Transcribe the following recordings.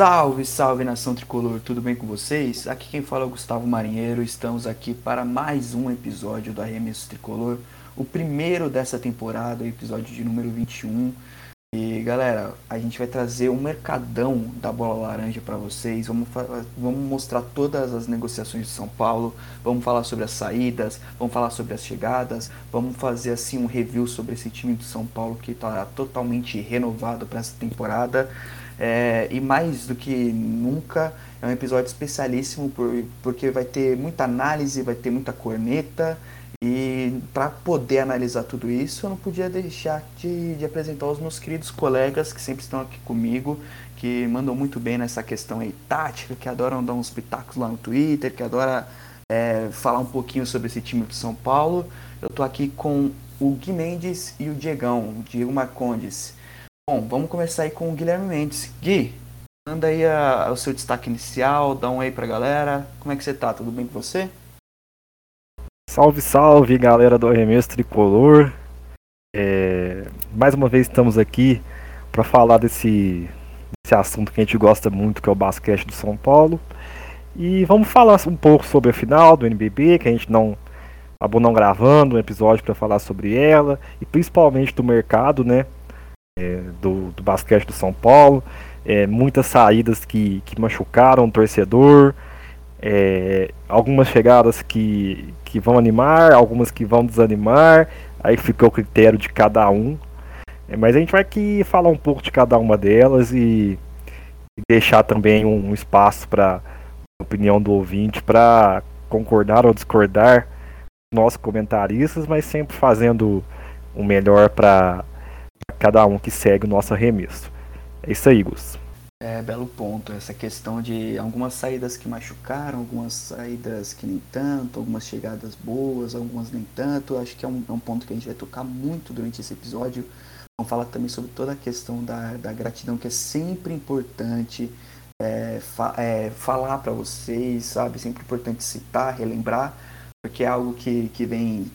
Salve, salve nação tricolor, tudo bem com vocês? Aqui quem fala é o Gustavo Marinheiro, estamos aqui para mais um episódio do Arremesso Tricolor, o primeiro dessa temporada, o episódio de número 21. E galera, a gente vai trazer um mercadão da bola laranja para vocês. Vamos, vamos mostrar todas as negociações de São Paulo, vamos falar sobre as saídas, vamos falar sobre as chegadas, vamos fazer assim um review sobre esse time de São Paulo que está totalmente renovado para essa temporada. É, e mais do que nunca, é um episódio especialíssimo por, porque vai ter muita análise, vai ter muita corneta. E para poder analisar tudo isso, eu não podia deixar de, de, apresentar os meus queridos colegas que sempre estão aqui comigo, que mandam muito bem nessa questão aí tática, que adoram dar uns pitacos lá no Twitter, que adoram é, falar um pouquinho sobre esse time do São Paulo. Eu estou aqui com o Gui Mendes e o Diegão, o Diego Marcondes. Bom, vamos começar aí com o Guilherme Mendes. Gui, manda aí a, o seu destaque inicial, dá um aí pra galera. Como é que você tá? Tudo bem com você? Salve, salve, galera do Arremesso Tricolor. É, mais uma vez estamos aqui para falar desse, desse assunto que a gente gosta muito, que é o basquete do São Paulo. E vamos falar um pouco sobre a final do NBB, que a gente não acabou não gravando um episódio para falar sobre ela, e principalmente do mercado, né? É, do, do, basquete do São Paulo, é, muitas saídas que, que machucaram o torcedor, é, algumas chegadas que, que vão animar, algumas que vão desanimar, aí fica o critério de cada um. É, mas a gente vai aqui falar um pouco de cada uma delas e, e deixar também um, um espaço para opinião do ouvinte para concordar ou discordar nossos comentaristas, mas sempre fazendo o melhor para cada um que segue o nosso arremesso. É isso aí, Gus. É, belo ponto. Essa questão de algumas saídas que machucaram, algumas saídas que nem tanto, algumas chegadas boas, algumas nem tanto. Acho que é um, é um ponto que a gente vai tocar muito durante esse episódio. Vamos falar também sobre toda a questão da, da gratidão, que é sempre importante é, fa é, falar para vocês, sabe? Sempre importante citar, relembrar, porque é algo que, que vem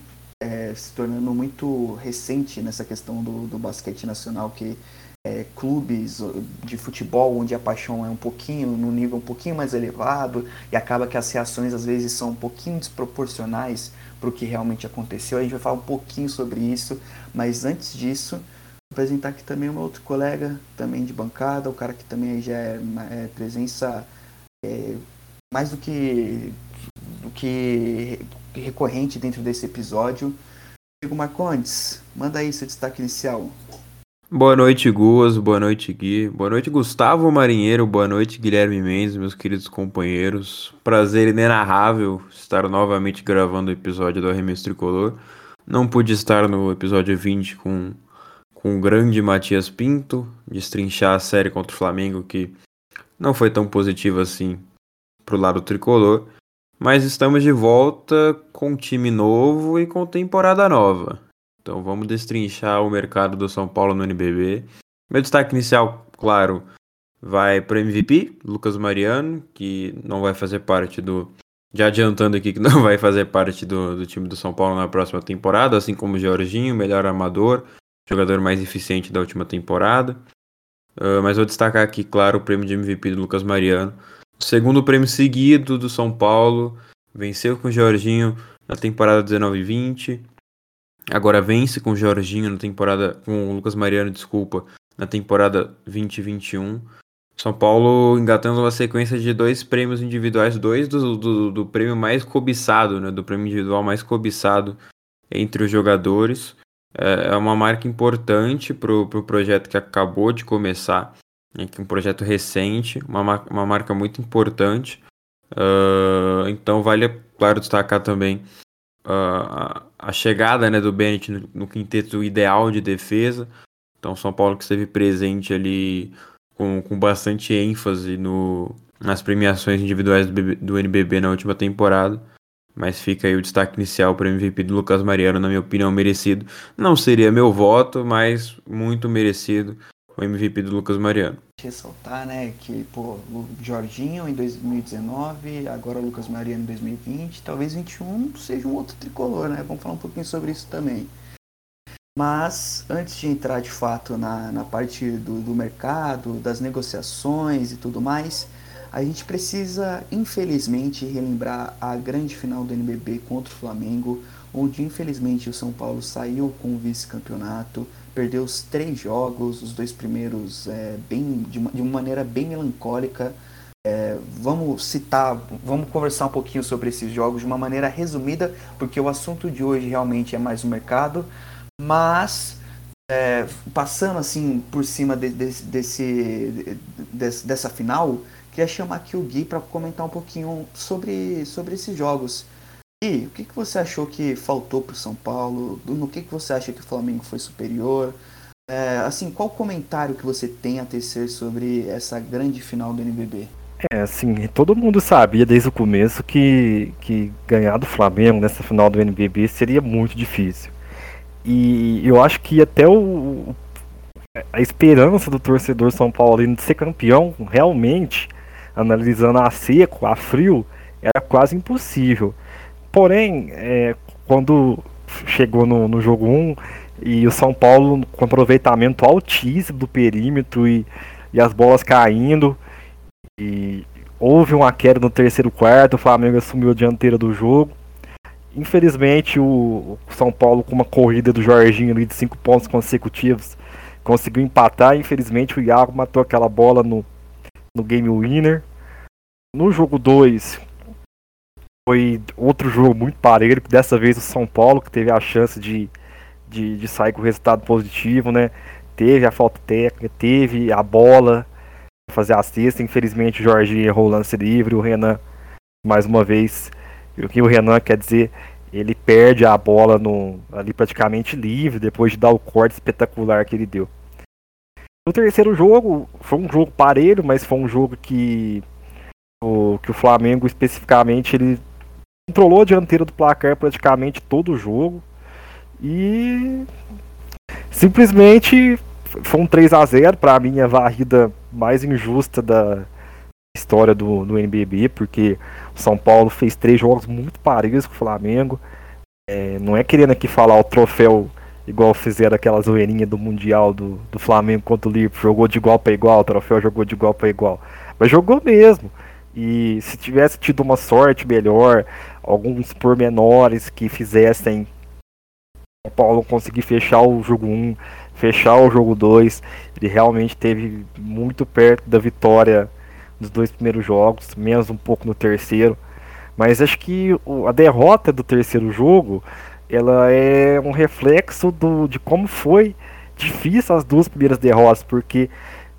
é, se tornando muito recente nessa questão do, do basquete nacional, que é, clubes de futebol onde a paixão é um pouquinho, no nível um pouquinho mais elevado, e acaba que as reações às vezes são um pouquinho desproporcionais para o que realmente aconteceu. A gente vai falar um pouquinho sobre isso, mas antes disso, apresentar aqui também um outro colega, também de bancada, o cara que também já é, é presença é, mais do que, do que recorrente dentro desse episódio. Diego Marcondes, manda aí seu destaque inicial. Boa noite, Guas. Boa noite, Gui. Boa noite, Gustavo Marinheiro. Boa noite, Guilherme Mendes, meus queridos companheiros. Prazer inenarrável estar novamente gravando o episódio do Arremesso Tricolor. Não pude estar no episódio 20 com, com o grande Matias Pinto, destrinchar a série contra o Flamengo, que não foi tão positiva assim pro lado tricolor. Mas estamos de volta com time novo e com temporada nova. Então vamos destrinchar o mercado do São Paulo no NBB. Meu destaque inicial, claro, vai para MVP, Lucas Mariano, que não vai fazer parte do. Já adiantando aqui que não vai fazer parte do, do time do São Paulo na próxima temporada, assim como o Jorginho, melhor armador, jogador mais eficiente da última temporada. Uh, mas vou destacar aqui, claro, o prêmio de MVP do Lucas Mariano Segundo prêmio seguido do São Paulo, venceu com o Jorginho na temporada 19 e 20. Agora vence com o Jorginho na temporada com o Lucas Mariano, desculpa, na temporada 2021. São Paulo engatando uma sequência de dois prêmios individuais, dois do, do, do prêmio mais cobiçado, né, do prêmio individual mais cobiçado entre os jogadores. É, é uma marca importante para o pro projeto que acabou de começar é um projeto recente, uma, uma marca muito importante. Uh, então vale, claro, destacar também uh, a, chegada né, do Bennett no, no, quinteto ideal de defesa. Então São Paulo que esteve presente ali com, com bastante ênfase no, nas premiações individuais do, do NBB na última temporada. Mas fica aí o destaque inicial para o MVP do Lucas Mariano, na minha opinião, merecido. Não seria meu voto, mas muito merecido o MVP do Lucas Mariano. Ressaltar, né, que pô, o Jorginho em 2019, agora o Lucas Mariano em 2020, talvez 21 seja um outro tricolor, né? Vamos falar um pouquinho sobre isso também. Mas antes de entrar de fato na, na parte do, do mercado, das negociações e tudo mais, a gente precisa, infelizmente, relembrar a grande final do NBB contra o Flamengo, onde infelizmente o São Paulo saiu com o vice-campeonato, perdeu os três jogos, os dois primeiros é, bem, de, uma, de uma maneira bem melancólica. É, vamos citar, vamos conversar um pouquinho sobre esses jogos de uma maneira resumida, porque o assunto de hoje realmente é mais o mercado, mas é, passando assim por cima de, de, desse, desse, dessa final, queria chamar aqui o Gui para comentar um pouquinho sobre, sobre esses jogos. Gui, o que, que você achou que faltou para o São Paulo? No que, que você acha que o Flamengo foi superior? É, assim, qual comentário que você tem a tecer sobre essa grande final do NBB? É, assim, todo mundo sabia desde o começo que, que ganhar do Flamengo nessa final do NBB seria muito difícil. E eu acho que até o, a esperança do torcedor São Paulino de ser campeão realmente analisando a seco, a frio, era quase impossível. Porém, é, quando chegou no, no jogo 1 e o São Paulo com aproveitamento altíssimo do perímetro e, e as bolas caindo, e houve uma queda no terceiro quarto, o Flamengo assumiu a dianteira do jogo. Infelizmente, o, São Paulo, com uma corrida do Jorginho ali de cinco pontos consecutivos, conseguiu empatar. Infelizmente, o Iago matou aquela bola no, no game winner. No jogo 2 foi outro jogo muito parelho, dessa vez o São Paulo que teve a chance de, de, de sair com resultado positivo, né? Teve a falta técnica, teve a bola fazer a cesta. Infelizmente o Jorge errou o lance livre, o Renan mais uma vez. O que o Renan quer dizer, ele perde a bola no, ali praticamente livre depois de dar o corte espetacular que ele deu. No terceiro jogo, foi um jogo parelho, mas foi um jogo que o, que o Flamengo especificamente ele controlou a dianteira do placar praticamente todo o jogo e simplesmente foi um 3 a 0 para mim a varrida mais injusta da história do, do NBB, porque o São Paulo fez três jogos muito parelhos com o Flamengo. É, não é querendo aqui falar o troféu igual fizeram aquela zoeirinha do Mundial do, do Flamengo contra o Liverpool, jogou de igual para igual, o troféu jogou de igual para igual. Mas jogou mesmo. E se tivesse tido uma sorte melhor, alguns pormenores que fizessem o Paulo conseguir fechar o jogo 1, fechar o jogo 2, ele realmente teve muito perto da vitória dos dois primeiros jogos, menos um pouco no terceiro. Mas acho que a derrota do terceiro jogo ela é um reflexo do, de como foi difícil as duas primeiras derrotas, porque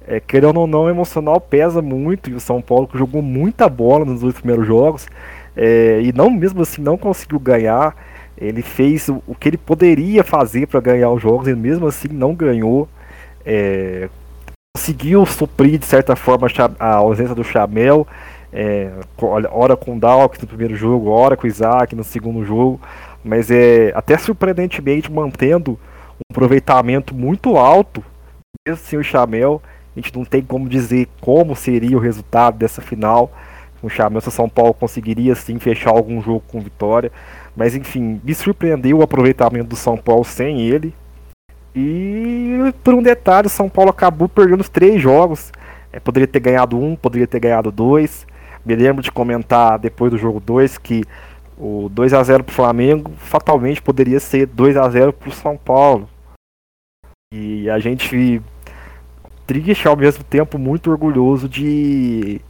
é, querendo ou não, o emocional pesa muito e o São Paulo jogou muita bola nos dois primeiros jogos é, e não mesmo assim não conseguiu ganhar. Ele fez o, o que ele poderia fazer para ganhar os jogos e mesmo assim não ganhou. É, conseguiu suprir de certa forma a ausência do Chamel. É, hora com o Dalk no primeiro jogo, hora com o Isaac no segundo jogo, mas é até surpreendentemente mantendo um aproveitamento muito alto, mesmo sem o Chamel. A gente não tem como dizer como seria o resultado dessa final. Chamel se o São Paulo conseguiria sim fechar algum jogo com vitória. Mas enfim, me surpreendeu o aproveitamento do São Paulo sem ele. E por um detalhe, o São Paulo acabou perdendo os três jogos. É, poderia ter ganhado um, poderia ter ganhado dois. Me lembro de comentar depois do jogo 2 que o 2 a 0 para o Flamengo fatalmente poderia ser 2 a 0 para o São Paulo. E a gente triste ao mesmo tempo muito orgulhoso de,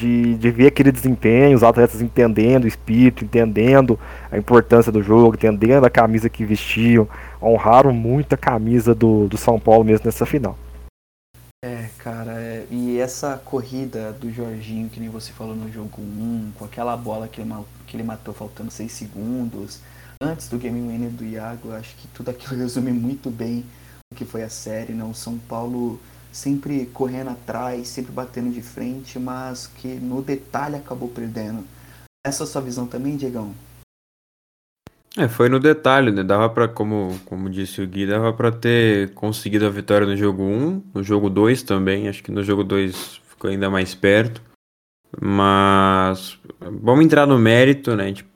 de, de ver aquele desempenho, os atletas entendendo o espírito, entendendo a importância do jogo, entendendo a camisa que vestiam, honraram muito a camisa do, do São Paulo mesmo nessa final. É, cara, é, e essa corrida do Jorginho, que nem você falou no jogo 1, com aquela bola que ele, que ele matou faltando 6 segundos, antes do game winner do Iago, acho que tudo aquilo resume muito bem o que foi a série, não? São Paulo sempre correndo atrás, sempre batendo de frente, mas que no detalhe acabou perdendo. Essa é a sua visão também, Diegão? É, foi no detalhe, né? Dava para, como, como disse o Gui, dava para ter conseguido a vitória no jogo 1, no jogo 2 também, acho que no jogo 2 ficou ainda mais perto. Mas vamos entrar no mérito, né? Gente,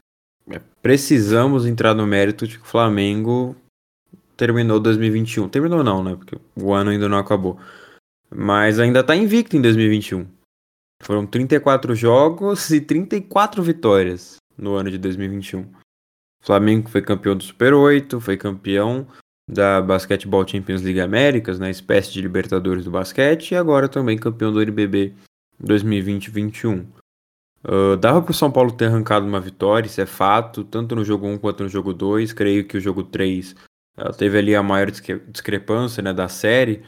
é, precisamos entrar no mérito de que o Flamengo terminou 2021. Terminou não, né? Porque o ano ainda não acabou. Mas ainda tá invicto em 2021. Foram 34 jogos e 34 vitórias no ano de 2021. O Flamengo foi campeão do Super 8, foi campeão da Basketball Champions League Américas, na né, espécie de Libertadores do basquete, e agora também campeão do NBB 2020-21. Uh, dava para o São Paulo ter arrancado uma vitória, isso é fato, tanto no jogo 1 quanto no jogo 2. Creio que o jogo 3 uh, teve ali a maior discre discrepância né, da série.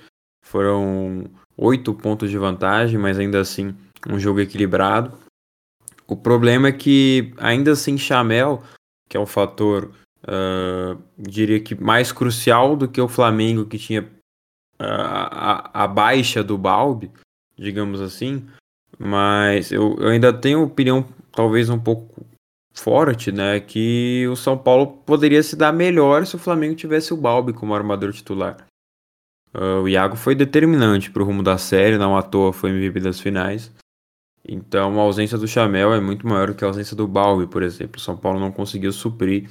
Foram oito pontos de vantagem, mas ainda assim um jogo equilibrado. O problema é que, ainda assim, Chamel, que é o fator, uh, diria que mais crucial do que o Flamengo, que tinha uh, a, a baixa do Balbi, digamos assim, mas eu, eu ainda tenho opinião talvez um pouco forte, né, que o São Paulo poderia se dar melhor se o Flamengo tivesse o Balbi como armador titular. Uh, o Iago foi determinante para o rumo da série, não à toa foi MVP das finais. Então a ausência do Chamel é muito maior do que a ausência do Balbi, por exemplo. O São Paulo não conseguiu suprir,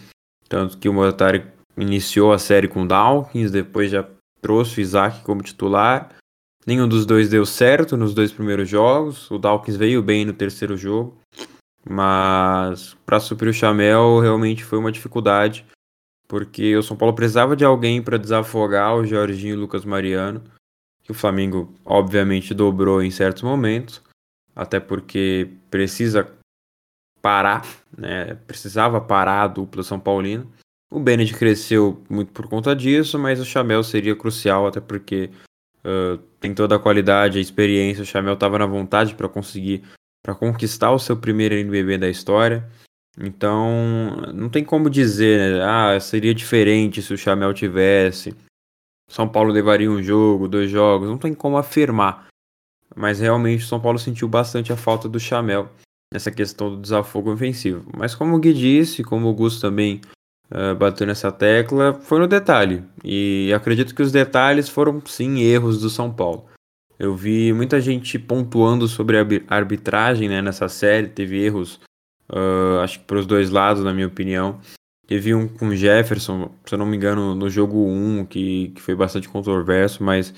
tanto que o Moratari iniciou a série com Dawkins, depois já trouxe o Isaac como titular. Nenhum dos dois deu certo nos dois primeiros jogos. O Dawkins veio bem no terceiro jogo, mas para suprir o Chamel realmente foi uma dificuldade porque o São Paulo precisava de alguém para desafogar o Jorginho e o Lucas Mariano, que o Flamengo obviamente dobrou em certos momentos, até porque precisa parar, né? Precisava parar a dupla São Paulino. O Bennett cresceu muito por conta disso, mas o Chamel seria crucial, até porque uh, tem toda a qualidade, a experiência. O Chamel estava na vontade para conseguir, para conquistar o seu primeiro NBB da história. Então, não tem como dizer, né? Ah, seria diferente se o Chamel tivesse. São Paulo levaria um jogo, dois jogos. Não tem como afirmar. Mas realmente o São Paulo sentiu bastante a falta do Chamel nessa questão do desafogo ofensivo. Mas como o Gui disse, como o Gusto também uh, bateu nessa tecla, foi no detalhe. E acredito que os detalhes foram sim erros do São Paulo. Eu vi muita gente pontuando sobre a arbitragem né, nessa série, teve erros Uh, acho que para os dois lados, na minha opinião. Teve um com Jefferson, se eu não me engano, no jogo 1, que, que foi bastante controverso, mas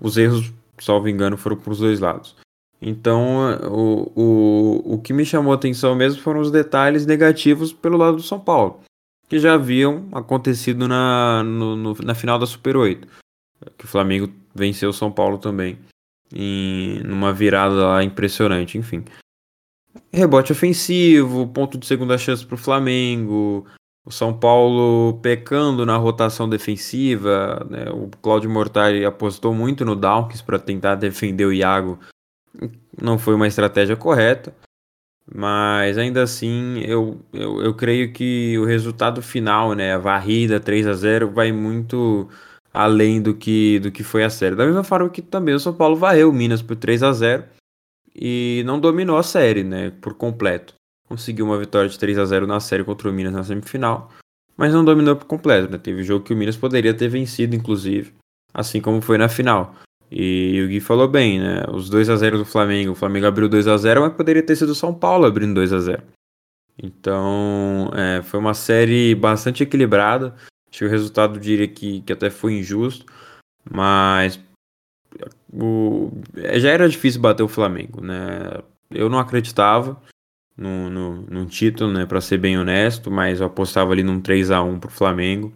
os erros, salvo engano, foram para os dois lados. Então, o, o, o que me chamou a atenção mesmo foram os detalhes negativos pelo lado do São Paulo, que já haviam acontecido na, no, no, na final da Super 8, que o Flamengo venceu o São Paulo também, em numa virada lá impressionante, enfim. Rebote ofensivo, ponto de segunda chance para o Flamengo, o São Paulo pecando na rotação defensiva, né? o Claudio Mortari apostou muito no Dawkins para tentar defender o Iago, não foi uma estratégia correta, mas ainda assim eu, eu, eu creio que o resultado final, né, a varrida 3 a 0 vai muito além do que, do que foi a série. Da mesma forma que também o São Paulo varreu o Minas por 3 a 0 e não dominou a série, né, por completo. Conseguiu uma vitória de 3 a 0 na série contra o Minas na semifinal, mas não dominou por completo, né? Teve jogo que o Minas poderia ter vencido, inclusive, assim como foi na final. E o Gui falou bem, né? Os 2 a 0 do Flamengo, o Flamengo abriu 2 a 0 mas poderia ter sido o São Paulo abrindo 2 a 0 Então, é, foi uma série bastante equilibrada. Acho que o resultado diria que, que até foi injusto, mas o, já era difícil bater o Flamengo, né? Eu não acreditava no, no, no título, né? Para ser bem honesto, mas eu apostava ali num 3 a 1 pro Flamengo.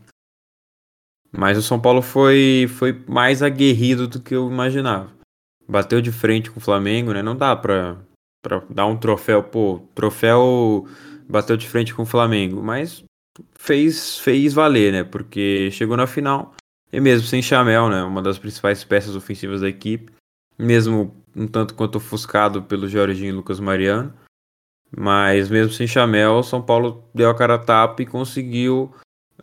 Mas o São Paulo foi, foi mais aguerrido do que eu imaginava. Bateu de frente com o Flamengo, né? Não dá pra, pra dar um troféu, pô, troféu bateu de frente com o Flamengo, mas fez, fez valer, né? Porque chegou na final, e mesmo sem Chamel, né, uma das principais peças ofensivas da equipe, mesmo um tanto quanto ofuscado pelo Jorginho e Lucas Mariano, mas mesmo sem Chamel, São Paulo deu a cara a tapa e conseguiu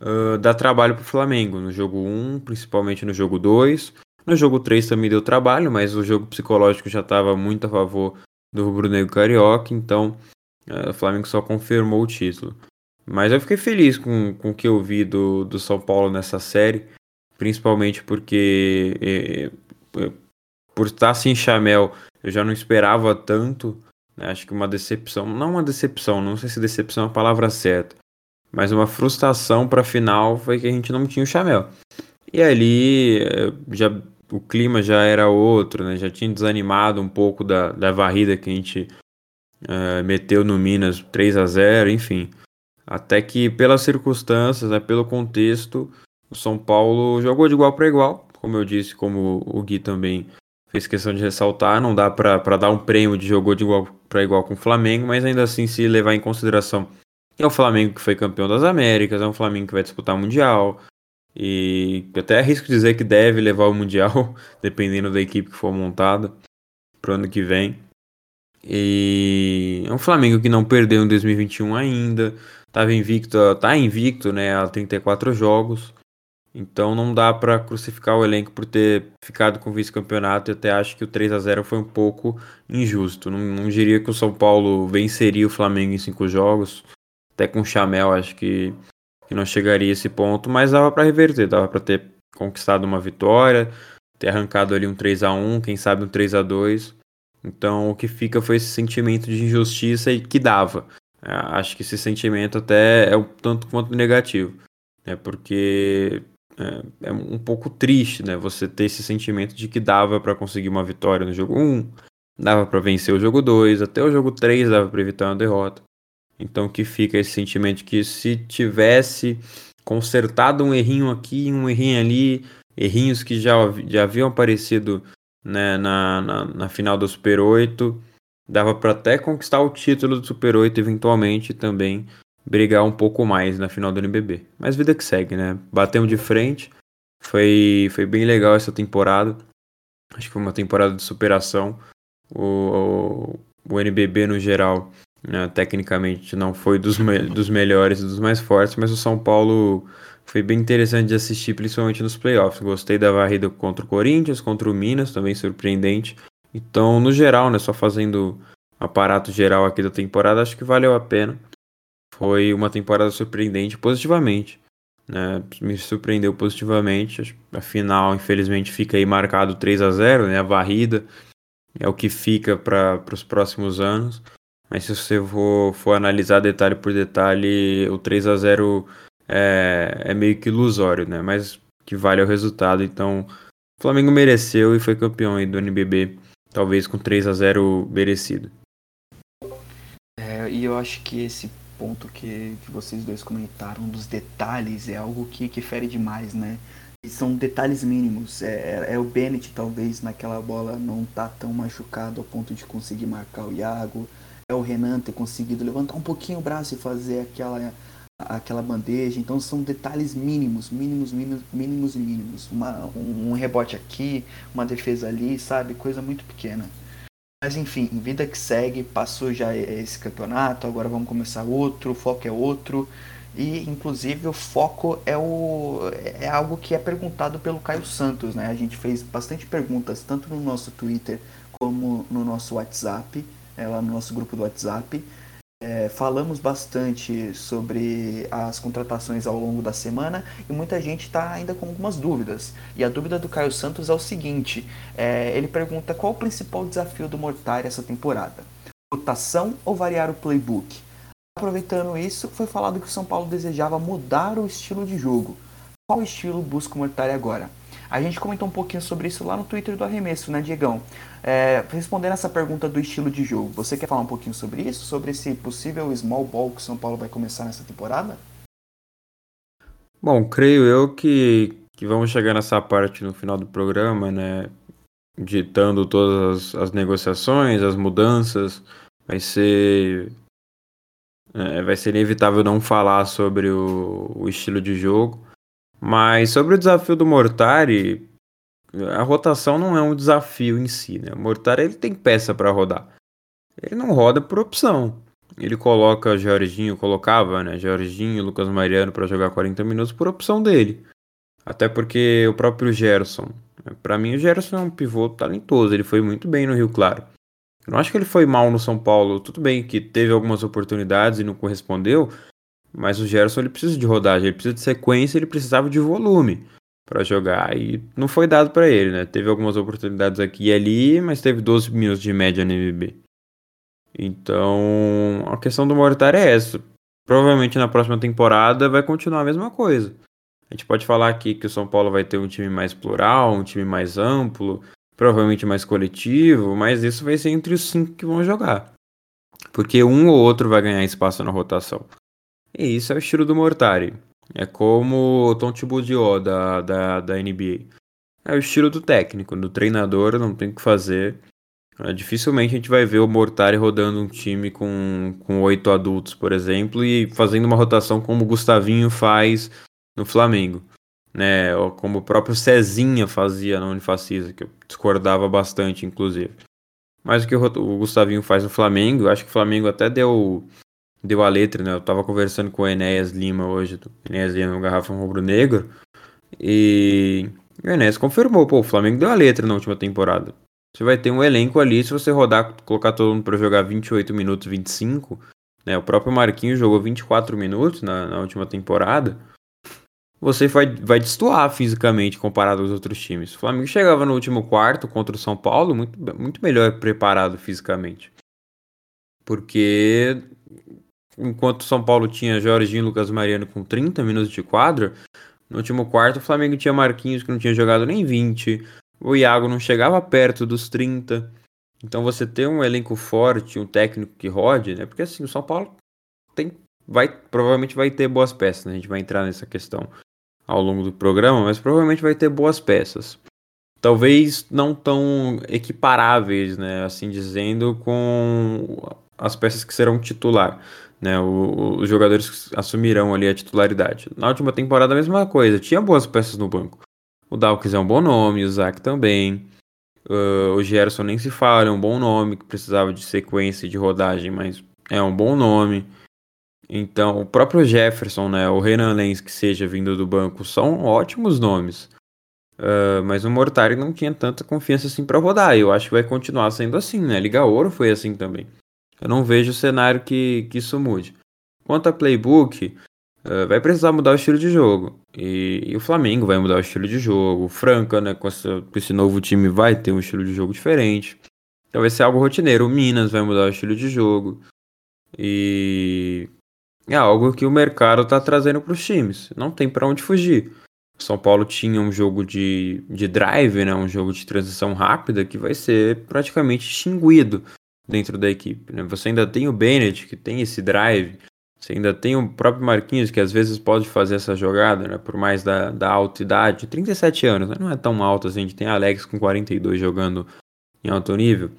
uh, dar trabalho para o Flamengo. No jogo 1, principalmente no jogo 2. No jogo 3 também deu trabalho, mas o jogo psicológico já estava muito a favor do Rubro Negro Carioca, então uh, o Flamengo só confirmou o título. Mas eu fiquei feliz com, com o que eu vi do, do São Paulo nessa série principalmente porque é, é, por estar sem Chamel eu já não esperava tanto. Né? Acho que uma decepção, não uma decepção, não sei se decepção é a palavra certa, Mas uma frustração para a final foi que a gente não tinha o Chamel. E ali eh, já o clima já era outro, né? Já tinha desanimado um pouco da, da varrida que a gente uh, meteu no Minas 3 a 0 enfim. Até que pelas circunstâncias, né, pelo contexto, o São Paulo jogou de igual para igual, como eu disse, como o Gui também fez questão de ressaltar, não dá para dar um prêmio de jogou de igual para igual com o Flamengo, mas ainda assim se levar em consideração que é o Flamengo que foi campeão das Américas, é um Flamengo que vai disputar o Mundial, e até arrisco dizer que deve levar o Mundial, dependendo da equipe que for montada pro ano que vem. E é um Flamengo que não perdeu em 2021 ainda, tava invicto, tá invicto, né, há 34 jogos. Então não dá para crucificar o elenco por ter ficado com vice-campeonato e até acho que o 3 a 0 foi um pouco injusto. Não, não diria que o São Paulo venceria o Flamengo em cinco jogos. Até com o Chamel acho que, que não chegaria a esse ponto, mas dava para reverter, dava para ter conquistado uma vitória, ter arrancado ali um 3 a 1 quem sabe um 3 a 2 Então o que fica foi esse sentimento de injustiça e que dava. É, acho que esse sentimento até é um tanto quanto negativo. É porque é, é, um pouco triste, né? Você ter esse sentimento de que dava para conseguir uma vitória no jogo 1, dava para vencer o jogo 2, até o jogo 3 dava para evitar uma derrota. Então que fica esse sentimento de que se tivesse consertado um errinho aqui, um errinho ali, errinhos que já, já haviam aparecido né, na, na, na final do Super 8, dava para até conquistar o título do Super 8 eventualmente também brigar um pouco mais na final do NBB. Mas vida que segue, né? Batemos de frente. Foi, foi bem legal essa temporada. Acho que foi uma temporada de superação. O, o, o NBB no geral, né, tecnicamente, não foi dos, me, dos melhores e dos mais fortes, mas o São Paulo foi bem interessante de assistir, principalmente nos playoffs. Gostei da varrida contra o Corinthians, contra o Minas, também surpreendente. Então, no geral, né, só fazendo aparato geral aqui da temporada, acho que valeu a pena. Foi uma temporada surpreendente positivamente. Né? Me surpreendeu positivamente. Afinal, infelizmente, fica aí marcado 3 a 0 né? A varrida é o que fica para os próximos anos. Mas se você for, for analisar detalhe por detalhe, o 3 a 0 é, é meio que ilusório, né? Mas que vale o resultado. Então, o Flamengo mereceu e foi campeão aí do NBB, talvez com 3 a 0 merecido. É, e eu acho que esse ponto que, que vocês dois comentaram dos detalhes é algo que, que fere demais, né? E são detalhes mínimos. É, é, é, o Bennett, talvez, naquela bola não tá tão machucado ao ponto de conseguir marcar o Iago. É o Renan ter conseguido levantar um pouquinho o braço e fazer aquela, aquela bandeja. Então são detalhes mínimos, mínimos, mínimos, mínimos e mínimos. Uma, um, um rebote aqui, uma defesa ali, sabe? Coisa muito pequena. Mas enfim, vida que segue, passou já esse campeonato, agora vamos começar outro, o foco é outro. E inclusive o foco é, o, é algo que é perguntado pelo Caio Santos, né? A gente fez bastante perguntas, tanto no nosso Twitter como no nosso WhatsApp, é, lá no nosso grupo do WhatsApp. É, falamos bastante sobre as contratações ao longo da semana e muita gente está ainda com algumas dúvidas. E a dúvida do Caio Santos é o seguinte: é, ele pergunta qual o principal desafio do Mortari essa temporada? Rotação ou variar o playbook? Aproveitando isso, foi falado que o São Paulo desejava mudar o estilo de jogo. Qual estilo busca o Mortari agora? A gente comentou um pouquinho sobre isso lá no Twitter do Arremesso, né, Diegão? É, respondendo essa pergunta do estilo de jogo, você quer falar um pouquinho sobre isso? Sobre esse possível small ball que São Paulo vai começar nessa temporada? Bom, creio eu que, que vamos chegar nessa parte no final do programa, né? Ditando todas as, as negociações, as mudanças. Vai ser. É, vai ser inevitável não falar sobre o, o estilo de jogo. Mas sobre o desafio do Mortari, a rotação não é um desafio em si, né? O Mortari ele tem peça para rodar. Ele não roda por opção. Ele coloca Jorginho, colocava, né, Jorginho Lucas Mariano para jogar 40 minutos por opção dele. Até porque o próprio Gerson, para mim o Gerson é um pivô talentoso, ele foi muito bem no Rio Claro. Eu não acho que ele foi mal no São Paulo, tudo bem que teve algumas oportunidades e não correspondeu, mas o Gerson ele precisa de rodagem, ele precisa de sequência, ele precisava de volume para jogar e não foi dado para ele, né? Teve algumas oportunidades aqui e ali, mas teve 12 minutos de média no. Então, a questão do Mortar é essa. provavelmente na próxima temporada vai continuar a mesma coisa. A gente pode falar aqui que o São Paulo vai ter um time mais plural, um time mais amplo, provavelmente mais coletivo, mas isso vai ser entre os cinco que vão jogar. Porque um ou outro vai ganhar espaço na rotação. E isso é o estilo do Mortari. É como o Tom Thibodeau da, da, da NBA. É o estilo do técnico, do treinador, não tem o que fazer. É, dificilmente a gente vai ver o Mortari rodando um time com, com oito adultos, por exemplo, e fazendo uma rotação como o Gustavinho faz no Flamengo. Né, ou como o próprio Cezinha fazia na Unifacisa, que eu discordava bastante, inclusive. Mas o que o Gustavinho faz no Flamengo, acho que o Flamengo até deu deu a letra, né? Eu tava conversando com o Enéas Lima hoje, do Enéas Lima no Garrafão Rubro Negro, e o Enéas confirmou, pô, o Flamengo deu a letra na última temporada. Você vai ter um elenco ali, se você rodar, colocar todo mundo para jogar 28 minutos, 25, né? O próprio Marquinhos jogou 24 minutos na, na última temporada. Você vai, vai destoar fisicamente comparado aos outros times. O Flamengo chegava no último quarto contra o São Paulo muito, muito melhor preparado fisicamente. Porque enquanto São Paulo tinha Jorginho e Lucas Mariano com 30 minutos de quadra, no último quarto o Flamengo tinha Marquinhos que não tinha jogado nem 20, o Iago não chegava perto dos 30. Então você ter um elenco forte, um técnico que rode, né? Porque assim, o São Paulo tem vai provavelmente vai ter boas peças, né? A gente vai entrar nessa questão ao longo do programa, mas provavelmente vai ter boas peças. Talvez não tão equiparáveis, né, assim dizendo, com as peças que serão titular. Né, o, os jogadores assumirão ali a titularidade. Na última temporada a mesma coisa, tinha boas peças no banco. O Dawkins é um bom nome, o Zac também. Uh, o Gerson nem se fala, é um bom nome, que precisava de sequência de rodagem, mas é um bom nome. Então, o próprio Jefferson, né, o Renan Lenz, que seja vindo do banco, são ótimos nomes. Uh, mas o Mortari não tinha tanta confiança assim para rodar. Eu acho que vai continuar sendo assim, né? Liga Ouro foi assim também. Eu não vejo cenário que, que isso mude. Quanto a playbook, uh, vai precisar mudar o estilo de jogo. E, e, o Flamengo vai mudar o estilo de jogo. O Franca, né, com, essa, com esse novo time, vai ter um estilo de jogo diferente. Então vai ser algo rotineiro. O Minas vai mudar o estilo de jogo. E é algo que o mercado está trazendo para os times. Não tem para onde fugir. São Paulo tinha um jogo de, de drive, né, um jogo de transição rápida que vai ser praticamente extinguido dentro da equipe. Né? Você ainda tem o Bennett, que tem esse drive, você ainda tem o próprio Marquinhos, que às vezes pode fazer essa jogada, né? por mais da, da alta idade, 37 anos, né? não é tão alto assim, a gente tem Alex com 42 jogando em alto nível.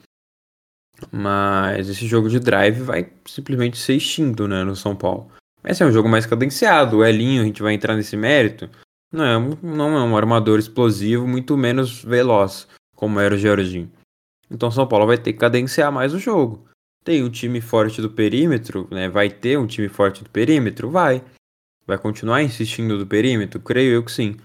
Mas esse jogo de drive vai simplesmente ser extinto né, no São Paulo. Esse é um jogo mais cadenciado, o Elinho, a gente vai entrar nesse mérito, não é, não é um armador explosivo, muito menos veloz, como era o Jorginho. Então São Paulo vai ter que cadenciar mais o jogo. Tem um time forte do perímetro, né? Vai ter um time forte do perímetro? Vai. Vai continuar insistindo do perímetro? Creio eu que sim.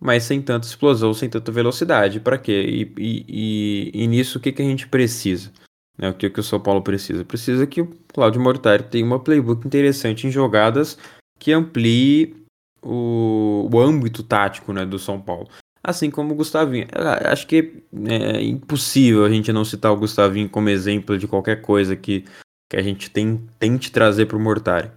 Mas sem tanta explosão, sem tanta velocidade. Para quê? E, e, e, e, nisso o que, que a gente precisa? Né? O que, que o São Paulo precisa? Precisa que o Claudio Mortari tenha uma playbook interessante em jogadas que amplie o, o âmbito tático né, do São Paulo assim como o Gustavinho. Acho que é impossível a gente não citar o Gustavinho como exemplo de qualquer coisa que, que a gente tem, tente trazer para o Mortari.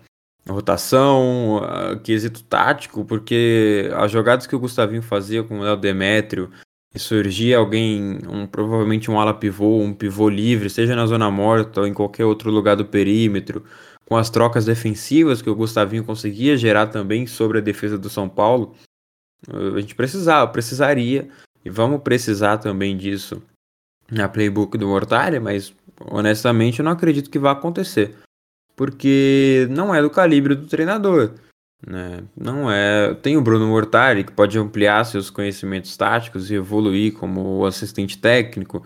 Rotação, quesito tático, porque as jogadas que o Gustavinho fazia com o Léo Demétrio, e surgia alguém, um, provavelmente um ala pivô, um pivô livre, seja na zona morta ou em qualquer outro lugar do perímetro, com as trocas defensivas que o Gustavinho conseguia gerar também sobre a defesa do São Paulo, a gente precisava, precisaria, e vamos precisar também disso na playbook do Mortalha, mas honestamente eu não acredito que vá acontecer. Porque não é do calibre do treinador. Né? Não é. Tem o Bruno Mortari que pode ampliar seus conhecimentos táticos e evoluir como assistente técnico,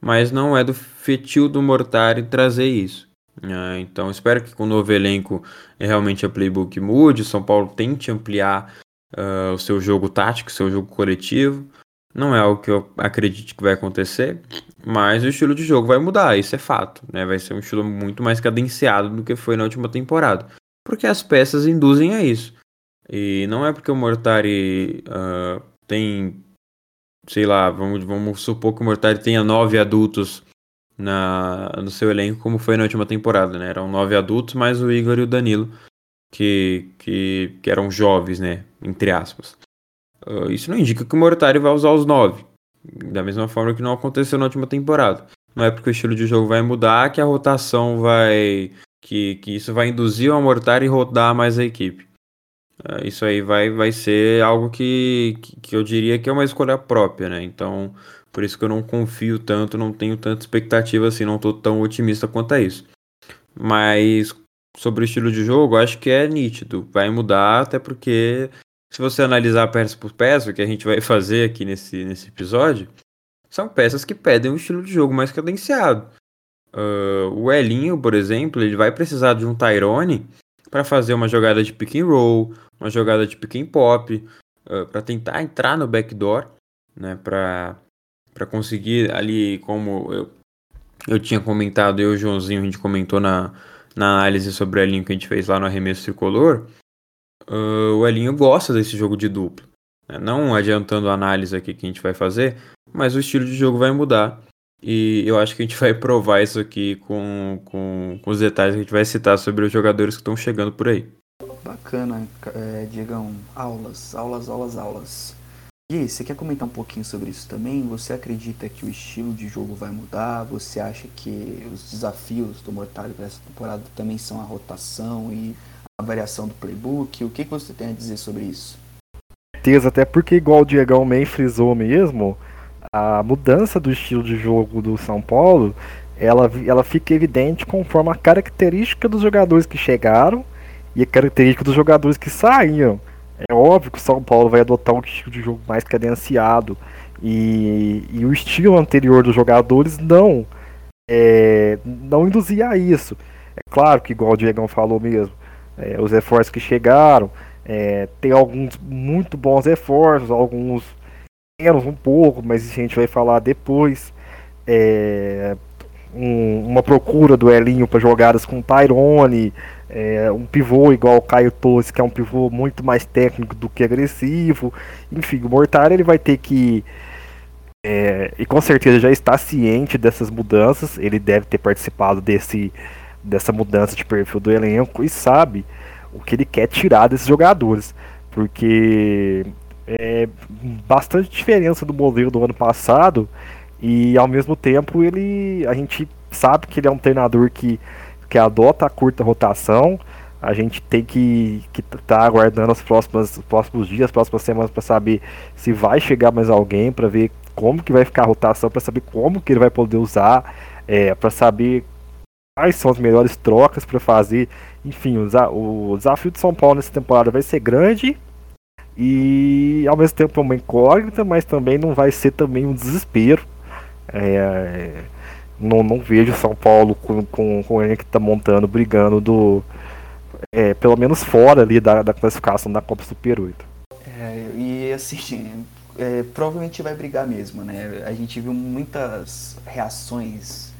mas não é do fetil do Mortari trazer isso. É, então espero que com o novo elenco realmente a playbook mude, o São Paulo tente ampliar uh, o seu jogo tático, o seu jogo coletivo. Não é algo que eu acredite que vai acontecer, mas o estilo de jogo vai mudar, isso é fato. Né? Vai ser um estilo muito mais cadenciado do que foi na última temporada, porque as peças induzem a isso. E não é porque o Mortari uh, tem, sei lá, vamos, vamos supor que o Mortari tenha nove adultos na, no seu elenco, como foi na última temporada, né? Eram nove adultos, mais o Igor e o Danilo que, que, que eram jovens, né? Entre aspas. Uh, isso não indica que o Mortari vai usar os nove. Da mesma forma que não aconteceu na última temporada. Não é porque o estilo de jogo vai mudar que a rotação vai. que, que isso vai induzir o Mortari a rodar mais a equipe. Uh, isso aí vai, vai ser algo que, que, que eu diria que é uma escolha própria, né? Então, por isso que eu não confio tanto, não tenho tanta expectativa assim, não tô tão otimista quanto a isso. Mas sobre o estilo de jogo, acho que é nítido. Vai mudar, até porque se você analisar peça por peça, o que a gente vai fazer aqui nesse, nesse episódio, são peças que pedem um estilo de jogo mais cadenciado. Uh, o Elinho, por exemplo, ele vai precisar de um Tyrone para fazer uma jogada de pick and roll, uma jogada de pick and pop, uh, para tentar entrar no backdoor, né, para para conseguir ali como eu, eu tinha comentado, eu e o Joãozinho, a gente comentou na, na análise sobre o Elinho que a gente fez lá no arremesso tricolor, uh, o Elinho gosta desse jogo de duplo. Né? Não adiantando a análise aqui que a gente vai fazer, mas o estilo de jogo vai mudar. E eu acho que a gente vai provar isso aqui com, com, com os detalhes que a gente vai citar sobre os jogadores que estão chegando por aí. Bacana, é, Diegão. Aulas, aulas, aulas, aulas. E você quer comentar um pouquinho sobre isso também? Você acredita que o estilo de jogo vai mudar? Você acha que os desafios do Mortalho para essa temporada também são a rotação e a variação do playbook? O que, você tem a dizer sobre isso? Certeza, até porque igual o Diegão Man frisou mesmo, a mudança do estilo de jogo do São Paulo, ela, ela fica evidente conforme a característica dos jogadores que chegaram e a característica dos jogadores que saíram. É óbvio que o São Paulo vai adotar um estilo de jogo mais cadenciado e, e o estilo anterior dos jogadores não é, não induzia a isso. É claro que, igual o Diegão falou mesmo, é, os reforços que chegaram, é, tem alguns muito bons reforços, alguns menos um pouco, mas a gente vai falar depois. É, um, uma procura do Elinho para jogadas com Tyrone, é, um pivô igual o Caio Torres, que é um pivô muito mais técnico do que agressivo. Enfim, o Mortari ele vai ter que. É, e com certeza já está ciente dessas mudanças, ele deve ter participado desse, dessa mudança de perfil do elenco e sabe o que ele quer tirar desses jogadores. Porque é bastante diferença do modelo do ano passado e ao mesmo tempo ele a gente sabe que ele é um treinador que, que adota a curta rotação. A gente tem que estar tá aguardando os próximos, os próximos dias, as próximas semanas para saber se vai chegar mais alguém, para ver como que vai ficar a rotação, para saber como que ele vai poder usar, é, para saber quais são as melhores trocas para fazer. Enfim, o, desafio de São Paulo nessa temporada vai ser grande e ao mesmo tempo é uma incógnita, mas também não vai ser também um desespero. É, não, não vejo São Paulo com, com, com ele que está montando, brigando do. É, pelo menos fora ali da, da classificação da Copa Super 8. É, e assim, é, provavelmente vai brigar mesmo, né? A gente viu muitas reações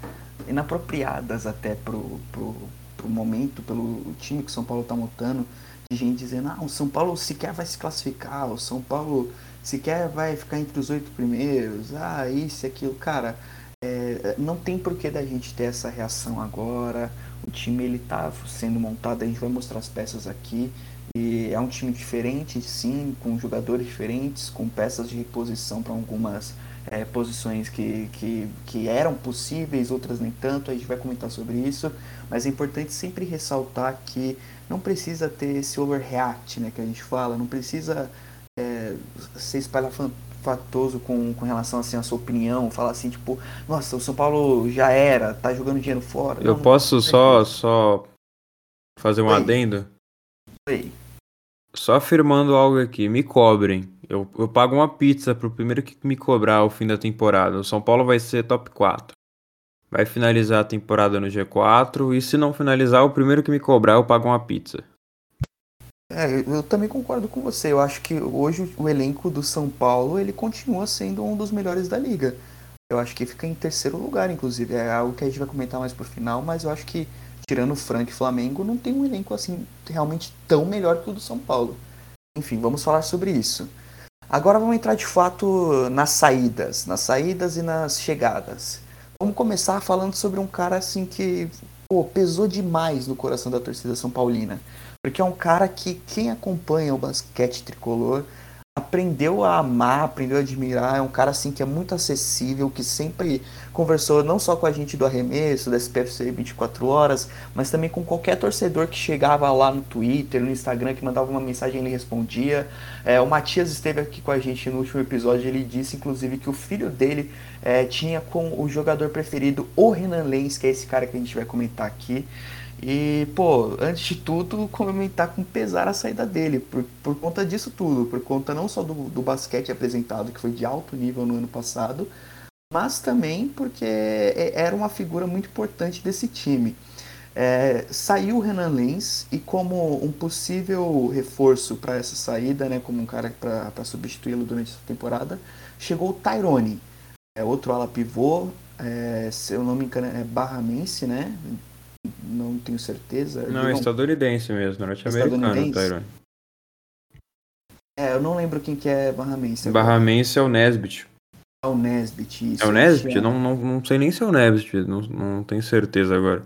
inapropriadas até pro, pro, pro momento, pelo time que o São Paulo está montando de gente dizendo, ah, o São Paulo sequer vai se classificar, o São Paulo sequer vai ficar entre os oito primeiros, ah, isso e aquilo. Cara, é, não tem porquê da gente ter essa reação agora. O time ele tá sendo montado, a gente vai mostrar as peças aqui. E é um time diferente, sim, com jogadores diferentes, com peças de reposição para algumas é, posições que, que, que eram possíveis, outras nem tanto. A gente vai comentar sobre isso, mas é importante sempre ressaltar que não precisa ter esse overreact, né, que a gente fala, não precisa é, ser espalhafatoso com, com relação assim, à sua opinião, falar assim, tipo, nossa, o São Paulo já era, tá jogando dinheiro fora. Eu não, posso não só, só fazer um Oi. adendo? Oi. Só afirmando algo aqui, me cobrem. Eu, eu pago uma pizza pro primeiro que me cobrar ao fim da temporada. O São Paulo vai ser top 4 vai finalizar a temporada no G4 e se não finalizar, o primeiro que me cobrar eu pago uma pizza. É, eu também concordo com você. Eu acho que hoje o elenco do São Paulo ele continua sendo um dos melhores da liga. Eu acho que fica em terceiro lugar, inclusive. É algo que a gente vai comentar mais pro final, mas eu acho que tirando o Frank e Flamengo, não tem um elenco assim realmente tão melhor que o do São Paulo. Enfim, vamos falar sobre isso. Agora vamos entrar de fato nas saídas, nas saídas e nas chegadas. Vamos começar falando sobre um cara assim que pô, pesou demais no coração da torcida São Paulina. Porque é um cara que quem acompanha o basquete tricolor aprendeu a amar, aprendeu a admirar. É um cara assim que é muito acessível, que sempre conversou não só com a gente do arremesso, da SPFC 24 horas, mas também com qualquer torcedor que chegava lá no Twitter, no Instagram, que mandava uma mensagem ele respondia. É, o Matias esteve aqui com a gente no último episódio, ele disse inclusive que o filho dele é, tinha com o jogador preferido o Renan Lenz, que é esse cara que a gente vai comentar aqui. E, pô, antes de tudo, comentar com pesar a saída dele, por, por conta disso tudo, por conta não só do, do basquete apresentado, que foi de alto nível no ano passado, mas também porque é, era uma figura muito importante desse time. É, saiu o Renan Lenz e como um possível reforço para essa saída, né, como um cara para substituí-lo durante essa temporada, chegou o Tyrone, é outro ala pivô, é, se eu não me engano é barramense, né? Não tenho certeza. Não, é estadunidense mesmo, norte-americano, Tyrone. É, eu não lembro quem que é Barramense. Barramense é o Nesbit. É o Nesbit, isso. É o Nesbit? É. Não, não, não sei nem se é o Nesbit, não, não tenho certeza agora.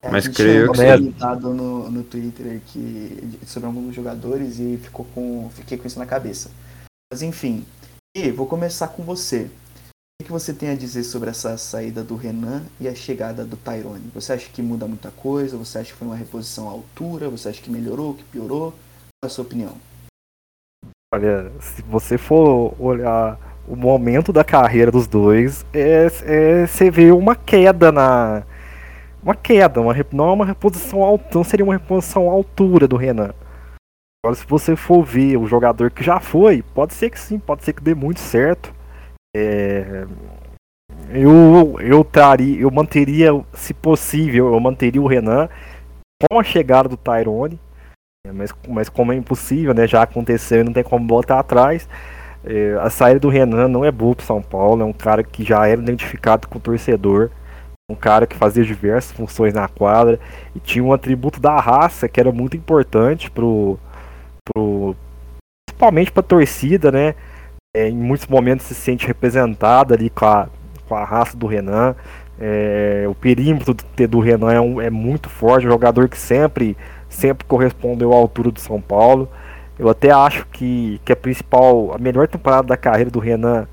É, Mas creio que sim. no, no Twitter que, sobre alguns jogadores e ficou com, fiquei com isso na cabeça. Mas enfim, e vou começar com você. O que você tem a dizer sobre essa saída do Renan e a chegada do Tyrone? Você acha que muda muita coisa? Você acha que foi uma reposição à altura? Você acha que melhorou, que piorou? Qual é a sua opinião? Olha, se você for olhar o momento da carreira dos dois, é, é, você vê uma queda na. Uma queda, uma, não é uma reposição alta, não seria uma reposição à altura do Renan. Agora, se você for ver o jogador que já foi, pode ser que sim, pode ser que dê muito certo. É, eu, eu traria, eu manteria, se possível, eu manteria o Renan com a chegada do Tyrone. É, mas, mas como é impossível, né? Já aconteceu e não tem como botar atrás. É, a saída do Renan não é boa para São Paulo, é um cara que já era identificado com o torcedor, um cara que fazia diversas funções na quadra e tinha um atributo da raça que era muito importante pro, pro principalmente para torcida, né? É, em muitos momentos se sente representada ali com a, com a raça do Renan. É, o perímetro do, do Renan é, um, é, muito forte, um jogador que sempre, sempre correspondeu à altura do São Paulo. Eu até acho que, que a principal, a melhor temporada da carreira do Renan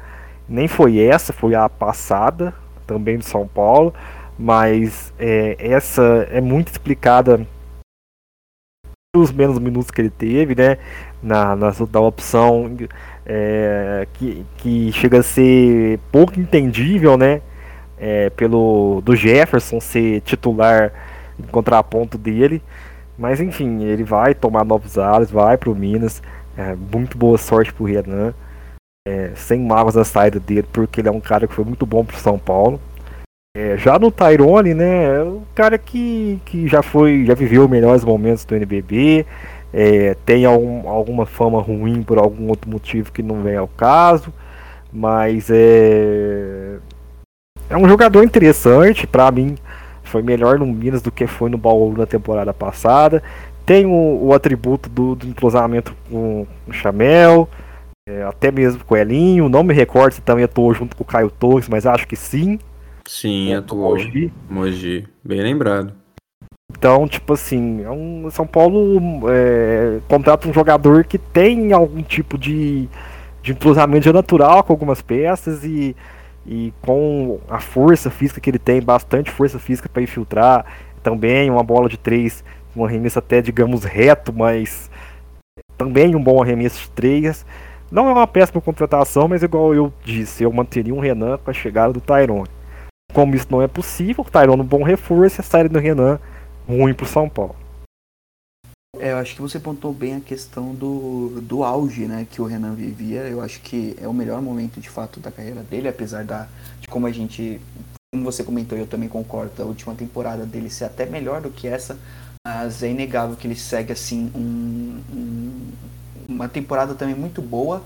nem foi essa, foi a passada, também do São Paulo, mas é, essa é muito explicada pelos menos minutos que ele teve, né? Na, na, na opção é, que, que chega a ser pouco entendível, né? É, pelo do Jefferson ser titular em contraponto dele. Mas enfim, ele vai tomar novos ares, vai pro Minas. É, muito boa sorte pro Renan. É, sem mágoas na saída dele, porque ele é um cara que foi muito bom pro São Paulo. É, já no Tyrone, né, é um cara que, que já foi, já viveu melhores momentos do NBB, é, tem algum, alguma fama ruim por algum outro motivo que não vem ao caso, mas é é um jogador interessante para mim. Foi melhor no Minas do que foi no Bauru na temporada passada. Tem o, o atributo do, do entrosamento com o Chamel, é, até mesmo com o Elinho. Não me recordo se também atuou junto com o Caio Torres, mas acho que sim. Sim, é, atuou. Mogi. Mogi. Bem lembrado. Então, tipo assim, é um, São Paulo é, contrata um jogador que tem algum tipo de, de entrosamento natural com algumas peças e, e com a força física que ele tem, bastante força física para infiltrar. Também uma bola de três, um arremesso até, digamos, reto, mas também um bom arremesso de três. Não é uma péssima contratação, mas igual eu disse, eu manteria um Renan com a chegada do Tyrone. Como isso não é possível, o Tyrone é um bom reforço e a saída do Renan ruim pro São Paulo. É, eu acho que você pontou bem a questão do, do auge né, que o Renan vivia. Eu acho que é o melhor momento de fato da carreira dele, apesar da, de como a gente, como você comentou, eu também concordo, a última temporada dele ser até melhor do que essa, mas é inegável que ele segue assim um, um, uma temporada também muito boa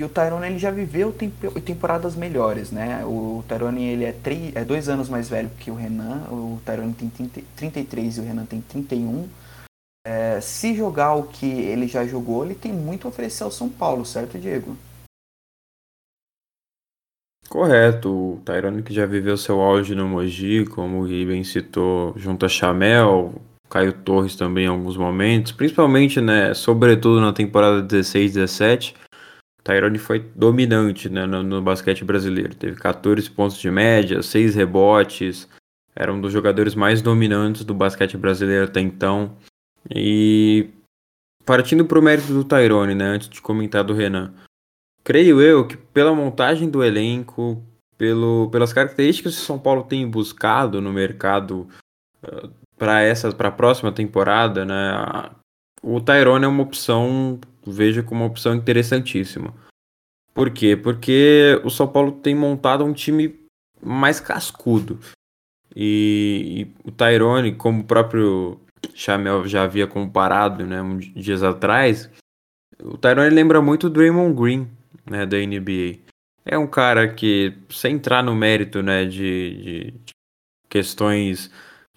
e o Tyrone ele já viveu temporadas melhores, né? O Tyrone ele é, três, é dois anos mais velho que o Renan. O Tyrone tem 30, 33 e o Renan tem 31. É, se jogar o que ele já jogou, ele tem muito a oferecer ao São Paulo, certo, Diego? Correto. O Tyrone que já viveu seu auge no Mogi, como o Iben citou, junto a Chamel, Caio Torres também em alguns momentos, principalmente, né, sobretudo na temporada 16, 17, Tyrone foi dominante né, no, no, basquete brasileiro. Teve 14 pontos de média, 6 rebotes, era um dos jogadores mais dominantes do basquete brasileiro até então. E partindo para o mérito do Tyrone, né, antes de comentar do Renan, creio eu que pela montagem do elenco, pelo, pelas características que o São Paulo tem buscado no mercado uh, para essa para a próxima temporada, né? O Tyrone é uma opção, vejo como uma opção interessantíssima. Por quê? Porque o São Paulo tem montado um time mais cascudo. E, e o Tyrone, como o próprio Chamel já havia comparado, né, uns dias atrás, o Tyrone lembra muito o Draymond Green, né, da NBA. É um cara que, sem entrar no mérito, né, de, de questões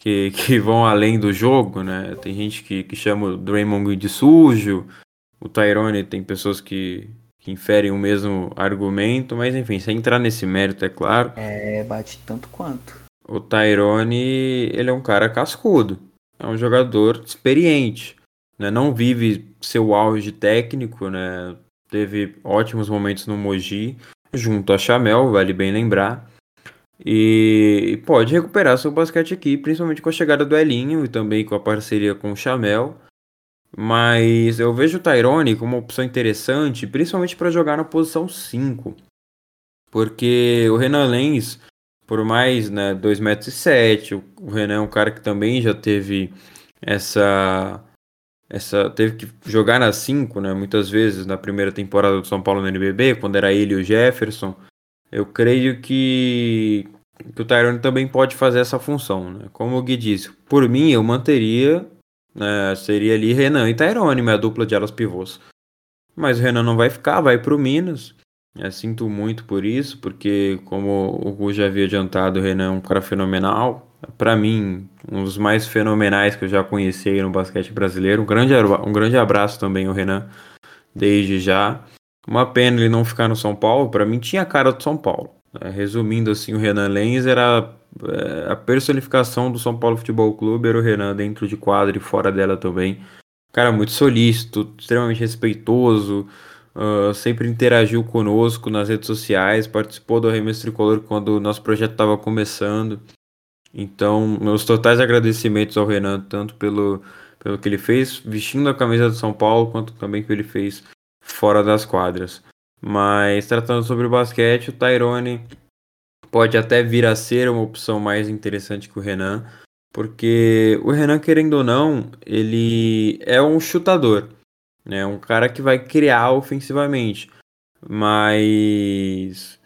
que, que vão além do jogo, né? Tem gente que, que chama o Draymond de sujo, o Tyrone tem pessoas que, que inferem o mesmo argumento, mas enfim, sem entrar nesse mérito, é claro. É, bate tanto quanto. O Tyrone, ele é um cara cascudo, é um jogador experiente, né? Não vive seu auge técnico, né? Teve ótimos momentos no Mogi, junto a Chamel, vale bem lembrar. E pode recuperar seu basquete aqui, principalmente com a chegada do Elinho e também com a parceria com o Chamel. Mas eu vejo o Tyrone como uma opção interessante, principalmente para jogar na posição 5. Porque o Renan Lenz, por mais né, 2,7m, o Renan é um cara que também já teve essa. essa teve que jogar na 5, né, muitas vezes na primeira temporada do São Paulo no NBB, quando era ele e o Jefferson. Eu creio que, que o Tyrone também pode fazer essa função. Né? Como o Gui disse, por mim eu manteria, né, seria ali Renan e Tyrone, minha dupla de alas pivôs. Mas o Renan não vai ficar, vai para o Minas. Eu sinto muito por isso, porque como o Gu já havia adiantado, o Renan é um cara fenomenal. Para mim, um dos mais fenomenais que eu já conheci no basquete brasileiro. Um grande, um grande abraço também ao Renan, desde já. Uma pena ele não ficar no São Paulo, para mim tinha a cara do São Paulo. Né? Resumindo assim, o Renan Lenz era é, a personificação do São Paulo Futebol Clube, era o Renan dentro de quadra e fora dela também. Cara muito solícito, extremamente respeitoso, uh, sempre interagiu conosco nas redes sociais, participou do Arremesso Tricolor quando o nosso projeto estava começando. Então, meus totais agradecimentos ao Renan, tanto pelo, pelo que ele fez vestindo a camisa do São Paulo, quanto também que ele fez fora das quadras. Mas tratando sobre o basquete, o Tyrone pode até vir a ser uma opção mais interessante que o Renan, porque o Renan, querendo ou não, ele é um chutador, né? Um cara que vai criar ofensivamente, mas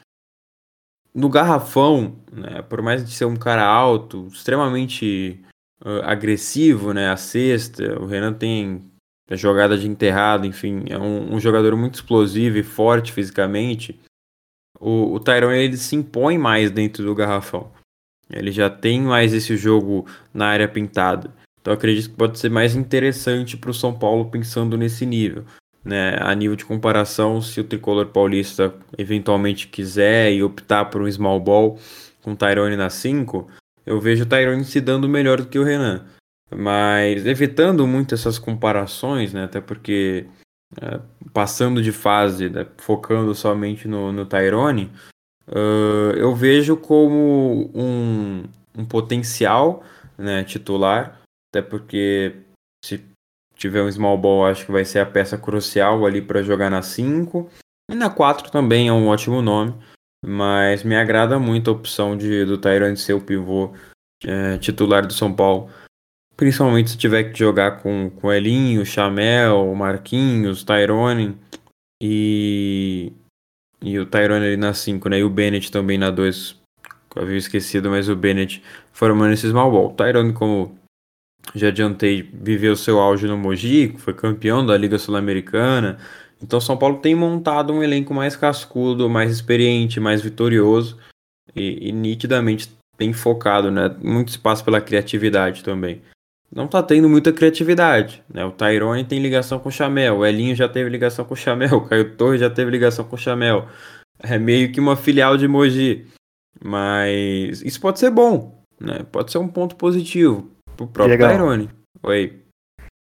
no garrafão, né, por mais de ser um cara alto, extremamente uh, agressivo, né, a cesta, o Renan tem jogada de enterrado, enfim, é um, um, jogador muito explosivo e forte fisicamente. O, o Tyrone ele se impõe mais dentro do garrafão. Ele já tem mais esse jogo na área pintada. Então acredito que pode ser mais interessante para o São Paulo pensando nesse nível. Né? A nível de comparação, se o tricolor paulista eventualmente quiser e optar por um small ball com o Tyrone na 5, eu vejo o Tyrone se dando melhor do que o Renan. Mas evitando muito essas comparações, né? Até porque é, passando de fase, né? focando somente no, no Tyrone, uh, eu vejo como um, um potencial né, titular, até porque se tiver um small ball, acho que vai ser a peça crucial ali para jogar na 5. E na 4 também é um ótimo nome, mas me agrada muito a opção de, do Tyrone ser o pivô é, titular do São Paulo Principalmente se tiver que jogar com, com Elinho, Chamel, Marquinhos, Tyrone e. E o Tyrone ali na 5, né? E o Bennett também na 2. Havia esquecido, mas o Bennett formando esse small ball. O Tyrone, como já adiantei, viveu seu auge no Mogi, foi campeão da Liga Sul-Americana. Então São Paulo tem montado um elenco mais cascudo, mais experiente, mais vitorioso e, e nitidamente tem focado, né? Muito espaço pela criatividade também não tá tendo muita criatividade. Né? O Tyrone tem ligação com o Chamel, o Elinho já teve ligação com o Chamel, o Caio Torres já teve ligação com o Chamel. É meio que uma filial de Mogi. Mas isso pode ser bom, né? Pode ser um ponto positivo pro próprio Legal. Tyrone. Oi.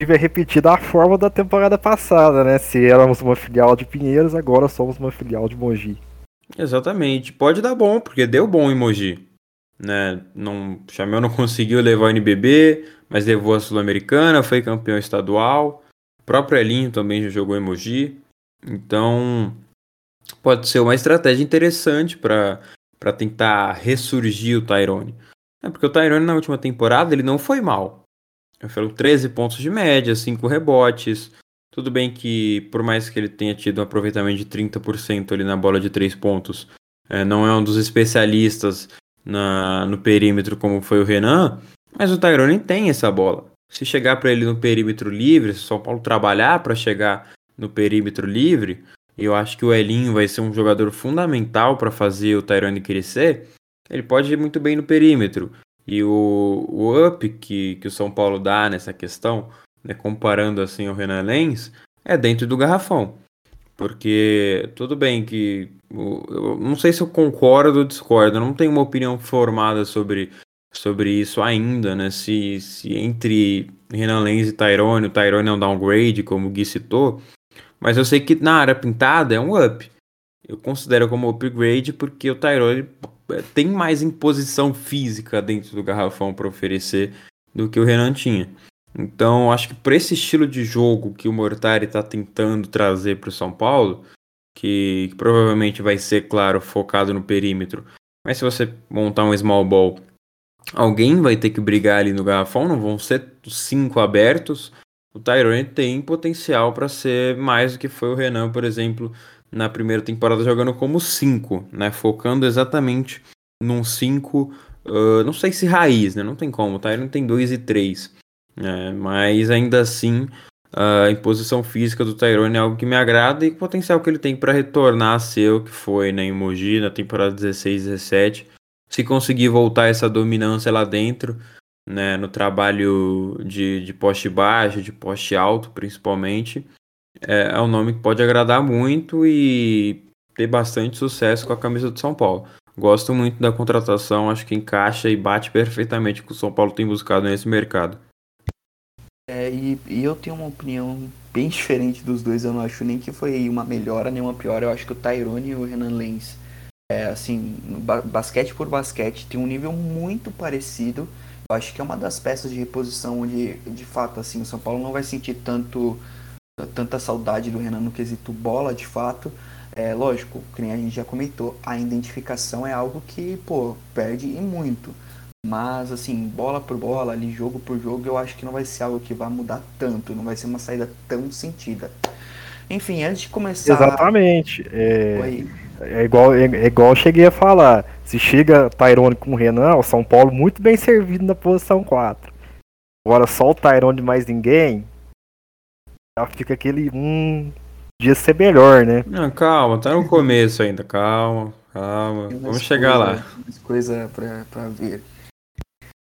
Tive repetida a forma da temporada passada, né? Se éramos uma filial de Pinheiros, agora somos uma filial de Mogi. Exatamente. Pode dar bom, porque deu bom em Mogi. Né? Não, Chamel não conseguiu levar o NBB, mas levou a Sul-Americana, foi campeão estadual. O próprio Elinho também já jogou em Mogi. Então, pode ser uma estratégia interessante para tentar ressurgir o Tyrone. É porque o Tyrone na última temporada ele não foi mal. Eu falo 13 pontos de média, 5 rebotes. Tudo bem que, por mais que ele tenha tido um aproveitamento de 30% ali na bola de 3 pontos, é, não é um dos especialistas na, no perímetro como foi o Renan, mas o Tyrone tem essa bola. Se chegar para ele no perímetro livre, se o São Paulo trabalhar para chegar no perímetro livre, eu acho que o Elinho vai ser um jogador fundamental para fazer o Tyrone crescer. Ele pode ir muito bem no perímetro. E o, o up que, que o São Paulo dá nessa questão, né, comparando assim o Renan Lenz, é dentro do garrafão. Porque tudo bem que. Eu não sei se eu concordo ou discordo, eu não tenho uma opinião formada sobre, sobre isso ainda, né? Se, se entre Renan Lenz e Tyrone, o Tyrone é um downgrade, como o Gui citou, mas eu sei que na área pintada é um up. Eu considero como upgrade porque o Tyrone tem mais imposição física dentro do garrafão para oferecer do que o Renan tinha. Então, acho que para esse estilo de jogo que o Mortari está tentando trazer para o São Paulo, que, que, provavelmente vai ser, claro, focado no perímetro, mas se você montar um small ball, alguém vai ter que brigar ali no garrafão, não vão ser cinco abertos. O Tyrone tem potencial para ser mais do que foi o Renan, por exemplo, na primeira temporada jogando como 5, né? Focando exatamente num 5, uh, não sei se raiz, né? Não tem como? Ele não tem 2 e 3. Né? Mas ainda assim, a imposição física do Tyrone é algo que me agrada e o potencial que ele tem para retornar a ser o que foi né, em na temporada 16 17. Se conseguir voltar essa dominância lá dentro, né, no trabalho de, de poste baixo, de poste alto principalmente, é, é um nome que pode agradar muito e ter bastante sucesso com a camisa do São Paulo. Gosto muito da contratação, acho que encaixa e bate perfeitamente com o que o São Paulo tem buscado nesse mercado. É, e, e, eu tenho uma opinião bem diferente dos dois, eu não acho nem que foi uma melhora nem uma pior, eu acho que o Tyrone e o Renan Lenz, é, assim, basquete por basquete, tem um nível muito parecido, eu acho que é uma das peças de reposição onde, de fato, assim, o São Paulo não vai sentir tanto tanta saudade do Renan no quesito bola, de fato. É lógico, que a gente já comentou, a identificação é algo que, pô, perde e muito. Mas, assim, bola por bola, ali, jogo por jogo, eu acho que não vai ser algo que vai mudar tanto, não vai ser uma saída tão sentida. Enfim, antes de começar. Exatamente. É, é igual, é, é, igual eu cheguei a falar. Se chega Tyrone com o Renan, o São Paulo muito bem servido na posição 4. Agora só o Tyrone mais ninguém, fica aquele. Hum, podia ser melhor, né? Não, calma, tá no começo ainda, calma, calma. Vamos chegar coisa, lá. Coisa pra, pra ver.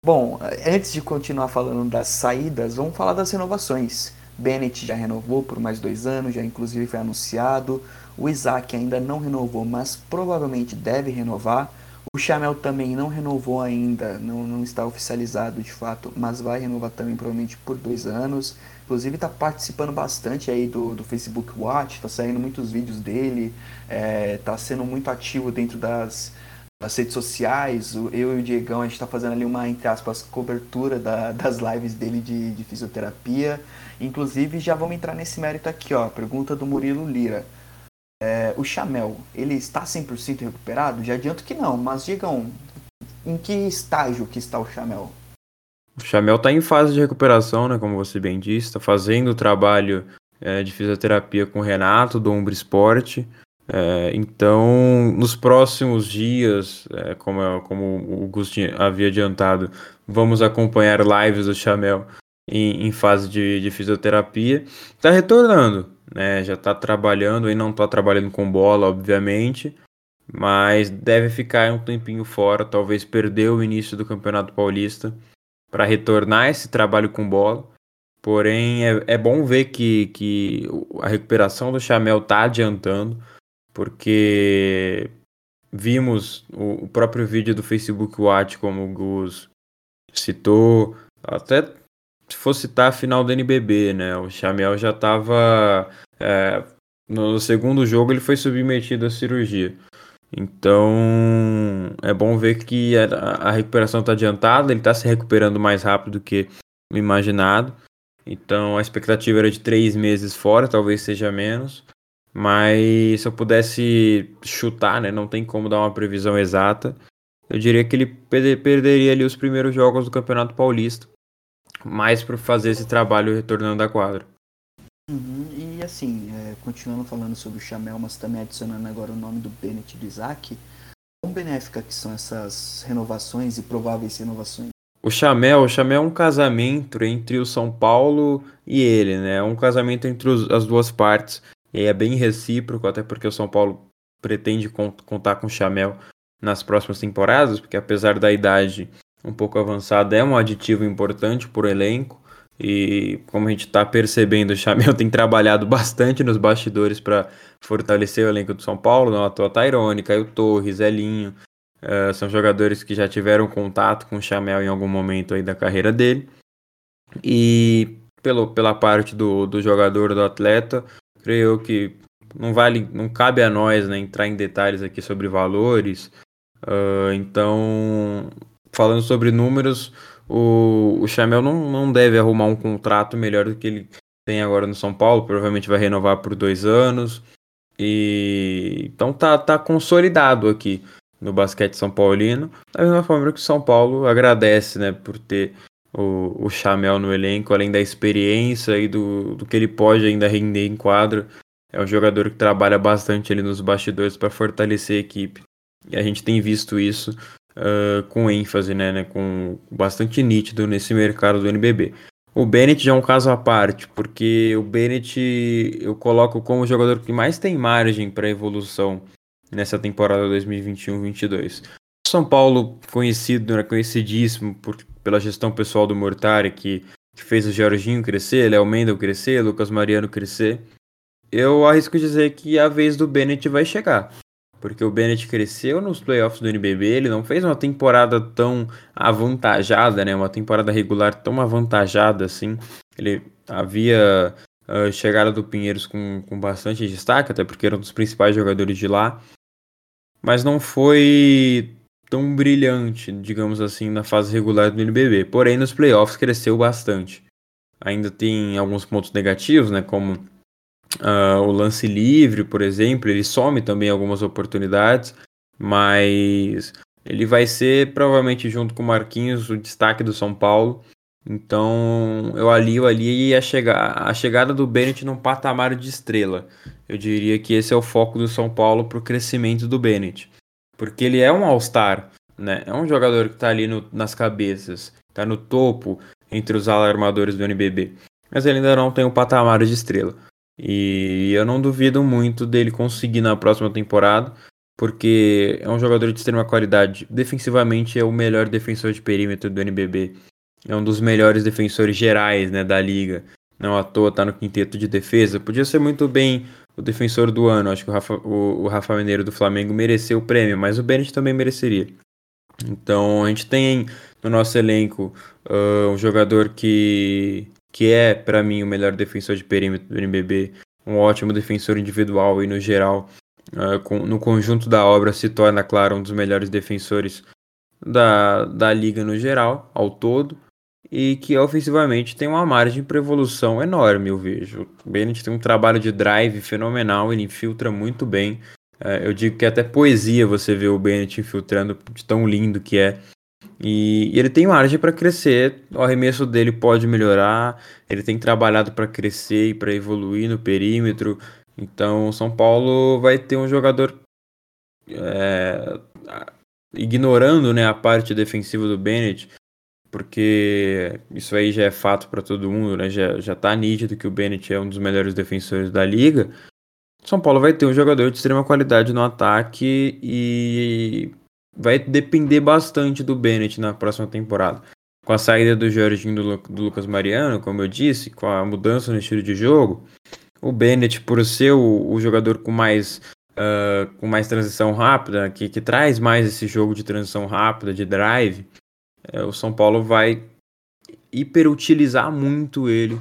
Bom, antes de continuar falando das saídas, vamos falar das renovações. Bennett já renovou por mais dois anos, já inclusive foi anunciado. O Isaac ainda não renovou, mas provavelmente deve renovar. O Chamel também não renovou ainda, não, não está oficializado de fato, mas vai renovar também provavelmente por dois anos. Inclusive está participando bastante aí do, do Facebook Watch, está saindo muitos vídeos dele, está é, tá sendo muito ativo dentro das, das redes sociais. eu e o Diegão, a gente está fazendo ali uma, entre aspas, cobertura da, das lives dele de, de fisioterapia. Inclusive, já vamos entrar nesse mérito aqui, ó. Pergunta do Murilo Lira. É, o Chamel, ele está 100% recuperado? Já adianto que não, mas digam, em que estágio que está o Chamel? O Chamel está em fase de recuperação, né, como você bem disse, está fazendo o trabalho é, de fisioterapia com o Renato, do Umbro Esporte. É, então, nos próximos dias, é, como, como o Gusto havia adiantado, vamos acompanhar lives do Chamel em, em fase de, de fisioterapia. Está retornando, né? Já está trabalhando e não está trabalhando com bola, obviamente, mas deve ficar um tempinho fora, talvez perder o início do Campeonato Paulista para retornar esse trabalho com bola. Porém, é, é bom ver que, que a recuperação do Chamel está adiantando, porque vimos o, próprio vídeo do Facebook Watch, como o Gus citou, até fosse estar a final do NBB, né? O Chamel já estava é, no segundo jogo ele foi submetido à cirurgia. Então é bom ver que a, a recuperação está adiantada, ele está se recuperando mais rápido do que o imaginado. Então a expectativa era de três meses fora, talvez seja menos. Mas se eu pudesse chutar, né, não tem como dar uma previsão exata, eu diria que ele perderia ali os primeiros jogos do Campeonato Paulista, mais para fazer esse trabalho retornando da quadra. Uhum, e assim, é, continuando falando sobre o Chamel, mas também adicionando agora o nome do Bennett e do Isaac, quão benéfica que são essas renovações e prováveis renovações? O Chamel, o Chamel é um casamento entre o São Paulo e ele, né? É um casamento entre os, as duas partes. E é bem recíproco, até porque o São Paulo pretende contar com o Chamel nas próximas temporadas, porque apesar da idade um pouco avançada, é um aditivo importante para o elenco. E como a gente está percebendo, o Chamel tem trabalhado bastante nos bastidores para fortalecer o elenco do São Paulo. Não à toa Tairone, Caio Torres, Elinho. Uh, são jogadores que já tiveram contato com o Chamel em algum momento aí da carreira dele. E pelo, pela parte do, do jogador, do atleta, creio que não vale, não cabe a nós né, entrar em detalhes aqui sobre valores. Uh, então, falando sobre números, o, o Chamel não, não deve arrumar um contrato melhor do que ele tem agora no São Paulo. Provavelmente vai renovar por dois anos. E então tá, tá consolidado aqui no basquete São Paulino. Da mesma forma que o São Paulo agradece né, por ter o, o Chamel no elenco, além da experiência e do, do que ele pode ainda render em quadro. É um jogador que trabalha bastante ali nos bastidores para fortalecer a equipe. E a gente tem visto isso uh, com ênfase, né, né, com bastante nítido nesse mercado do NBB. O Bennett já é um caso à parte, porque o Bennett eu coloco como o jogador que mais tem margem para evolução nessa temporada 2021-22. São Paulo, conhecido, né, conhecidíssimo por, pela gestão pessoal do Mortari, que, que fez o Jorginho crescer, Léo Mendel crescer, Lucas Mariano crescer. Eu arrisco dizer que a vez do Bennett vai chegar porque o Bennett cresceu nos playoffs do NBB, ele não fez uma temporada tão avantajada, né? Uma temporada regular tão avantajada assim. Ele havia uh, chegado do Pinheiros com, com bastante destaque, até porque era um dos principais jogadores de lá. Mas não foi tão brilhante, digamos assim, na fase regular do NBB. Porém, nos playoffs cresceu bastante. Ainda tem alguns pontos negativos, né? Como Uh, o lance livre, por exemplo, ele some também algumas oportunidades, mas ele vai ser provavelmente junto com o Marquinhos o destaque do São Paulo. Então eu alio ali a, chega a chegada do Bennett num patamar de estrela. Eu diria que esse é o foco do São Paulo para o crescimento do Bennett. Porque ele é um All-Star, né? É um jogador que está ali no, nas cabeças, está no topo entre os alarmadores do NBB. Mas ele ainda não tem o patamar de estrela. E eu não duvido muito dele conseguir na próxima temporada, porque é um jogador de extrema qualidade. Defensivamente é o melhor defensor de perímetro do NBB. É um dos melhores defensores gerais né, da liga. Não à toa tá no quinteto de defesa. Podia ser muito bem o defensor do ano. Acho que o Rafa, o, o Rafa Mineiro do Flamengo mereceu o prêmio, mas o Bennett também mereceria. Então a gente tem no nosso elenco uh, um jogador que que é para mim o melhor defensor de perímetro do NBB, um ótimo defensor individual e no geral, uh, com, no conjunto da obra se torna, claro, um dos melhores defensores da, da liga no geral, ao todo, e que ofensivamente tem uma margem para evolução enorme, eu vejo. O Bennett tem um trabalho de drive fenomenal, ele infiltra muito bem. Uh, eu digo que é até poesia você ver o Bennett infiltrando de tão lindo que é. E, e ele tem margem para crescer, o arremesso dele pode melhorar, ele tem trabalhado para crescer e para evoluir no perímetro. Então, São Paulo vai ter um jogador é, ignorando né, a parte defensiva do Bennett, porque isso aí já é fato para todo mundo, né? já, já tá nítido que o Bennett é um dos melhores defensores da liga. São Paulo vai ter um jogador de extrema qualidade no ataque e vai depender bastante do Bennett na próxima temporada. Com a saída do Jorginho do, do Lucas Mariano, como eu disse, com a mudança no estilo de jogo, o Bennett, por ser o, o jogador com mais, uh, com mais transição rápida, que, que traz mais esse jogo de transição rápida, de drive, uh, o São Paulo vai hiperutilizar muito ele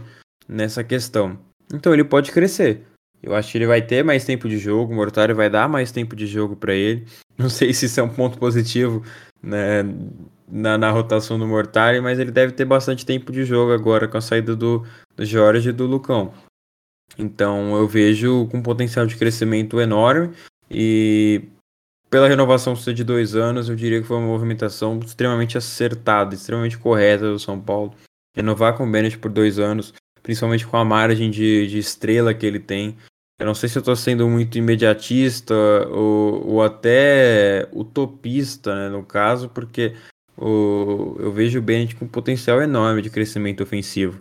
nessa questão. Então ele pode crescer. Eu acho que ele vai ter mais tempo de jogo, o Mortário vai dar mais tempo de jogo para ele. Não sei se isso é um ponto positivo né, na, na, rotação do Mortário, mas ele deve ter bastante tempo de jogo agora com a saída do, do Jorge e do Lucão. Então eu vejo com potencial de crescimento enorme e pela renovação ser de dois anos, eu diria que foi uma movimentação extremamente acertada, extremamente correta do São Paulo. Renovar com o Bennett por dois anos, principalmente com a margem de, de estrela que ele tem. Eu não sei se eu estou sendo muito imediatista ou, ou até utopista, né, no caso, porque o, eu vejo o Bennett com potencial enorme de crescimento ofensivo.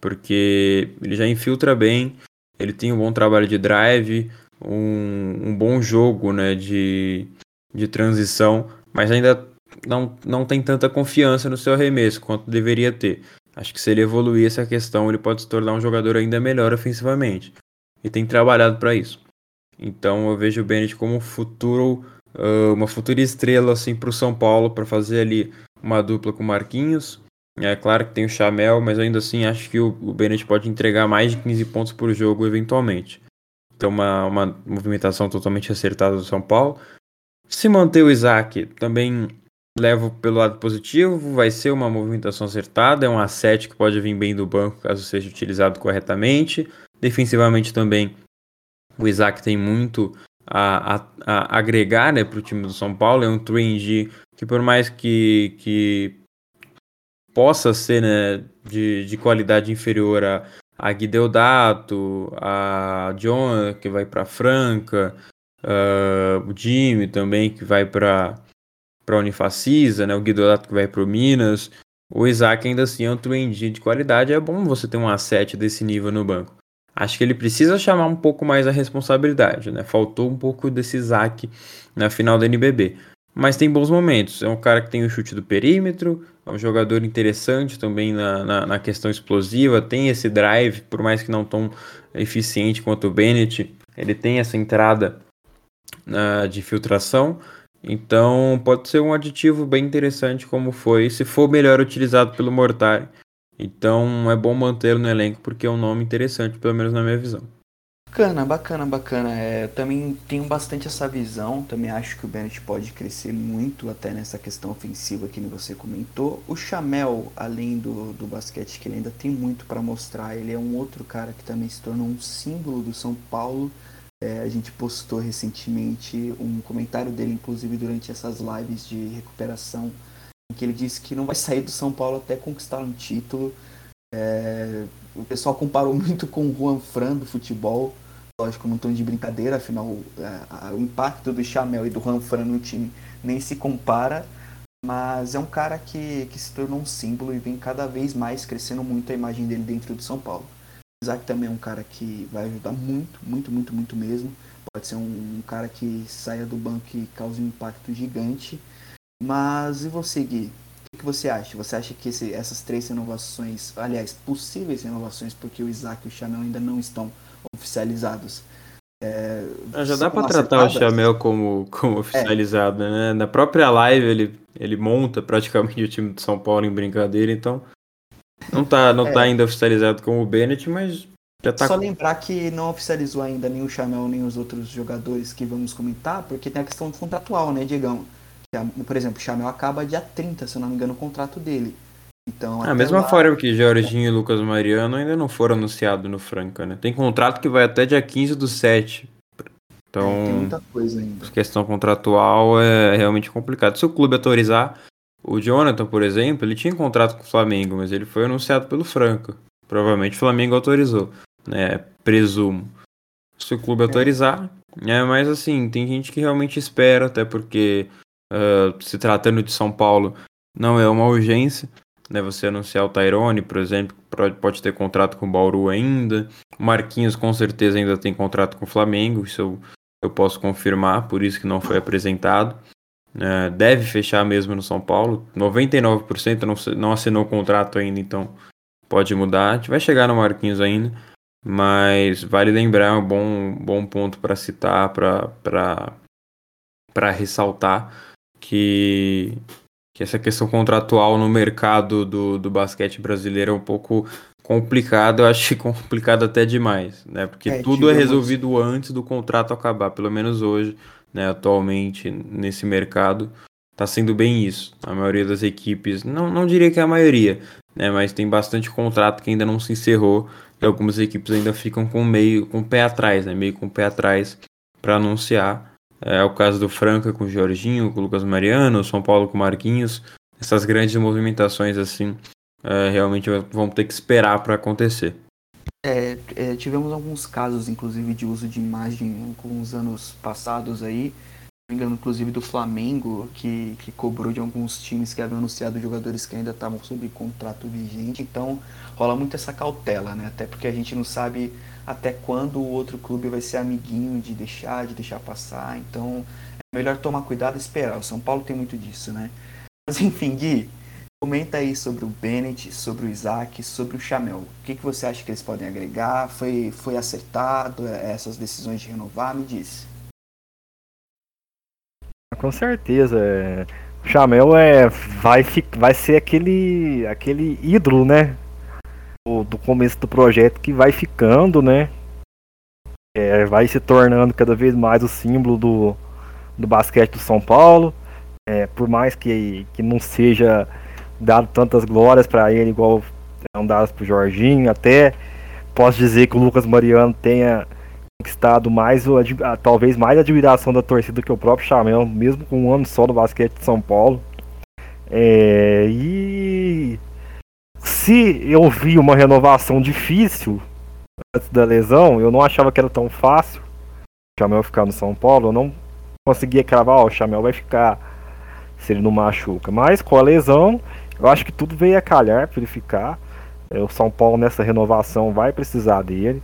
Porque ele já infiltra bem, ele tem um bom trabalho de drive, um, um bom jogo né, de, de transição, mas ainda não, não tem tanta confiança no seu arremesso quanto deveria ter. Acho que se ele evoluir essa questão, ele pode se tornar um jogador ainda melhor ofensivamente. E tem trabalhado para isso. Então eu vejo o Bennett como um futuro, uh, uma futura estrela assim para o São Paulo para fazer ali uma dupla com Marquinhos. É claro que tem o Chamel, mas ainda assim acho que o, o Bennett pode entregar mais de 15 pontos por jogo eventualmente. Então uma, uma movimentação totalmente acertada do São Paulo. Se manter o Isaac, também levo pelo lado positivo, vai ser uma movimentação acertada, é um asset que pode vir bem do banco caso seja utilizado corretamente. Defensivamente também, o Isaac tem muito a, a, a agregar né, para o time do São Paulo, é um 3 que por mais que, que possa ser né, de, de qualidade inferior a, a Guideodato, a John que vai para Franca, uh, o Jimmy também que vai para para a Unifacisa, né? O Guido Lato que vai para o Minas. O Isaac ainda assim é um trendy de qualidade. É bom você ter um asset desse nível no banco. Acho que ele precisa chamar um pouco mais a responsabilidade, né? Faltou um pouco desse Isaac na final da NBB. Mas tem bons momentos. É um cara que tem o chute do perímetro, é um jogador interessante também na, na, na questão explosiva, tem esse drive, por mais que não tão eficiente quanto o Bennett, ele tem essa entrada uh, de filtração. Então pode ser um aditivo bem interessante como foi, se for melhor utilizado pelo Mortari. Então é bom mantê-lo no elenco porque é um nome interessante, pelo menos na minha visão. Bacana, bacana, bacana. É, também tenho bastante essa visão. Também acho que o Bennett pode crescer muito até nessa questão ofensiva que você comentou. O Chamel, além do, do basquete, que ele ainda tem muito para mostrar, ele é um outro cara que também se tornou um símbolo do São Paulo é, a gente postou recentemente um comentário dele, inclusive durante essas lives de recuperação, em que ele disse que não vai sair do São Paulo até conquistar um título. É, o pessoal comparou muito com o Juan Fran do futebol, lógico, num tom de brincadeira, afinal é, o impacto do Chamel e do Juan Fran no time nem se compara, mas é um cara que, que se tornou um símbolo e vem cada vez mais crescendo muito a imagem dele dentro do São Paulo. Isaac também é um cara que vai ajudar muito, muito, muito, muito mesmo. Pode ser um, um cara que saia do banco e cause um impacto gigante. Mas e você, Gui? O que você acha? Você acha que esse, essas três renovações, aliás, possíveis renovações, porque o Isaac e o Chamel ainda não estão oficializados, é, ah, já dá para tratar o Chamel como, como oficializado, é. né? Na própria live ele, ele monta praticamente o time de São Paulo em brincadeira, então não tá, não tá é. tá ainda oficializado como o Bennett, mas já tá. Só lembrar que não oficializou ainda nem o Chamel nem os outros jogadores que vamos comentar, porque tem a questão contratual, né, Diegão? Por exemplo, o Chamel acaba dia 30, se eu não me engano, o contrato dele. Então, a mesma lá... forma que Jorginho e Lucas Mariano ainda não foram anunciados no Franca, né? Tem contrato que vai até dia 15 do 7. Então, é, tem muita coisa ainda. questão contratual é realmente complicado. Se o clube autorizar, o Jonathan, por exemplo, ele tinha contrato com o Flamengo, mas ele foi anunciado pelo Franca. Provavelmente o Flamengo autorizou, né? Presumo. Se o clube autorizar, é, mas assim, tem gente que realmente espera, até porque uh, se tratando de São Paulo, não é uma urgência, né? Você anunciar o Tyrone, por exemplo, pode ter contrato com o Bauru ainda. O Marquinhos com certeza ainda tem contrato com o Flamengo, isso eu, eu posso confirmar, por isso que não foi apresentado. É, deve fechar mesmo no São Paulo. 99% não, não assinou o contrato ainda, então pode mudar. A gente vai chegar no Marquinhos ainda, mas vale lembrar, é um bom, bom ponto para citar, para ressaltar que que essa questão contratual no mercado do, do basquete brasileiro é um pouco complicado, eu acho complicado até demais, né? Porque é, tudo é resolvido antes do contrato acabar, pelo menos hoje, né, atualmente nesse mercado, tá sendo bem isso. A maioria das equipes, não, não diria que é a maioria, né, mas tem bastante contrato que ainda não se encerrou e algumas equipes ainda ficam com meio com o pé atrás, né, meio com o pé atrás para anunciar. É o caso do Franca com o Jorginho, com o Lucas Mariano, o São Paulo com o Marquinhos. Essas grandes movimentações assim, é, realmente vão ter que esperar para acontecer. É, é, tivemos alguns casos, inclusive, de uso de imagem alguns anos passados aí. Me engano, inclusive, do Flamengo, que, que cobrou de alguns times que haviam anunciado jogadores que ainda estavam sob contrato vigente. Então, rola muito essa cautela, né? Até porque a gente não sabe até quando o outro clube vai ser amiguinho de deixar, de deixar passar. Então, é melhor tomar cuidado e esperar. O São Paulo tem muito disso, né? Mas, enfim, Gui, Comenta aí sobre o Bennett, sobre o Isaac, sobre o Chamel. O que, que você acha que eles podem agregar? Foi, foi acertado essas decisões de renovar? Me diz. Com certeza. É, o Chamel é, vai, vai ser aquele, aquele ídolo, né? Do, do começo do projeto que vai ficando, né? É, vai se tornando cada vez mais o símbolo do, do basquete do São Paulo. É, por mais que, que não seja dado tantas glórias para ele, igual eram dadas para o Jorginho. Até posso dizer que o Lucas Mariano tenha conquistado mais, talvez mais admiração da torcida que o próprio Chamel, mesmo com um ano só no basquete de São Paulo. É, e se eu vi uma renovação difícil antes da lesão, eu não achava que era tão fácil o Chamel ficar no São Paulo, eu não conseguia cravar, ó, o Chamel vai ficar se ele não machuca. Mas com a lesão, eu acho que tudo veio a calhar para ele ficar. É, o São Paulo nessa renovação vai precisar dele.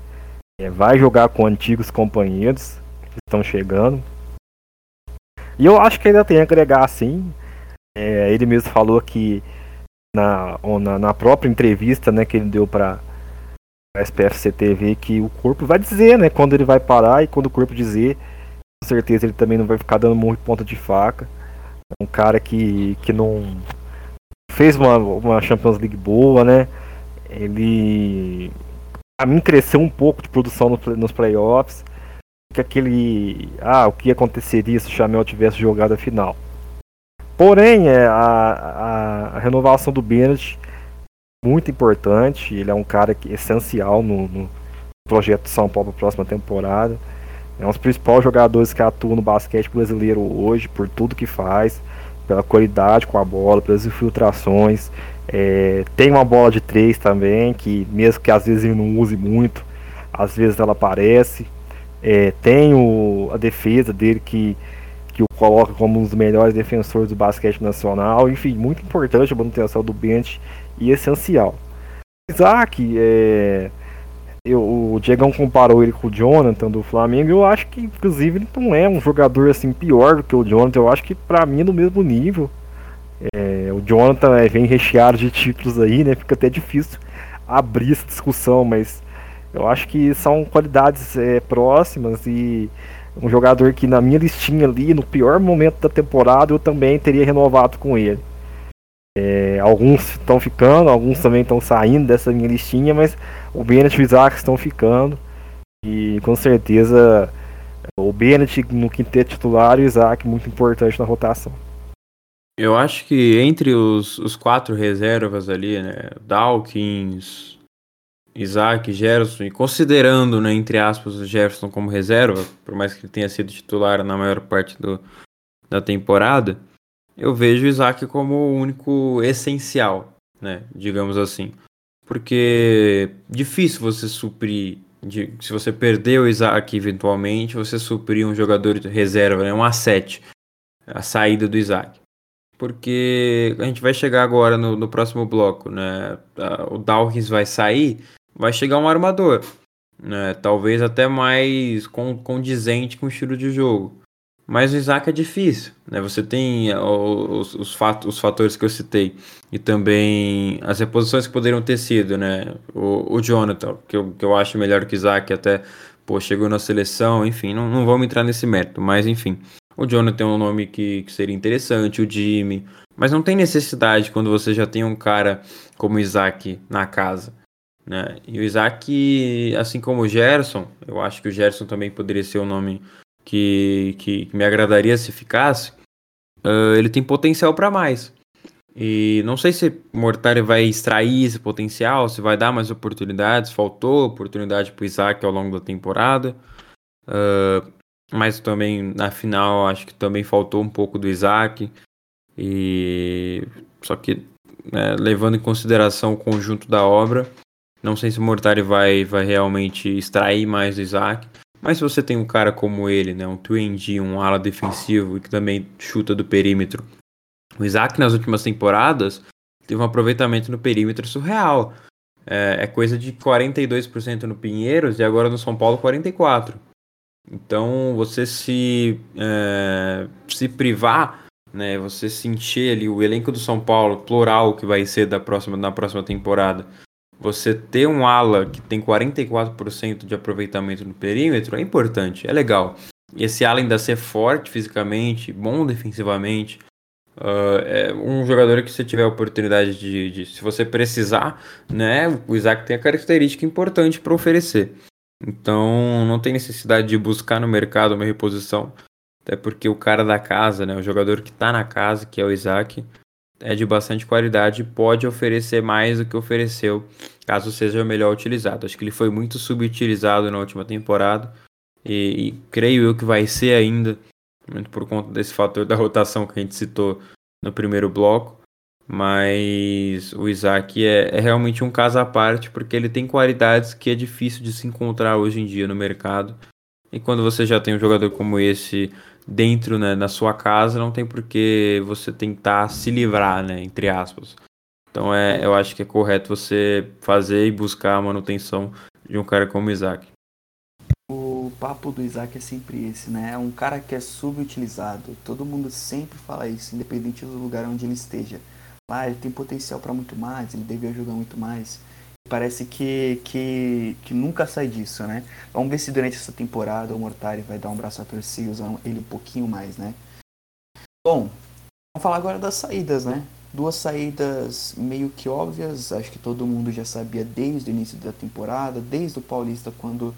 É, vai jogar com antigos companheiros que estão chegando. E eu acho que ainda tem a agregar sim. É, ele mesmo falou que na, na, na, própria entrevista né, que ele deu para a SPFC TV que o corpo vai dizer né, quando ele vai parar e quando o corpo dizer, com certeza ele também não vai ficar dando muito ponta de faca. Um cara que, que não, fez uma, uma Champions League boa, né? Ele a mim cresceu um pouco de produção no, nos playoffs. Que aquele. Ah, o que aconteceria se o Chamel tivesse jogado a final. Porém, é, a, a, renovação do Bennett muito importante. Ele é um cara que essencial no, no projeto de São Paulo para a próxima temporada. É um dos principais jogadores que atuam no basquete brasileiro hoje, por tudo que faz pela qualidade com a bola, pelas infiltrações. É, tem uma bola de três também, que mesmo que às vezes ele não use muito, às vezes ela aparece. É, tem o, a defesa dele que, que o coloca como um dos melhores defensores do basquete nacional. Enfim, muito importante a manutenção do bench e essencial. Isaac, é, eu, o Diegão comparou ele com o Jonathan do Flamengo. Eu acho que, inclusive, ele não é um jogador assim pior do que o Jonathan. Eu acho que, para mim, é no mesmo nível. É, o Jonathan é, vem recheado de títulos aí, né? Fica até difícil abrir essa discussão, mas eu acho que são qualidades é, próximas e um jogador que na minha listinha ali, no pior momento da temporada, eu também teria renovado com ele. É, alguns estão ficando, alguns também estão saindo dessa minha listinha, mas o Bennett e o Isaac estão ficando. E com certeza o Bennett no quinteto titular e o Isaac muito importante na rotação. Eu acho que entre os, os quatro reservas ali, né, Dawkins, Isaac, Gerson, e considerando, né, entre aspas, o Jefferson como reserva, por mais que ele tenha sido titular na maior parte do, da temporada, eu vejo o Isaac como o único essencial, né, digamos assim. Porque difícil você suprir, de, se você perder o Isaac eventualmente, você suprir um jogador de reserva, né, um A7, a saída do Isaac. Porque a gente vai chegar agora no, no próximo bloco, né? O Dawkins vai sair, vai chegar um armador, né? Talvez até mais condizente com o estilo de jogo. Mas o Isaac é difícil, né? Você tem os, os, fatos, os fatores que eu citei e também as reposições que poderiam ter sido, né? O, o Jonathan, que eu, que eu acho melhor que o Isaac, até pô, chegou na seleção, enfim, não, não vamos entrar nesse mérito, mas enfim. O Jonathan é um nome que, que seria interessante, o Jimmy. Mas não tem necessidade quando você já tem um cara como Isaac na casa. Né? E o Isaac, assim como o Gerson, eu acho que o Gerson também poderia ser um nome que, que, que me agradaria se ficasse. Uh, ele tem potencial para mais. E não sei se Mortari vai extrair esse potencial, se vai dar mais oportunidades. Faltou oportunidade para o Isaac ao longo da temporada. Uh, mas também na final acho que também faltou um pouco do Isaac. E só que né, levando em consideração o conjunto da obra, não sei se o Mortari vai, vai realmente extrair mais do Isaac. Mas se você tem um cara como ele, né, um 2 um ala defensivo e que também chuta do perímetro, o Isaac nas últimas temporadas teve um aproveitamento no perímetro surreal. É, é coisa de 42% no Pinheiros e agora no São Paulo 44%. Então você se, é, se privar, né, você se encher ali o elenco do São Paulo, plural que vai ser da próxima, na próxima temporada, você ter um ala que tem 44% de aproveitamento no perímetro é importante, é legal. E esse ala ainda ser forte fisicamente, bom defensivamente, Uh, é um jogador que você tiver a oportunidade de, de, se você precisar, né, o Isaac tem a característica importante para oferecer. Então não tem necessidade de buscar no mercado uma reposição, até porque o cara da casa, né, o jogador que está na casa, que é o Isaac, é de bastante qualidade e pode oferecer mais do que ofereceu, caso seja melhor utilizado. Acho que ele foi muito subutilizado na última temporada e, e creio eu que vai ser ainda muito por conta desse fator da rotação que a gente citou no primeiro bloco. Mas o Isaac é, é, realmente um caso à parte, porque ele tem qualidades que é difícil de se encontrar hoje em dia no mercado. E quando você já tem um jogador como esse dentro, né, na sua casa, não tem por que você tentar se livrar, né, entre aspas. Então é, eu acho que é correto você fazer e buscar a manutenção de um cara como Isaac o papo do Isaac é sempre esse, né? É um cara que é subutilizado. Todo mundo sempre fala isso, independente do lugar onde ele esteja. Ah, ele tem potencial para muito mais, ele devia jogar muito mais. Parece que, que, que nunca sai disso, né? Vamos ver se durante essa temporada o Mortari vai dar um braço a torcer e usar ele um pouquinho mais, né? Bom, vamos falar agora das saídas, né? Duas saídas meio que óbvias, acho que todo mundo já sabia desde o início da temporada, desde o Paulista, quando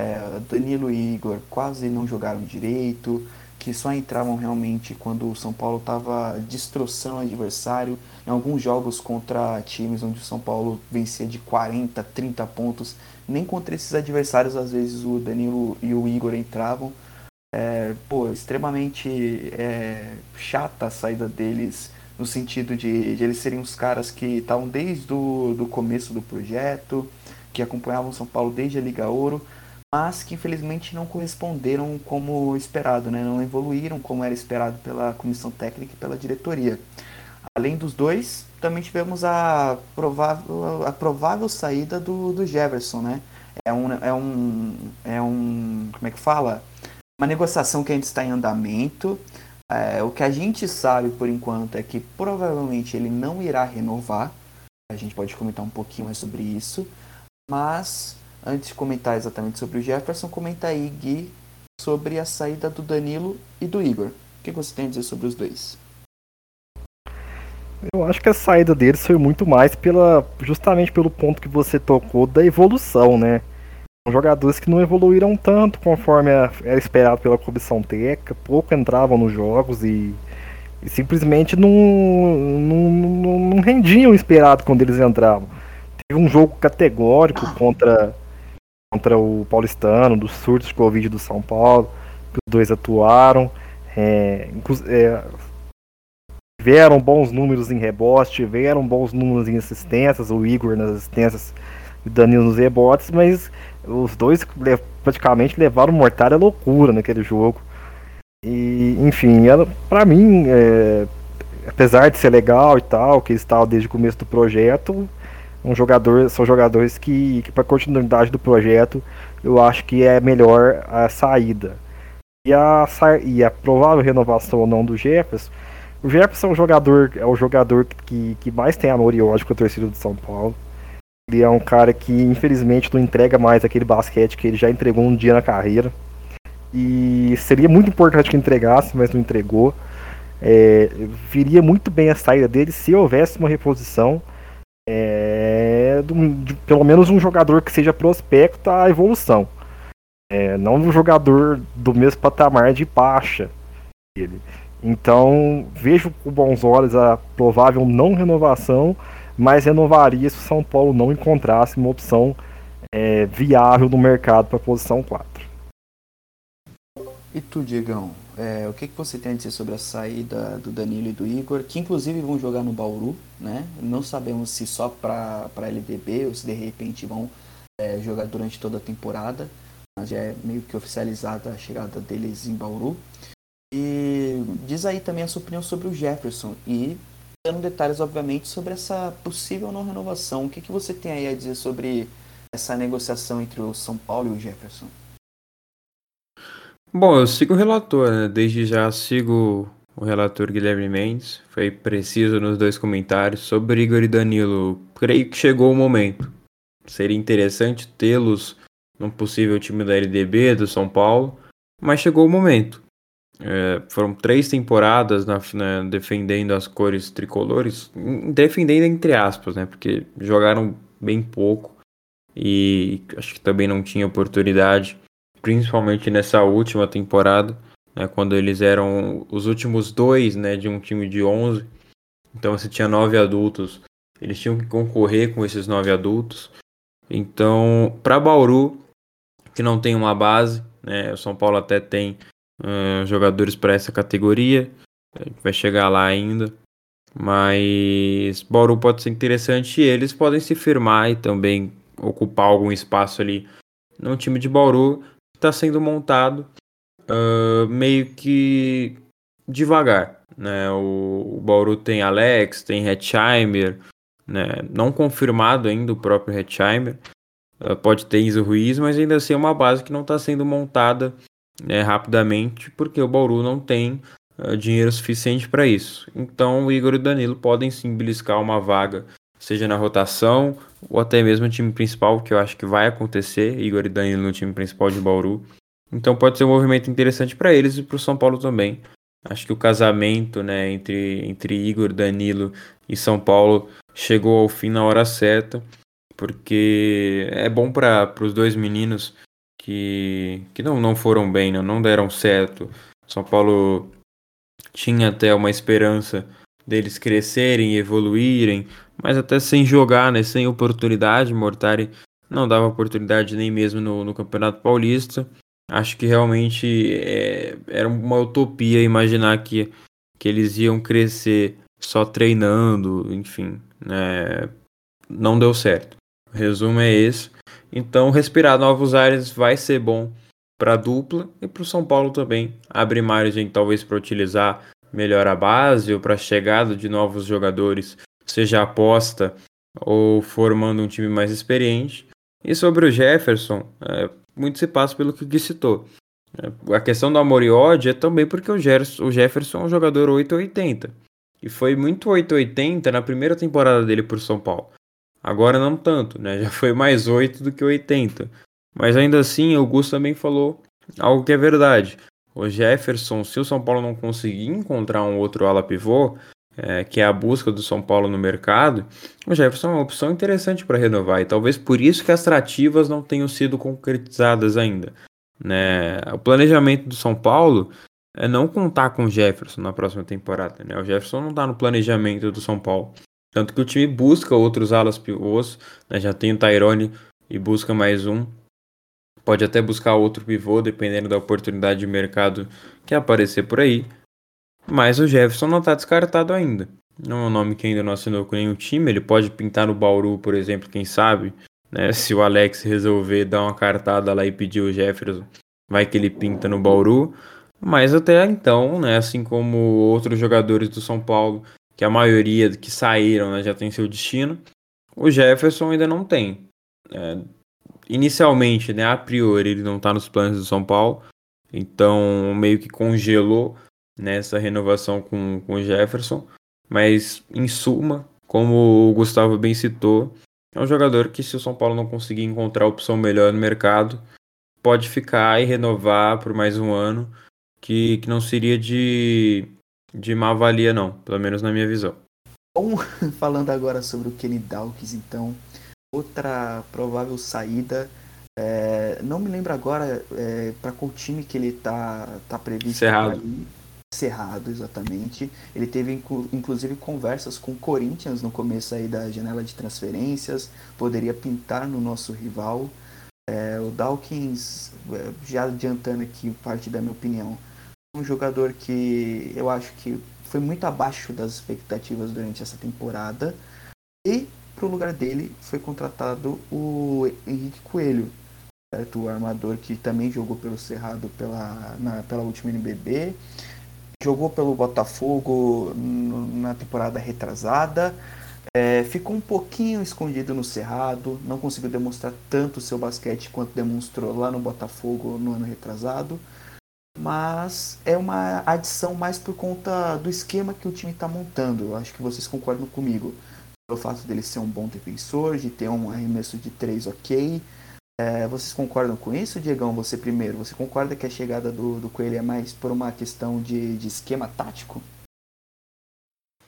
é, Danilo e Igor quase não jogaram direito, que só entravam realmente quando o São Paulo estava destroçando o adversário. Em alguns jogos contra times onde o São Paulo vencia de 40, 30 pontos, nem contra esses adversários às vezes o Danilo e o Igor entravam. É, pô, extremamente é, chata a saída deles no sentido de, de eles serem os caras que estavam desde o do começo do projeto, que acompanhavam o São Paulo desde a Liga Ouro mas que infelizmente não corresponderam como esperado, né? não evoluíram como era esperado pela comissão técnica e pela diretoria. Além dos dois, também tivemos a provável, a provável saída do, do Jefferson, né? É um, é um, é um, como é que fala? Uma negociação que ainda está em andamento. É, o que a gente sabe por enquanto é que provavelmente ele não irá renovar. A gente pode comentar um pouquinho mais sobre isso. Mas Antes de comentar exatamente sobre o Jefferson, comenta aí, Gui, sobre a saída do Danilo e do Igor. O que você tem a dizer sobre os dois? Eu acho que a saída deles foi muito mais pela justamente pelo ponto que você tocou da evolução, né? São jogadores que não evoluíram tanto conforme era esperado pela comissão técnica, pouco entravam nos jogos e, e simplesmente não, não, não, não rendiam o esperado quando eles entravam. Teve um jogo categórico contra contra o Paulistano, dos surtos de Covid do São Paulo, que os dois atuaram. É, é, tiveram bons números em rebote, tiveram bons números em assistências, o Igor nas assistências e o Danilo nos rebotes, mas os dois praticamente levaram mortalha loucura naquele jogo. E, enfim, para mim, é, apesar de ser legal e tal, que eles estavam desde o começo do projeto, um jogador, são jogadores que, que para continuidade do projeto eu acho que é melhor a saída. E a, e a provável renovação ou não do Jefferson, o Jefferson é um jogador, é o jogador que, que mais tem amor e ódio com a torcida do São Paulo. Ele é um cara que infelizmente não entrega mais aquele basquete que ele já entregou um dia na carreira. E seria muito importante que entregasse, mas não entregou. É, viria muito bem a saída dele se houvesse uma reposição. É, de, pelo menos um jogador que seja prospecto à evolução. É, não um jogador do mesmo patamar de baixa. Ele. Então vejo com bons olhos a provável não renovação, mas renovaria se o São Paulo não encontrasse uma opção é, viável no mercado para a posição 4. E tu, Diegão, é, o que, que você tem a dizer sobre a saída do Danilo e do Igor, que inclusive vão jogar no Bauru, né? Não sabemos se só para LDB ou se de repente vão é, jogar durante toda a temporada, mas já é meio que oficializada a chegada deles em Bauru. E diz aí também a sua opinião sobre o Jefferson e dando detalhes, obviamente, sobre essa possível não renovação. O que, que você tem aí a dizer sobre essa negociação entre o São Paulo e o Jefferson? Bom, eu sigo o relator, né? Desde já sigo o relator Guilherme Mendes. Foi preciso nos dois comentários sobre Igor e Danilo. Creio que chegou o momento. Seria interessante tê-los num possível time da LDB, do São Paulo, mas chegou o momento. É, foram três temporadas na, na, defendendo as cores tricolores, defendendo entre aspas, né? Porque jogaram bem pouco e acho que também não tinha oportunidade principalmente nessa última temporada, né, quando eles eram os últimos dois né, de um time de 11. Então você tinha nove adultos, eles tinham que concorrer com esses nove adultos. Então, para Bauru, que não tem uma base, né, o São Paulo até tem uh, jogadores para essa categoria, vai chegar lá ainda. Mas Bauru pode ser interessante e eles podem se firmar e também ocupar algum espaço ali no time de Bauru está sendo montado uh, meio que devagar. Né? O, o Bauru tem Alex, tem Hetzheimer, né? não confirmado ainda o próprio Hetzheimer. Uh, pode ter Enzo Ruiz, mas ainda assim é uma base que não está sendo montada né, rapidamente, porque o Bauru não tem uh, dinheiro suficiente para isso. Então o Igor e o Danilo podem sim beliscar uma vaga, seja na rotação ou até mesmo no time principal, que eu acho que vai acontecer, Igor e Danilo no time principal de Bauru. Então pode ser um movimento interessante para eles e para o São Paulo também. Acho que o casamento né, entre, entre Igor, Danilo e São Paulo chegou ao fim na hora certa, porque é bom para os dois meninos que, que não, não foram bem, não, não deram certo. São Paulo tinha até uma esperança deles crescerem evoluírem, mas até sem jogar, né, sem oportunidade, Mortari não dava oportunidade nem mesmo no, no Campeonato Paulista. Acho que realmente é, era uma utopia imaginar que, que eles iam crescer só treinando, enfim, né, não deu certo. O resumo é esse. Então, respirar novos ares vai ser bom para a dupla e para o São Paulo também. Abre margem talvez para utilizar melhor a base ou para a chegada de novos jogadores, seja aposta ou formando um time mais experiente. E sobre o Jefferson, é, muito se passa pelo que o Gui citou. É, a questão do amor ódio é também porque o, Gerson, o Jefferson é um jogador 880. E foi muito 880 na primeira temporada dele por São Paulo. Agora não tanto, né? Já foi mais 8 do que 80. Mas ainda assim, o Gus também falou algo que é verdade o Jefferson, se o São Paulo não conseguir encontrar um outro ala pivô, é, que é a busca do São Paulo no mercado, o Jefferson é uma opção interessante para renovar e talvez por isso que as trativas não tenham sido concretizadas ainda. Né? O planejamento do São Paulo é não contar com o Jefferson na próxima temporada. Né? O Jefferson não está no planejamento do São Paulo. Tanto que o time busca outros alas pivôs, né? já tem o Tyrone e busca mais um. Pode até buscar outro pivô, dependendo da oportunidade de mercado que aparecer por aí. Mas o Jefferson não está descartado ainda. Não é um nome que ainda não assinou com nenhum time. Ele pode pintar no Bauru, por exemplo, quem sabe. Né? Se o Alex resolver dar uma cartada lá e pedir o Jefferson, vai que ele pinta no Bauru. Mas até então, né, assim como outros jogadores do São Paulo, que a maioria que saíram né, já tem seu destino, o Jefferson ainda não tem. É, inicialmente, né, a priori, ele não está nos planos do São Paulo, então meio que congelou nessa né, renovação com, com o Jefferson, mas em suma, como o Gustavo bem citou, é um jogador que se o São Paulo não conseguir encontrar opção melhor no mercado, pode ficar e renovar por mais um ano, que, que não seria de, de má valia, não, pelo menos na minha visão. Bom, falando agora sobre o Kenny Dawkins, então, outra provável saída. É, não me lembro agora é, para qual time que ele tá, tá previsto. Cerrado. Cerrado, exatamente. Ele teve inclusive conversas com o Corinthians no começo aí da janela de transferências. Poderia pintar no nosso rival. É, o Dawkins, é, já adiantando aqui parte da minha opinião, um jogador que eu acho que foi muito abaixo das expectativas durante essa temporada. E para o lugar dele foi contratado o Henrique Coelho, certo? o armador que também jogou pelo Cerrado pela, na, pela última NBB, jogou pelo Botafogo na temporada retrasada é, ficou um pouquinho escondido no Cerrado, não conseguiu demonstrar tanto o seu basquete quanto demonstrou lá no Botafogo no ano retrasado. Mas é uma adição mais por conta do esquema que o time está montando. Eu acho que vocês concordam comigo. Pelo fato dele ser um bom defensor, de ter um arremesso de três ok. É, vocês concordam com isso, Diegão? Você primeiro. Você concorda que a chegada do, do Coelho é mais por uma questão de, de esquema tático?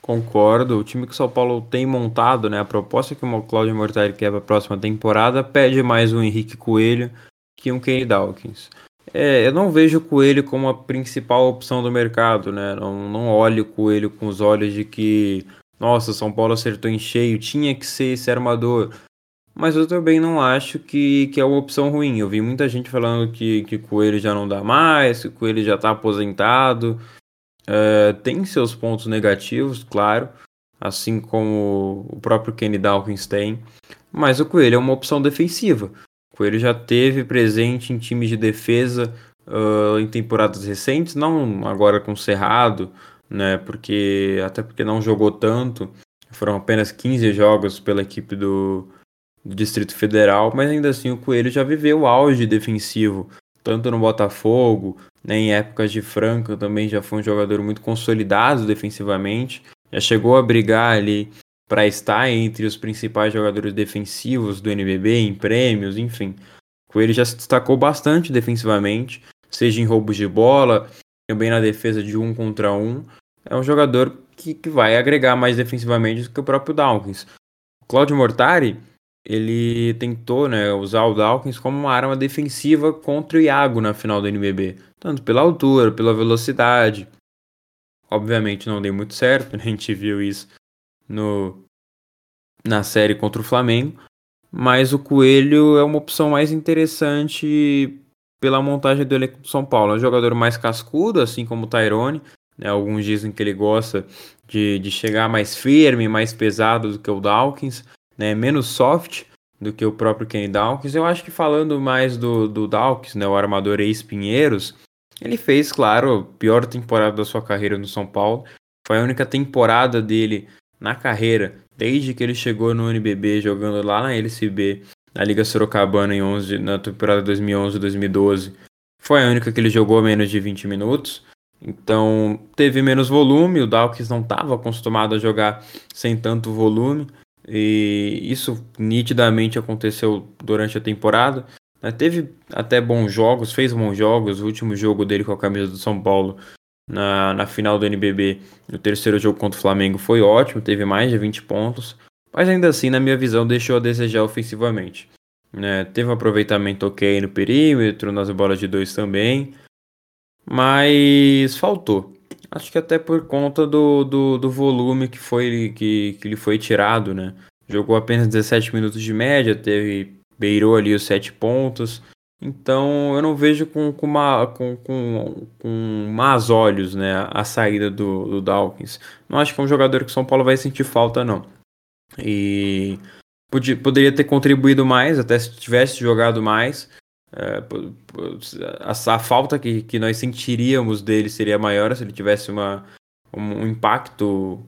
Concordo. O time que o São Paulo tem montado, né? A proposta que o Claudio Mortari quer para a próxima temporada pede mais um Henrique Coelho que um Kenny Dawkins. É, eu não vejo o Coelho como a principal opção do mercado, né? Não, não olho o Coelho com os olhos de que, nossa, São Paulo acertou em cheio, tinha que ser esse armador. Mas eu também não acho que, que é uma opção ruim. Eu vi muita gente falando que, que Coelho já não dá mais, que Coelho já está aposentado. Uh, tem seus pontos negativos, claro, assim como o próprio Kenny Dawkins tem, mas o Coelho é uma opção defensiva. O Coelho já teve presente em times de defesa uh, em temporadas recentes, não agora com Cerrado, né, porque, até porque não jogou tanto, foram apenas 15 jogos pela equipe do, do Distrito Federal, mas ainda assim o Coelho já viveu o auge defensivo, tanto no Botafogo, né, em épocas de Franca também já foi um jogador muito consolidado defensivamente, já chegou a brigar ali para estar entre os principais jogadores defensivos do NBB, em prêmios, enfim. Coelho já se destacou bastante defensivamente, seja em roubos de bola, também na defesa de um contra um. É um jogador que, que vai agregar mais defensivamente do que o próprio Dawkins. O Claudio Mortari ele tentou né, usar o Dawkins como uma arma defensiva contra o Iago na final do NBB, tanto pela altura, pela velocidade. Obviamente não deu muito certo, né? a gente viu isso no, na série contra o Flamengo, mas o Coelho é uma opção mais interessante pela montagem do elenco do São Paulo. É um jogador mais cascudo, assim como o Tyrone. Né? Alguns dizem que ele gosta de, de chegar mais firme, mais pesado do que o Dawkins né, menos soft do que o próprio Kenny Dawkins. Eu acho que falando mais do, do Dawkins, né, o armador ex-Pinheiros, ele fez, claro, a pior temporada da sua carreira no São Paulo. Foi a única temporada dele na carreira, desde que ele chegou no NBB, jogando lá na LCB, na Liga Sorocabana em 11, na temporada 2011-2012. Foi a única que ele jogou menos de 20 minutos. Então, teve menos volume, o Dawkins não estava acostumado a jogar sem tanto volume. E isso nitidamente aconteceu durante a temporada. Né? Teve até bons jogos, fez bons jogos. O último jogo dele com a camisa do São Paulo na, na final do NBB, o terceiro jogo contra o Flamengo, foi ótimo, teve mais de 20 pontos. Mas ainda assim, na minha visão, deixou a desejar ofensivamente. Né? Teve um aproveitamento ok no perímetro, nas bolas de dois também. Mas faltou. Acho que até por conta do, do, do volume que foi que, que lhe foi tirado, né? Jogou apenas 17 minutos de média, teve beirou ali os 7 pontos. Então eu não vejo com, com, uma, com, com, com más olhos né, a saída do, do Dawkins. Não acho que é um jogador que o São Paulo vai sentir falta, não. E podia, poderia ter contribuído mais, até se tivesse jogado mais. É, a, a, falta que, que nós sentiríamos dele seria maior se ele tivesse uma, um, um impacto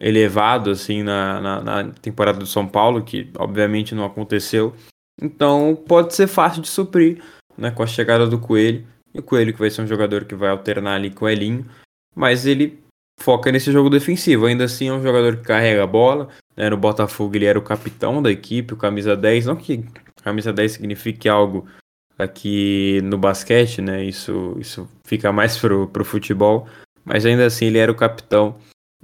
elevado assim na, na, na, temporada do São Paulo, que obviamente não aconteceu. Então pode ser fácil de suprir né, com a chegada do Coelho. E o Coelho que vai ser um jogador que vai alternar ali com o Elinho, mas ele foca nesse jogo defensivo. Ainda assim é um jogador que carrega a bola. Né, no Botafogo ele era o capitão da equipe, o camisa 10. Não que camisa 10 signifique algo aqui no basquete, né? Isso, isso fica mais pro, pro futebol, mas ainda assim ele era o capitão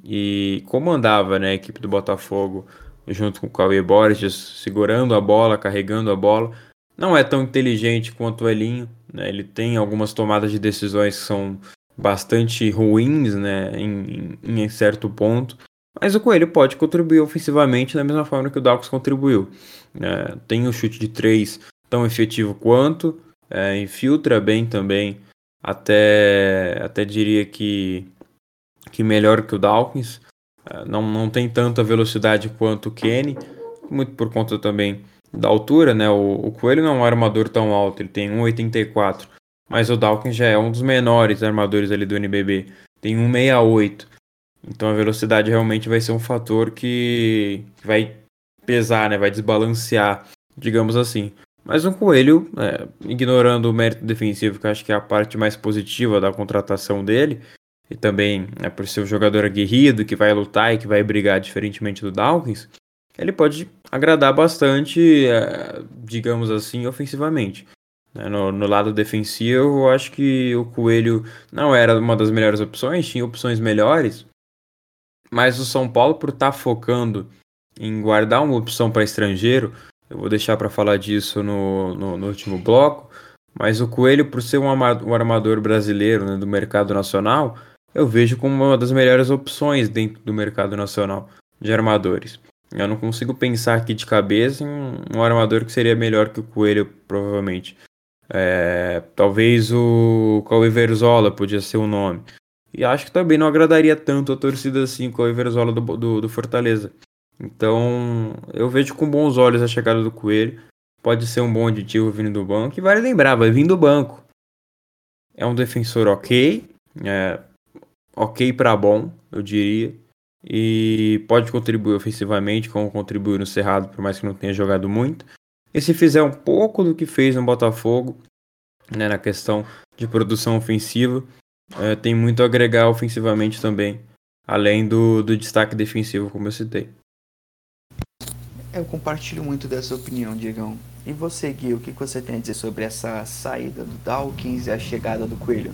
e comandava né, a equipe do Botafogo junto com o Cauê Borges, segurando a bola, carregando a bola. Não é tão inteligente quanto o Elinho, né? ele tem algumas tomadas de decisões que são bastante ruins né, em, em, em certo ponto, mas o Coelho pode contribuir ofensivamente da mesma forma que o Dalcos contribuiu. É, tem o chute de três tão efetivo quanto, é, infiltra bem também, até, até diria que, que melhor que o Dawkins. É, não, não tem tanta velocidade quanto o Kenny, muito por conta também da altura, né? O, o Coelho não é um armador tão alto, ele tem 1,84, mas o Dawkins já é um dos menores armadores ali do NBB, tem 1,68. Então a velocidade realmente vai ser um fator que vai pesar, né? Vai desbalancear, digamos assim. Mas um Coelho, é, ignorando o mérito defensivo, que acho que é a parte mais positiva da contratação dele, e também é por ser um jogador aguerrido, que vai lutar e que vai brigar diferentemente do Dawkins, ele pode agradar bastante, é, digamos assim, ofensivamente. Né, no, no, lado defensivo, eu acho que o Coelho não era uma das melhores opções, tinha opções melhores, mas o São Paulo, por estar tá focando em guardar uma opção para estrangeiro, eu vou deixar para falar disso no, no, no, último bloco, mas o Coelho, por ser um armador brasileiro né, do mercado nacional, eu vejo como uma das melhores opções dentro do mercado nacional de armadores. Eu não consigo pensar aqui de cabeça em um armador que seria melhor que o Coelho, provavelmente. É, talvez o Cauê Verzola podia ser o nome. E acho que também não agradaria tanto a torcida assim com o Verzola do, do, do Fortaleza. Então, eu vejo com bons olhos a chegada do Coelho. Pode ser um bom aditivo vindo do banco. E vale lembrar, vai vir do banco. É um defensor ok. É, ok para bom, eu diria. E pode contribuir ofensivamente, como contribuiu no Cerrado, por mais que não tenha jogado muito. E se fizer um pouco do que fez no Botafogo, né, na questão de produção ofensiva, é, tem muito a agregar ofensivamente também, além do, do destaque defensivo, como eu citei. Eu compartilho muito dessa opinião, Diegão. E você, Gui, o que você tem a dizer sobre essa saída do Dawkins e a chegada do Coelho?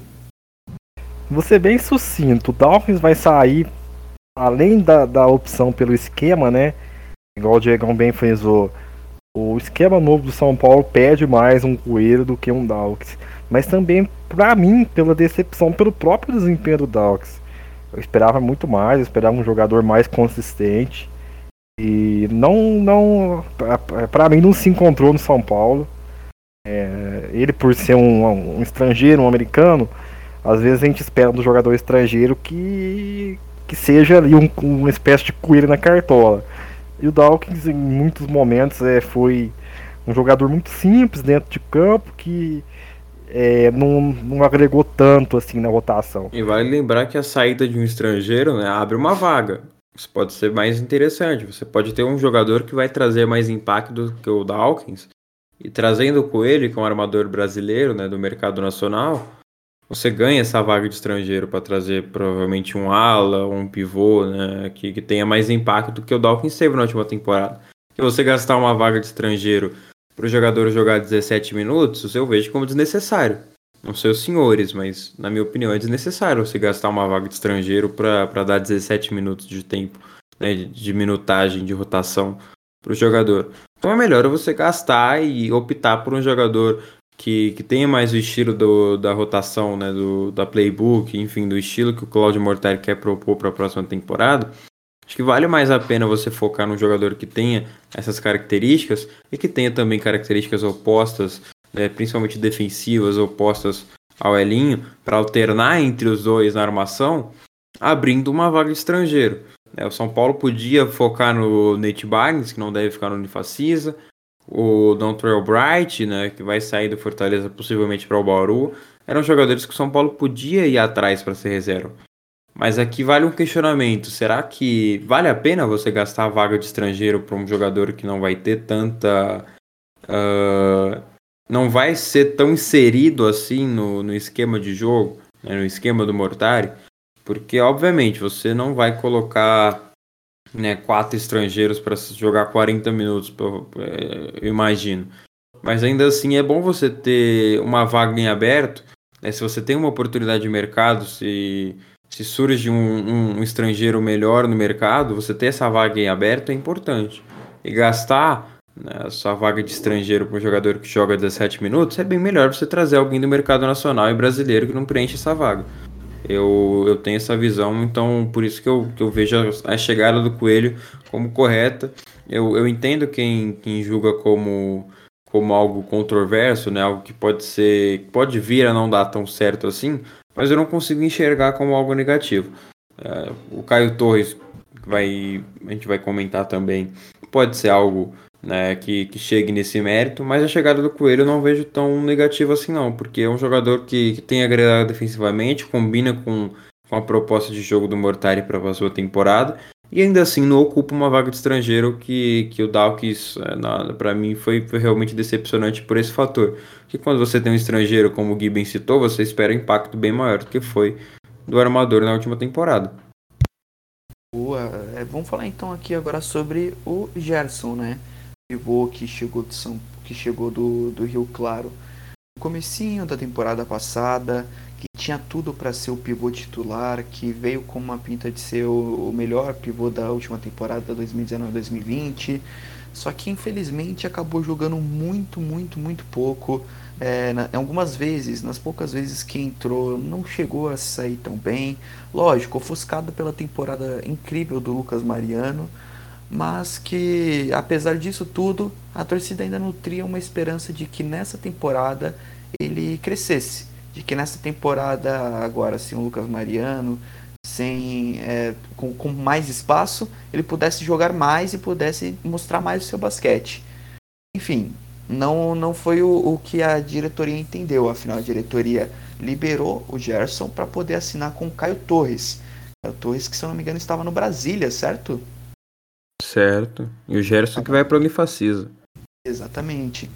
Vou ser bem sucinto. O Dawkins vai sair, além da, da opção pelo esquema, né? Igual o Diegão bem frisou. O esquema novo do São Paulo pede mais um Coelho do que um Dawkins. Mas também, para mim, pela decepção pelo próprio desempenho do Dawkins. Eu esperava muito mais, eu esperava um jogador mais consistente. E não, não, para mim não se encontrou no São Paulo. É, ele por ser um, um, estrangeiro, um americano, às vezes a gente espera do jogador estrangeiro que, que seja ali um, uma espécie de coelho na cartola. E o Dawkins em muitos momentos é, foi um jogador muito simples dentro de campo que é, não, não agregou tanto assim na rotação. E vale lembrar que a saída de um estrangeiro né, abre uma vaga. Isso pode ser mais interessante. Você pode ter um jogador que vai trazer mais impacto do que o Dawkins. E trazendo o Coelho, que é um armador brasileiro né, do mercado nacional, você ganha essa vaga de estrangeiro para trazer provavelmente um ala, um pivô, né, que, que tenha mais impacto do que o Dawkins teve na última temporada. Se você gastar uma vaga de estrangeiro para o jogador jogar 17 minutos, eu vejo como desnecessário. Não sei os senhores, mas na minha opinião é desnecessário você gastar uma vaga de estrangeiro para dar 17 minutos de tempo, né, de minutagem, de rotação para o jogador. Então é melhor você gastar e optar por um jogador que, que tenha mais o estilo do, da rotação, né, do, da playbook, enfim, do estilo que o Claudio Mortari quer propor para a próxima temporada. Acho que vale mais a pena você focar num jogador que tenha essas características e que tenha também características opostas né, principalmente defensivas opostas ao Elinho, para alternar entre os dois na armação, abrindo uma vaga de estrangeiro. É, o São Paulo podia focar no Nate Barnes, que não deve ficar no Unifacisa, o Dontrell Bright, né, que vai sair do Fortaleza possivelmente para o Bauru. Eram jogadores que o São Paulo podia ir atrás para ser reserva. Mas aqui vale um questionamento: será que vale a pena você gastar a vaga de estrangeiro para um jogador que não vai ter tanta uh, não vai ser tão inserido assim no, no esquema de jogo, né, no esquema do Mortari, porque obviamente você não vai colocar né, quatro estrangeiros para jogar 40 minutos, eu imagino. Mas ainda assim é bom você ter uma vaga em aberto, né? Se você tem uma oportunidade de mercado, se, se surge um, um, um estrangeiro melhor no mercado, você ter essa vaga em aberto é importante. E gastar né, sua vaga de estrangeiro para um jogador que joga 17 minutos, é bem melhor você trazer alguém do mercado nacional e brasileiro que não preenche essa vaga. Eu, eu tenho essa visão, então por isso que eu, que eu vejo a, a chegada do Coelho como correta. Eu, eu entendo quem, quem julga como, como algo controverso, né? algo que pode ser. pode vir a não dar tão certo assim, mas eu não consigo enxergar como algo negativo. É, o Caio Torres, vai, a gente vai comentar também, pode ser algo né, que, que chegue nesse mérito, mas a chegada do Coelho eu não vejo tão negativa assim não, porque é um jogador que, que tem agregado defensivamente, combina com, com a proposta de jogo do Mortari para a sua temporada, e ainda assim não ocupa uma vaga de estrangeiro que, que o Dawkins, é, para mim, foi, foi, realmente decepcionante por esse fator. Que quando você tem um estrangeiro, como o Gui bem citou, você espera um impacto bem maior do que foi do armador na última temporada. Boa. É, vamos falar então aqui agora sobre o Gerson, né? Pivô que chegou, de São, que chegou do, do Rio Claro no comecinho da temporada passada, que tinha tudo para ser o pivô titular, que veio com uma pinta de ser o, o melhor pivô da última temporada 2019-2020. Só que infelizmente acabou jogando muito, muito, muito pouco. É, na, algumas vezes, nas poucas vezes que entrou, não chegou a sair tão bem. Lógico, ofuscado pela temporada incrível do Lucas Mariano mas que apesar disso tudo, a torcida ainda nutria uma esperança de que nessa temporada ele crescesse, de que nessa temporada agora sem o Lucas Mariano, sem é, com, com, mais espaço, ele pudesse jogar mais e pudesse mostrar mais o seu basquete. Enfim, não, não foi o, o que a diretoria entendeu, afinal a diretoria liberou o Gerson para poder assinar com o Caio Torres. Caio Torres que se eu não me engano estava no Brasília, certo? Certo. E o Gerson que vai para o Unifacisa. Exatamente.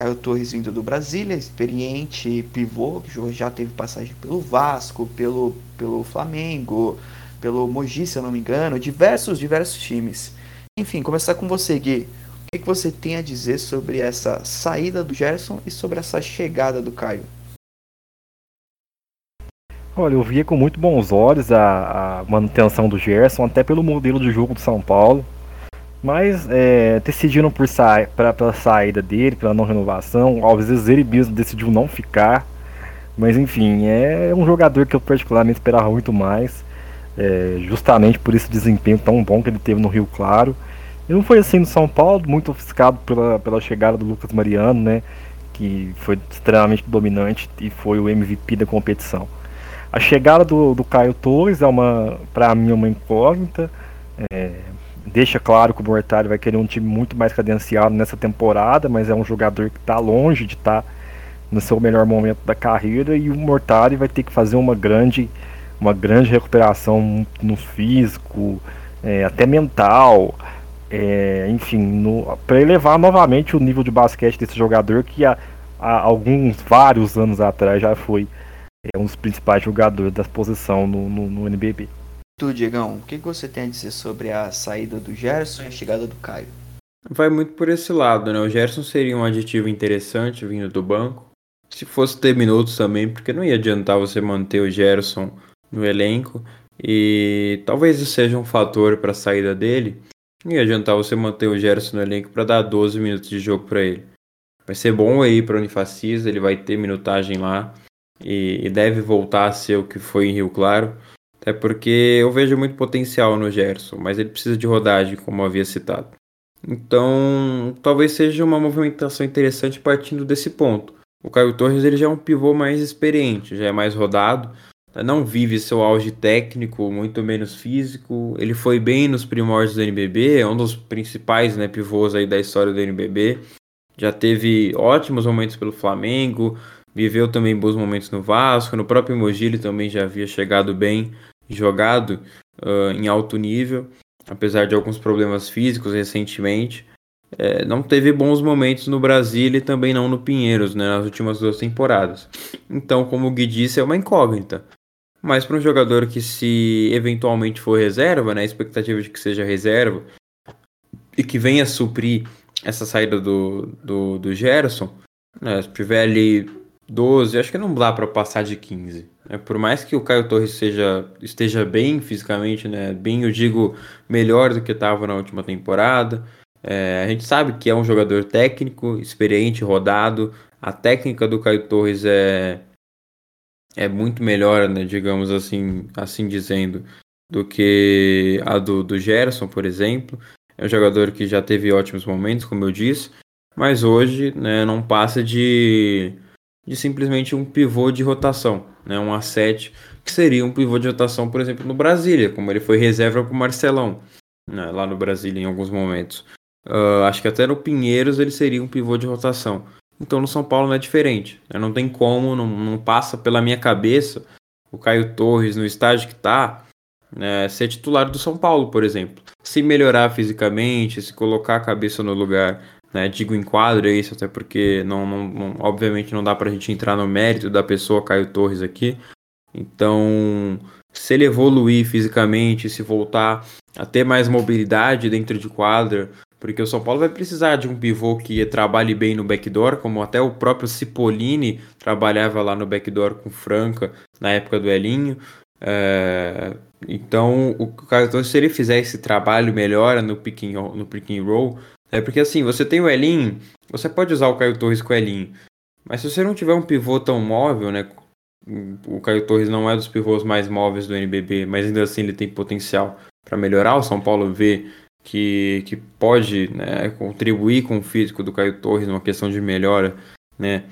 Caio Torres vindo do Brasília, experiente, pivô, que já teve passagem pelo Vasco, pelo, pelo Flamengo, pelo Mogi, se eu não me engano, diversos, diversos times. Enfim, começar com você, Gui. O que, que você tem a dizer sobre essa saída do Gerson e sobre essa chegada do Caio? Olha, eu via com muito bons olhos a, a manutenção do Gerson, até pelo modelo de jogo do São Paulo. Mas é, decidiram por sa pra, pela saída dele, pela não renovação. Às vezes ele mesmo decidiu não ficar. Mas enfim, é um jogador que eu particularmente esperava muito mais. É, justamente por esse desempenho tão bom que ele teve no Rio Claro. E não foi assim no São Paulo, muito ofuscado pela, pela chegada do Lucas Mariano, né? Que foi extremamente dominante e foi o MVP da competição. A chegada do, do Caio Torres é uma, para mim, uma incógnita. É, deixa claro que o Mortari vai querer um time muito mais cadenciado nessa temporada, mas é um jogador que está longe de estar tá no seu melhor momento da carreira e o Mortari vai ter que fazer uma grande, uma grande recuperação no físico, é, até mental, é, enfim, para elevar novamente o nível de basquete desse jogador que há, há alguns, vários anos atrás já foi é, um dos principais jogadores da posição no, no, no NBB tu, Diegão, o que você tem a dizer sobre a saída do Gerson e a chegada do Caio? Vai muito por esse lado, né? O Gerson seria um aditivo interessante vindo do banco. Se fosse ter minutos também, porque não ia adiantar você manter o Gerson no elenco. E talvez isso seja um fator para a saída dele. Não ia adiantar você manter o Gerson no elenco para dar 12 minutos de jogo para ele. Vai ser bom aí para o Unifacisa, ele vai ter minutagem lá e, e deve voltar a ser o que foi em Rio Claro. Até porque eu vejo muito potencial no Gerson, mas ele precisa de rodagem, como havia citado. Então, talvez seja uma movimentação interessante partindo desse ponto. O Caio Torres ele já é um pivô mais experiente, já é mais rodado, não vive seu auge técnico, muito menos físico. Ele foi bem nos primórdios do NBB, é um dos principais né, pivôs aí da história do NBB. Já teve ótimos momentos pelo Flamengo, viveu também bons momentos no Vasco, no próprio Mogi ele também já havia chegado bem jogado uh, em alto nível, apesar de alguns problemas físicos recentemente. É, não teve bons momentos no Brasil e também não no Pinheiros, né, nas últimas duas temporadas. Então, como o Gui disse, é uma incógnita. Mas para um jogador que se eventualmente for reserva, né, a expectativa de que seja reserva, e que venha suprir essa saída do, do, do Gerson, né, se tiver ali 12, acho que não dá para passar de 15. Né? Por mais que o Caio Torres seja, esteja bem fisicamente, né? bem, eu digo, melhor do que estava na última temporada. É, a gente sabe que é um jogador técnico, experiente, rodado. A técnica do Caio Torres é, é muito melhor, né, digamos assim, assim dizendo, do que a do, do Gerson, por exemplo. É um jogador que já teve ótimos momentos, como eu disse, mas hoje né, não passa de, de simplesmente um pivô de rotação, né, um A7, que seria um pivô de rotação, por exemplo, no Brasília, como ele foi reserva para o Marcelão, né, lá no Brasília em alguns momentos. Uh, acho que até no Pinheiros ele seria um pivô de rotação. Então no São Paulo não é diferente. Né? Não tem como, não, não passa pela minha cabeça o Caio Torres no estágio que está né, ser titular do São Paulo, por exemplo. Se melhorar fisicamente, se colocar a cabeça no lugar, né, digo enquadra isso, até porque não, não, não, obviamente não dá para a gente entrar no mérito da pessoa Caio Torres aqui. Então, se ele evoluir fisicamente, se voltar a ter mais mobilidade dentro de quadra, porque o São Paulo vai precisar de um pivô que trabalhe bem no backdoor, como até o próprio Cipollini trabalhava lá no backdoor com Franca na época do Elinho. É, então, o Caio se ele fizer esse trabalho melhor no no pick and roll, é porque assim, você tem o Elinho, você pode usar o Caio Torres com o Elinho, mas se você não tiver um pivô tão móvel, né? O Caio Torres não é dos pivôs mais móveis do NBB, mas ainda assim ele tem potencial para melhorar. O São Paulo vê que, que pode né, contribuir com o físico do Caio Torres numa questão de melhora, né,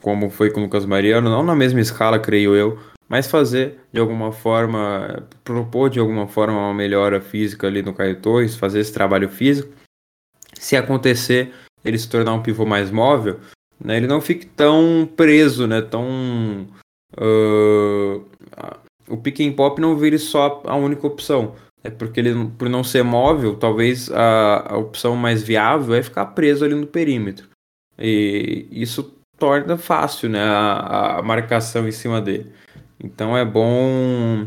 como foi com o Lucas Mariano, não na mesma escala, creio eu, mas fazer de alguma forma, propor de alguma forma uma melhora física ali no Caio Torres, fazer esse trabalho físico. Se acontecer ele se tornar um pivô mais móvel, né, ele não fique tão preso, né, tão... Uh, o pick and pop não vire só a única opção é porque ele, por não ser móvel, talvez a, a opção mais viável é ficar preso ali no perímetro. E isso torna fácil né, a, a marcação em cima dele. Então é bom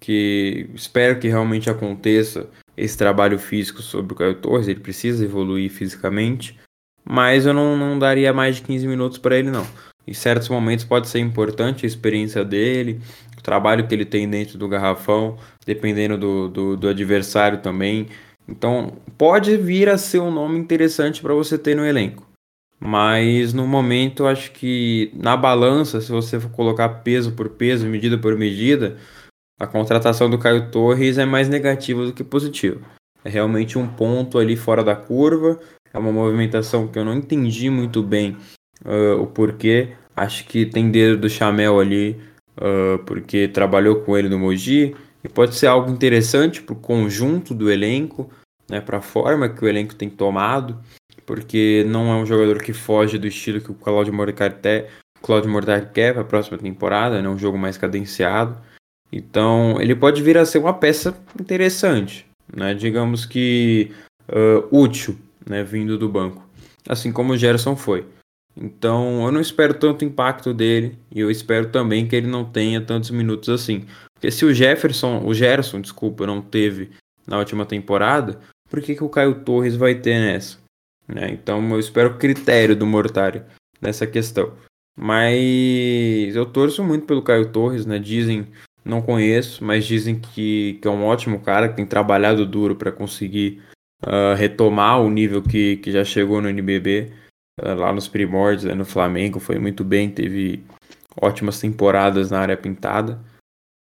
que espero que realmente aconteça esse trabalho físico sobre o Caio Torres. Ele precisa evoluir fisicamente, mas eu não, não daria mais de 15 minutos para ele, não. Em certos momentos pode ser importante a experiência dele, o trabalho que ele tem dentro do garrafão, dependendo do, do, do adversário também. Então, pode vir a ser um nome interessante para você ter no elenco. Mas no momento, acho que na balança, se você for colocar peso por peso, medida por medida, a contratação do Caio Torres é mais negativa do que positiva. É realmente um ponto ali fora da curva. É uma movimentação que eu não entendi muito bem uh, o porquê. Acho que tem dedo do Chamel ali uh, porque trabalhou com ele no Mogi, e pode ser algo interessante para o conjunto do elenco, né, para a forma que o elenco tem tomado, porque não é um jogador que foge do estilo que o Claudio Mortari quer para a próxima temporada, é né, um jogo mais cadenciado. Então ele pode vir a ser uma peça interessante, né, digamos que uh, útil, né, vindo do banco, assim como o Gerson foi. Então eu não espero tanto impacto dele e eu espero também que ele não tenha tantos minutos assim. Porque se o Jefferson, o Gerson, desculpa, não teve na última temporada, por que, que o Caio Torres vai ter nessa? Né? Então eu espero o critério do Mortari nessa questão. Mas eu torço muito pelo Caio Torres, né? Dizem, não conheço, mas dizem que, que é um ótimo cara, que tem trabalhado duro para conseguir uh, retomar o nível que, que já chegou no NBB. Eh, lá nos primórdios, né, no Flamengo, foi muito bem, teve ótimas temporadas na área pintada.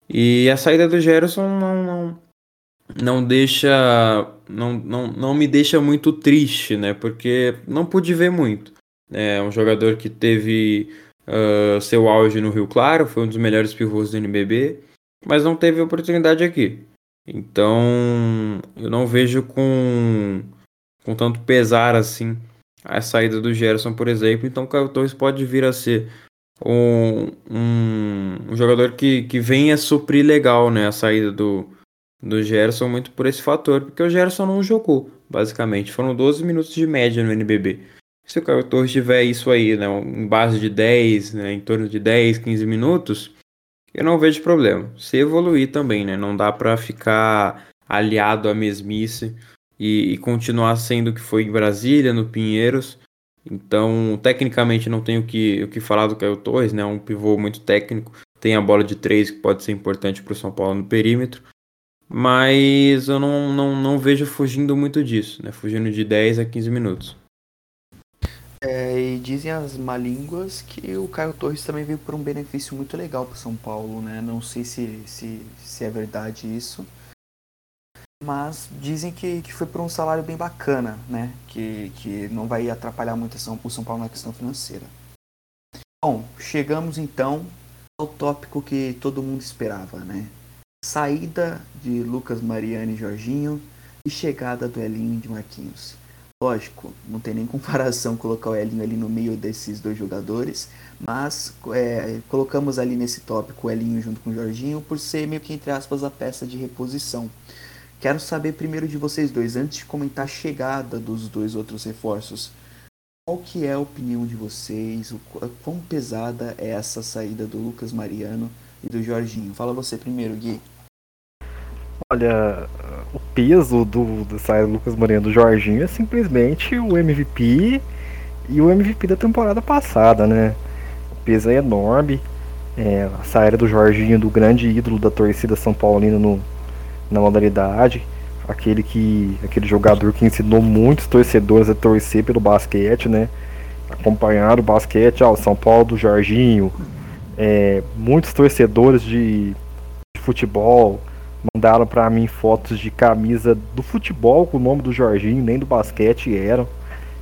E a saída do Gerson não, não, não deixa. Não, não, não me deixa muito triste, né? Porque não pude ver muito. É um jogador que teve uh, seu auge no Rio Claro, foi um dos melhores pivôs do NBB, mas não teve oportunidade aqui. Então eu não vejo com, com tanto pesar assim a saída do Gerson, por exemplo. Então o Caio Torres pode vir a ser um, um, um, jogador que, que venha suprir legal né, a saída do, do Gerson, muito por esse fator, porque o Gerson não jogou, basicamente. Foram 12 minutos de média no NBB. Se o Caio Torres tiver isso aí, né, em base de 10, né, em torno de 10, 15 minutos, eu não vejo problema. Se evoluir também, né? Não dá para ficar aliado à mesmice e, e continuar sendo o que foi em Brasília, no Pinheiros. Então, tecnicamente, não tenho o que, o que falar do Caio Torres, né? Um pivô muito técnico. Tem a bola de três que pode ser importante para o São Paulo no perímetro. Mas eu não, não, não vejo fugindo muito disso, né? Fugindo de 10 a 15 minutos. É, e dizem as malínguas que o Caio Torres também veio por um benefício muito legal para São Paulo, né? Não sei se, se, se é verdade isso. Mas dizem que, que foi por um salário bem bacana, né? Que, que não vai atrapalhar muito o São Paulo na questão financeira. Bom, chegamos então ao tópico que todo mundo esperava, né? Saída de Lucas Mariani e Jorginho e chegada do Elinho de Marquinhos. Lógico, não tem nem comparação colocar o Elinho ali no meio desses dois jogadores, mas é, colocamos ali nesse tópico o Elinho junto com o Jorginho por ser meio que entre aspas a peça de reposição. Quero saber primeiro de vocês dois, antes de comentar a chegada dos dois outros reforços, qual que é a opinião de vocês? O quão pesada é essa saída do Lucas Mariano e do Jorginho? Fala você primeiro, Gui. Olha, o peso do, do Lucas Mariano e do Jorginho é simplesmente o MVP e o MVP da temporada passada, né? O peso é enorme. É, a saída do Jorginho, do grande ídolo da torcida São Paulina no, na modalidade, aquele que aquele jogador que ensinou muitos torcedores a torcer pelo basquete, né? Acompanhar o basquete, ó, São Paulo do Jorginho, é, muitos torcedores de, de futebol mandaram para mim fotos de camisa do futebol com o nome do Jorginho, nem do basquete eram.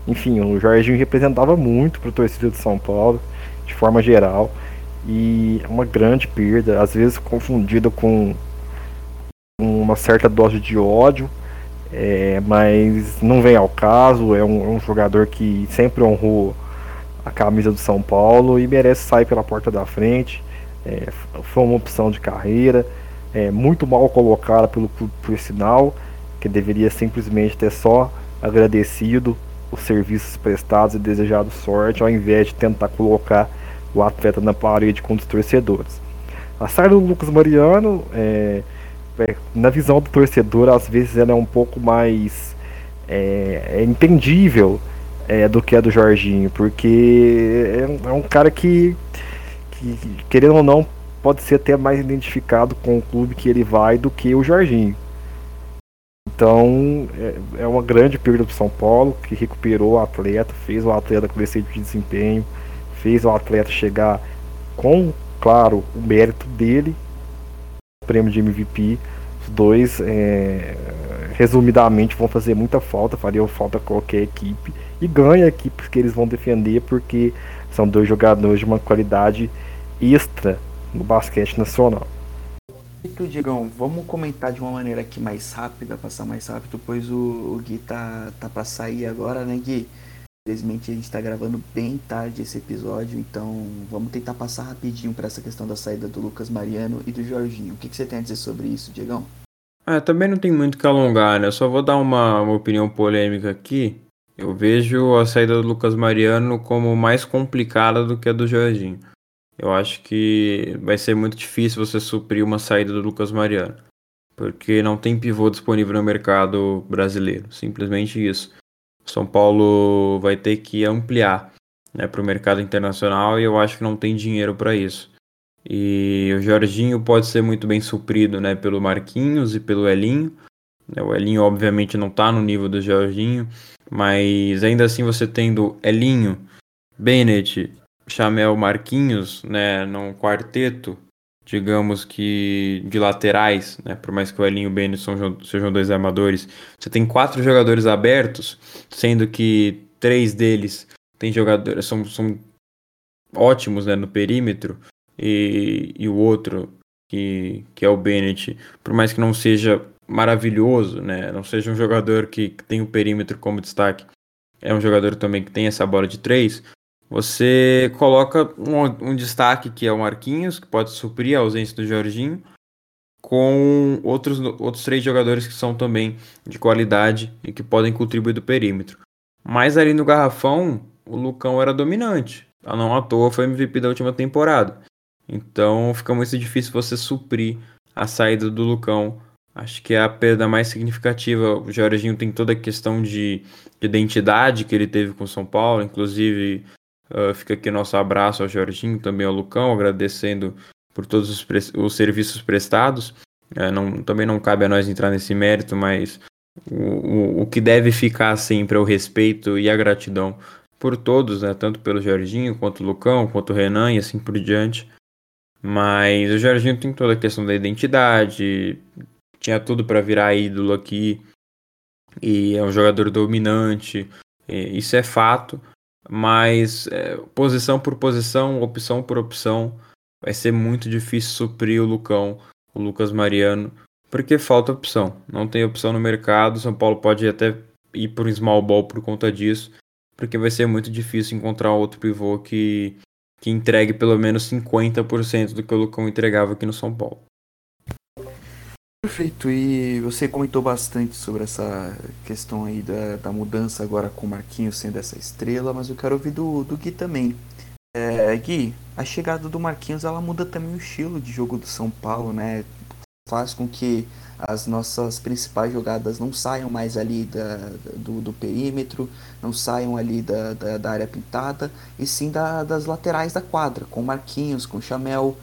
Enfim, o Jorginho representava muito para a torcida de São Paulo, de forma geral, e é uma grande perda, às vezes confundida com uma certa dose de ódio, é, mas não vem ao caso. É um, é um, jogador que sempre honrou a camisa do São Paulo e merece sair pela porta da frente. É, foi uma opção de carreira, é, muito mal colocada pelo clube por sinal, que deveria simplesmente ter só agradecido os serviços prestados e desejado sorte, ao invés de tentar colocar o atleta na parede com os torcedores. A saída do Lucas Mariano é, é, na visão do torcedor, às vezes ela é um pouco mais é, é entendível é, do que a do Jorginho, porque é, é, um cara que, que, querendo ou não, pode ser até mais identificado com o clube que ele vai do que o Jorginho. Então é, é uma grande perda para o São Paulo, que recuperou o atleta, fez o atleta crescer de desempenho, fez o atleta chegar com, claro, o mérito dele prêmio de MVP. Os dois, é, resumidamente, vão fazer muita falta, fariam falta qualquer equipe. E ganha a equipe que eles vão defender, porque são dois jogadores de uma qualidade extra no basquete nacional. E Digão, vamos comentar de uma maneira aqui mais rápida, passar mais rápido, pois o, o Gui tá, tá pra sair agora, né, Gui? Infelizmente a gente está gravando bem tarde esse episódio, então vamos tentar passar rapidinho para essa questão da saída do Lucas Mariano e do Jorginho. O que, que você tem a dizer sobre isso, Diegão? É, também não tem muito que alongar, né? Eu só vou dar uma, uma opinião polêmica aqui. Eu vejo a saída do Lucas Mariano como mais complicada do que a do Jorginho. Eu acho que vai ser muito difícil você suprir uma saída do Lucas Mariano. Porque não tem pivô disponível no mercado brasileiro. Simplesmente isso. São Paulo vai ter que ampliar né, para o mercado internacional e eu acho que não tem dinheiro para isso. E o Jorginho pode ser muito bem suprido né, pelo Marquinhos e pelo Elinho. O Elinho, obviamente, não está no nível do Jorginho, mas ainda assim você tendo Elinho, Bennett, Chamel Marquinhos né, num quarteto, digamos que de laterais, né? Por mais que o Elinho e o Benison sejam dois armadores, você tem quatro jogadores abertos, sendo que três deles têm jogadores são, são ótimos né, no perímetro e, e o outro que, que é o Bennett, por mais que não seja maravilhoso, né? Não seja um jogador que, que tem o perímetro como destaque, é um jogador também que tem essa bola de três. Você coloca um, um, destaque que é o Marquinhos, que pode suprir a ausência do Jorginho, com outros, outros três jogadores que são também de qualidade e que podem contribuir do perímetro. Mas ali no Garrafão, o Lucão era dominante. A não à toa foi MVP da última temporada. Então fica muito difícil você suprir a saída do Lucão Acho que é a perda mais significativa. O Jorginho tem toda a questão de, de identidade que ele teve com o São Paulo, inclusive uh, fica aqui nosso abraço ao Jorginho, também ao Lucão, agradecendo por todos os, os serviços prestados. É, não, também não cabe a nós entrar nesse mérito, mas o, o, o que deve ficar sempre é o respeito e a gratidão por todos, né? tanto pelo Jorginho, quanto o Lucão, quanto o Renan e assim por diante. Mas o Jorginho tem toda a questão da identidade, tinha tudo para virar ídolo aqui, e é um jogador dominante, isso é fato, mas é, posição por posição, opção por opção, vai ser muito difícil suprir o Lucão, o Lucas Mariano, porque falta opção. Não tem opção no mercado, São Paulo pode até ir por um small ball por conta disso, porque vai ser muito difícil encontrar outro pivô que, que entregue pelo menos 50% do que o Lucão entregava aqui no São Paulo. Perfeito, e você comentou bastante sobre essa questão aí da, da mudança agora com o Marquinhos sendo essa estrela, mas eu quero ouvir do, do Gui também. É, Gui, a chegada do Marquinhos ela muda também o estilo de jogo do São Paulo, né? Faz com que as nossas principais jogadas não saiam mais ali da, do, do perímetro, não saiam ali da, da, da área pintada, e sim da, das laterais da quadra, com Marquinhos, com Chamel.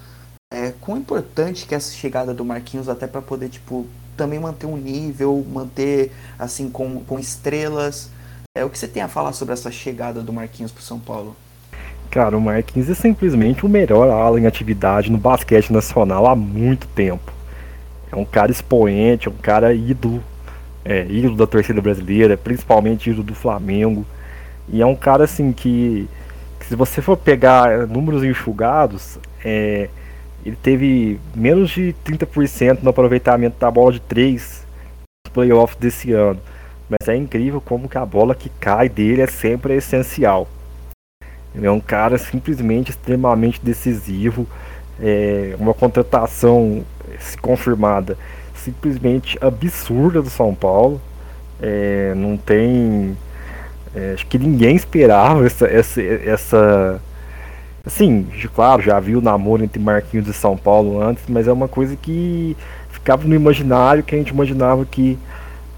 É, quão importante que é essa chegada do Marquinhos até para poder, tipo, também manter um nível, manter, assim, com, com estrelas. É, o que você tem a falar sobre essa chegada do Marquinhos para São Paulo? Cara, o Marquinhos é simplesmente o melhor ala em atividade no basquete nacional há muito tempo. É um cara expoente, é um cara ídolo, é, ídolo da torcida brasileira, principalmente ídolo do Flamengo. E é um cara assim que, que se você for pegar números enxugados, é, ele teve menos de 30% no aproveitamento da bola de 3 nos playoffs desse ano. Mas é incrível como que a bola que cai dele é sempre essencial. Ele é um cara simplesmente extremamente decisivo. É uma contratação confirmada simplesmente absurda do São Paulo. É, não tem. É, acho que ninguém esperava essa, essa, essa Assim, claro, já vi o namoro entre Marquinhos e São Paulo antes, mas é uma coisa que ficava no imaginário que a gente imaginava que,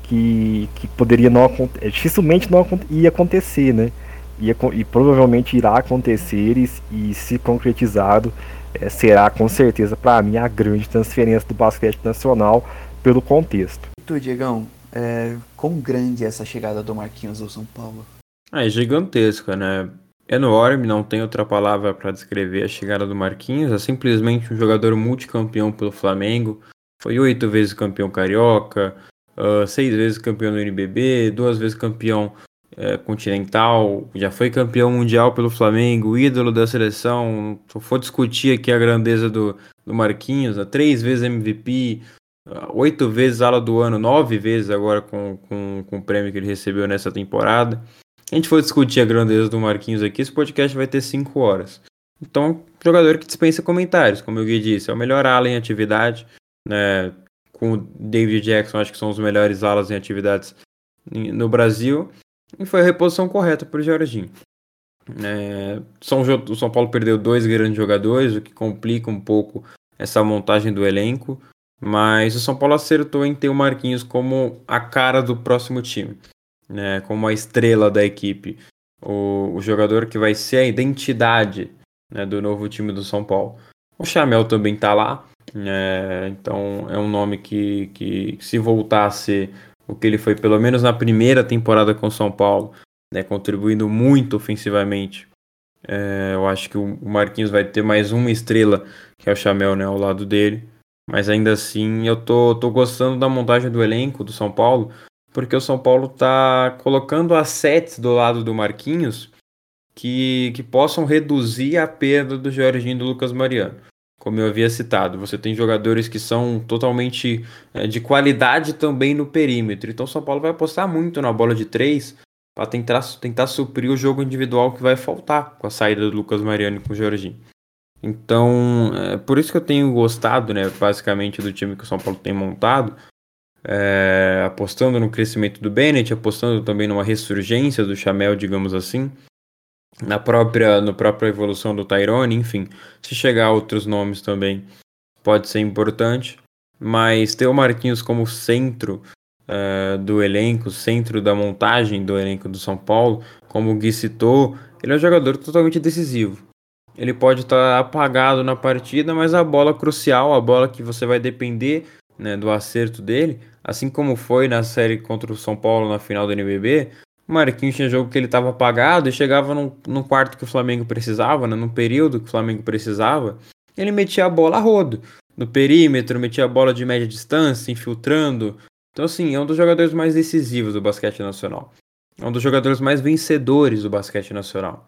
que, que poderia não acontecer. É, dificilmente não ia acontecer, né? Ia, e provavelmente irá acontecer e, e se concretizado é, será com certeza para mim a grande transferência do basquete nacional pelo contexto. E tu, Diegão, é, quão grande é essa chegada do Marquinhos ao São Paulo? Ah, é gigantesca, né? Enorme, não tem outra palavra para descrever a chegada do Marquinhos. É simplesmente um jogador multicampeão pelo Flamengo. Foi oito vezes campeão carioca, uh, seis vezes campeão do NBB, duas vezes campeão uh, continental, já foi campeão mundial pelo Flamengo, ídolo da seleção. Se for discutir aqui a grandeza do, do Marquinhos, uh, três vezes MVP, uh, oito vezes ala do ano, nove vezes agora com, com, com o prêmio que ele recebeu nessa temporada a gente for discutir a grandeza do Marquinhos aqui, esse podcast vai ter 5 horas. Então, jogador que dispensa comentários, como eu disse, é o melhor ala em atividade, né? Com o David Jackson, acho que são os melhores alas em atividades no Brasil. E foi a reposição correta para o Jorginho. É, São, o São Paulo perdeu dois grandes jogadores, o que complica um pouco essa montagem do elenco. Mas o São Paulo acertou em ter o Marquinhos como a cara do próximo time né, como a estrela da equipe, o, o jogador que vai ser a identidade né, do novo time do São Paulo. O Chamel também está lá, é, então é um nome que, que, se ser o que ele foi, pelo menos na primeira temporada com o São Paulo, né, contribuindo muito ofensivamente. É, eu acho que o Marquinhos vai ter mais uma estrela, que é o Chamel, né, ao lado dele. Mas ainda assim, eu tô, tô gostando da montagem do elenco do São Paulo porque o São Paulo está colocando assets do lado do Marquinhos que, que possam reduzir a perda do Jorginho e do Lucas Mariano. Como eu havia citado, você tem jogadores que são totalmente é, de qualidade também no perímetro. Então o São Paulo vai apostar muito na bola de três para tentar, tentar suprir o jogo individual que vai faltar com a saída do Lucas Mariano e com o Jorginho. Então, é por isso que eu tenho gostado, né, basicamente, do time que o São Paulo tem montado, é, apostando no crescimento do Bennett, apostando também numa ressurgência do Chamel, digamos assim, na própria, na própria evolução do Tyrone, enfim, se chegar a outros nomes também pode ser importante, mas ter o Marquinhos como centro uh, do elenco, centro da montagem do elenco do São Paulo, como o Gui citou, ele é um jogador totalmente decisivo. Ele pode estar tá apagado na partida, mas a bola crucial, a bola que você vai depender né, do acerto dele, assim como foi na série contra o São Paulo na final do NBB, o Marquinhos tinha jogo que ele estava apagado e chegava no, no quarto que o Flamengo precisava, né, no período que o Flamengo precisava, ele metia a bola a rodo, no perímetro, metia a bola de média distância, infiltrando. Então, assim, é um dos jogadores mais decisivos do basquete nacional. É um dos jogadores mais vencedores do basquete nacional.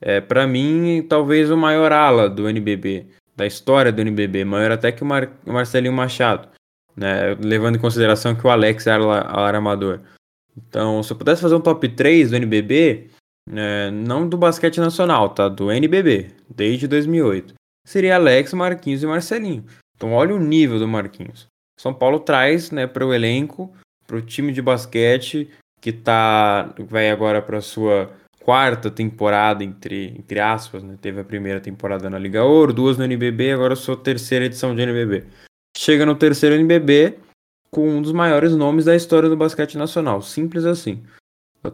É, para mim, talvez o maior ala do NBB, da história do NBB, maior até que o, Mar o Marcelinho Machado, né? levando em consideração que o Alex era, era amador. Então, se eu pudesse fazer um top 3 do NBB, é, não do basquete nacional, tá? Do NBB, desde 2008, seria Alex, Marquinhos e Marcelinho. Então, olha o nível do Marquinhos. São Paulo traz né, para o elenco, para o time de basquete, que tá, vai agora para sua quarta temporada, entre, entre aspas, né? teve a primeira temporada na Liga Ouro, duas no NBB, agora sua terceira edição de NBB. Chega no terceiro NBB com um dos maiores nomes da história do basquete nacional, simples assim.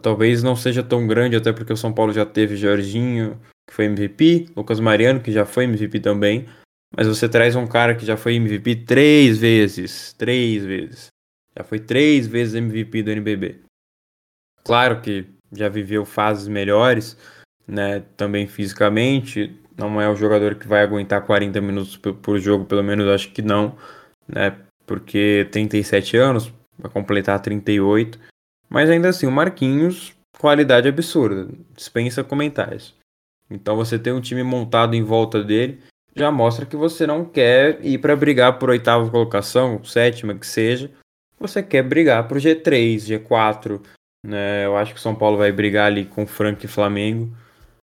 Talvez não seja tão grande, até porque o São Paulo já teve Jorginho, que foi MVP, Lucas Mariano, que já foi MVP também, mas você traz um cara que já foi MVP três vezes, três vezes. Já foi três vezes MVP do NBB. Claro que já viveu fases melhores, né? Também fisicamente, não é o jogador que vai aguentar 40 minutos por jogo, pelo menos acho que não, né? Porque 37 anos, vai completar 38. Mas ainda assim, o Marquinhos, qualidade absurda, dispensa comentários. Então você tem um time montado em volta dele, já mostra que você não quer ir para brigar por oitava colocação, sétima que seja. Você quer brigar por G3, G4, né? Eu acho que o São Paulo vai brigar ali com Frank e Flamengo.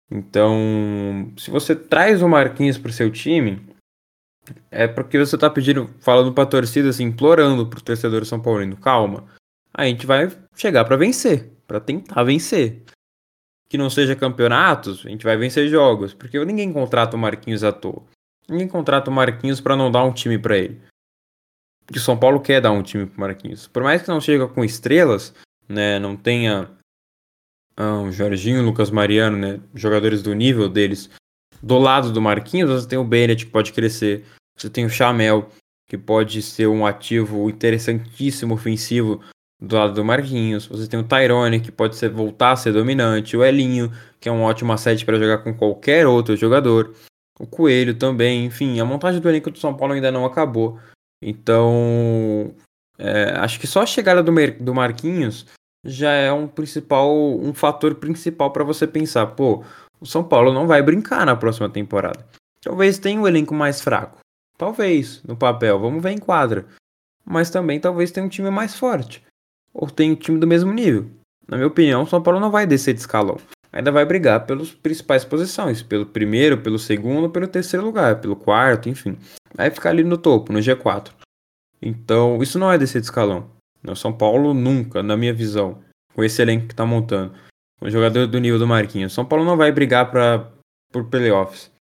Então, se você traz o Marquinhos para o seu time, é porque você está pedindo, falando para torcida, assim, implorando para o torcedor São Paulino, calma. A gente vai chegar para vencer, para tentar vencer. Que não seja campeonatos, a gente vai vencer jogos, porque ninguém contrata o Marquinhos à toa. Ninguém contrata o Marquinhos para não dar um time para ele. Que o São Paulo quer dar um time para Marquinhos. Por mais que não chegue com estrelas, né, não tenha ah, o Jorginho, o Lucas Mariano, né, jogadores do nível deles, do lado do Marquinhos, você tem o Bennett que pode crescer, você tem o Chamel que pode ser um ativo interessantíssimo ofensivo do lado do Marquinhos, você tem o Tyrone que pode ser, voltar a ser dominante, o Elinho que é um ótimo asset para jogar com qualquer outro jogador, o Coelho também, enfim, a montagem do elenco do São Paulo ainda não acabou. Então, é, acho que só a chegada do, do Marquinhos já é um principal, um fator principal para você pensar, pô, o São Paulo não vai brincar na próxima temporada. Talvez tenha um elenco mais fraco. Talvez, no papel, vamos ver em quadra. Mas também talvez tenha um time mais forte. Ou tenha um time do mesmo nível. Na minha opinião, o São Paulo não vai descer de escalão. Ainda vai brigar pelas principais posições. Pelo primeiro, pelo segundo, pelo terceiro lugar, pelo quarto, enfim. Vai ficar ali no topo, no G4. Então, isso não é descer de escalão. No São Paulo nunca, na minha visão, com esse elenco que está montando, com o jogador do nível do Marquinhos. São Paulo não vai brigar para por playoffs.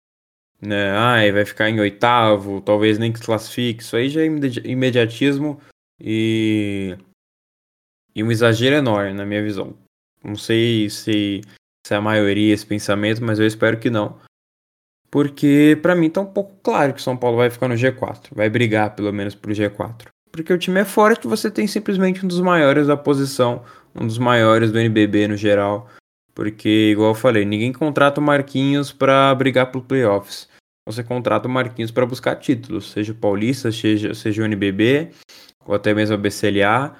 Né? Ai, vai ficar em oitavo, talvez nem que se classifique. Isso aí já é imediatismo e e um exagero enorme na minha visão. Não sei se, se é a maioria esse pensamento, mas eu espero que não. Porque para mim tá um pouco claro que São Paulo vai ficar no G4, vai brigar pelo menos pro G4. Porque o time é forte, você tem simplesmente um dos maiores da posição, um dos maiores do NBB no geral. Porque, igual eu falei, ninguém contrata o Marquinhos para brigar pro playoffs. Você contrata o Marquinhos para buscar títulos, seja o Paulista, seja, seja o NBB, ou até mesmo a BCLA.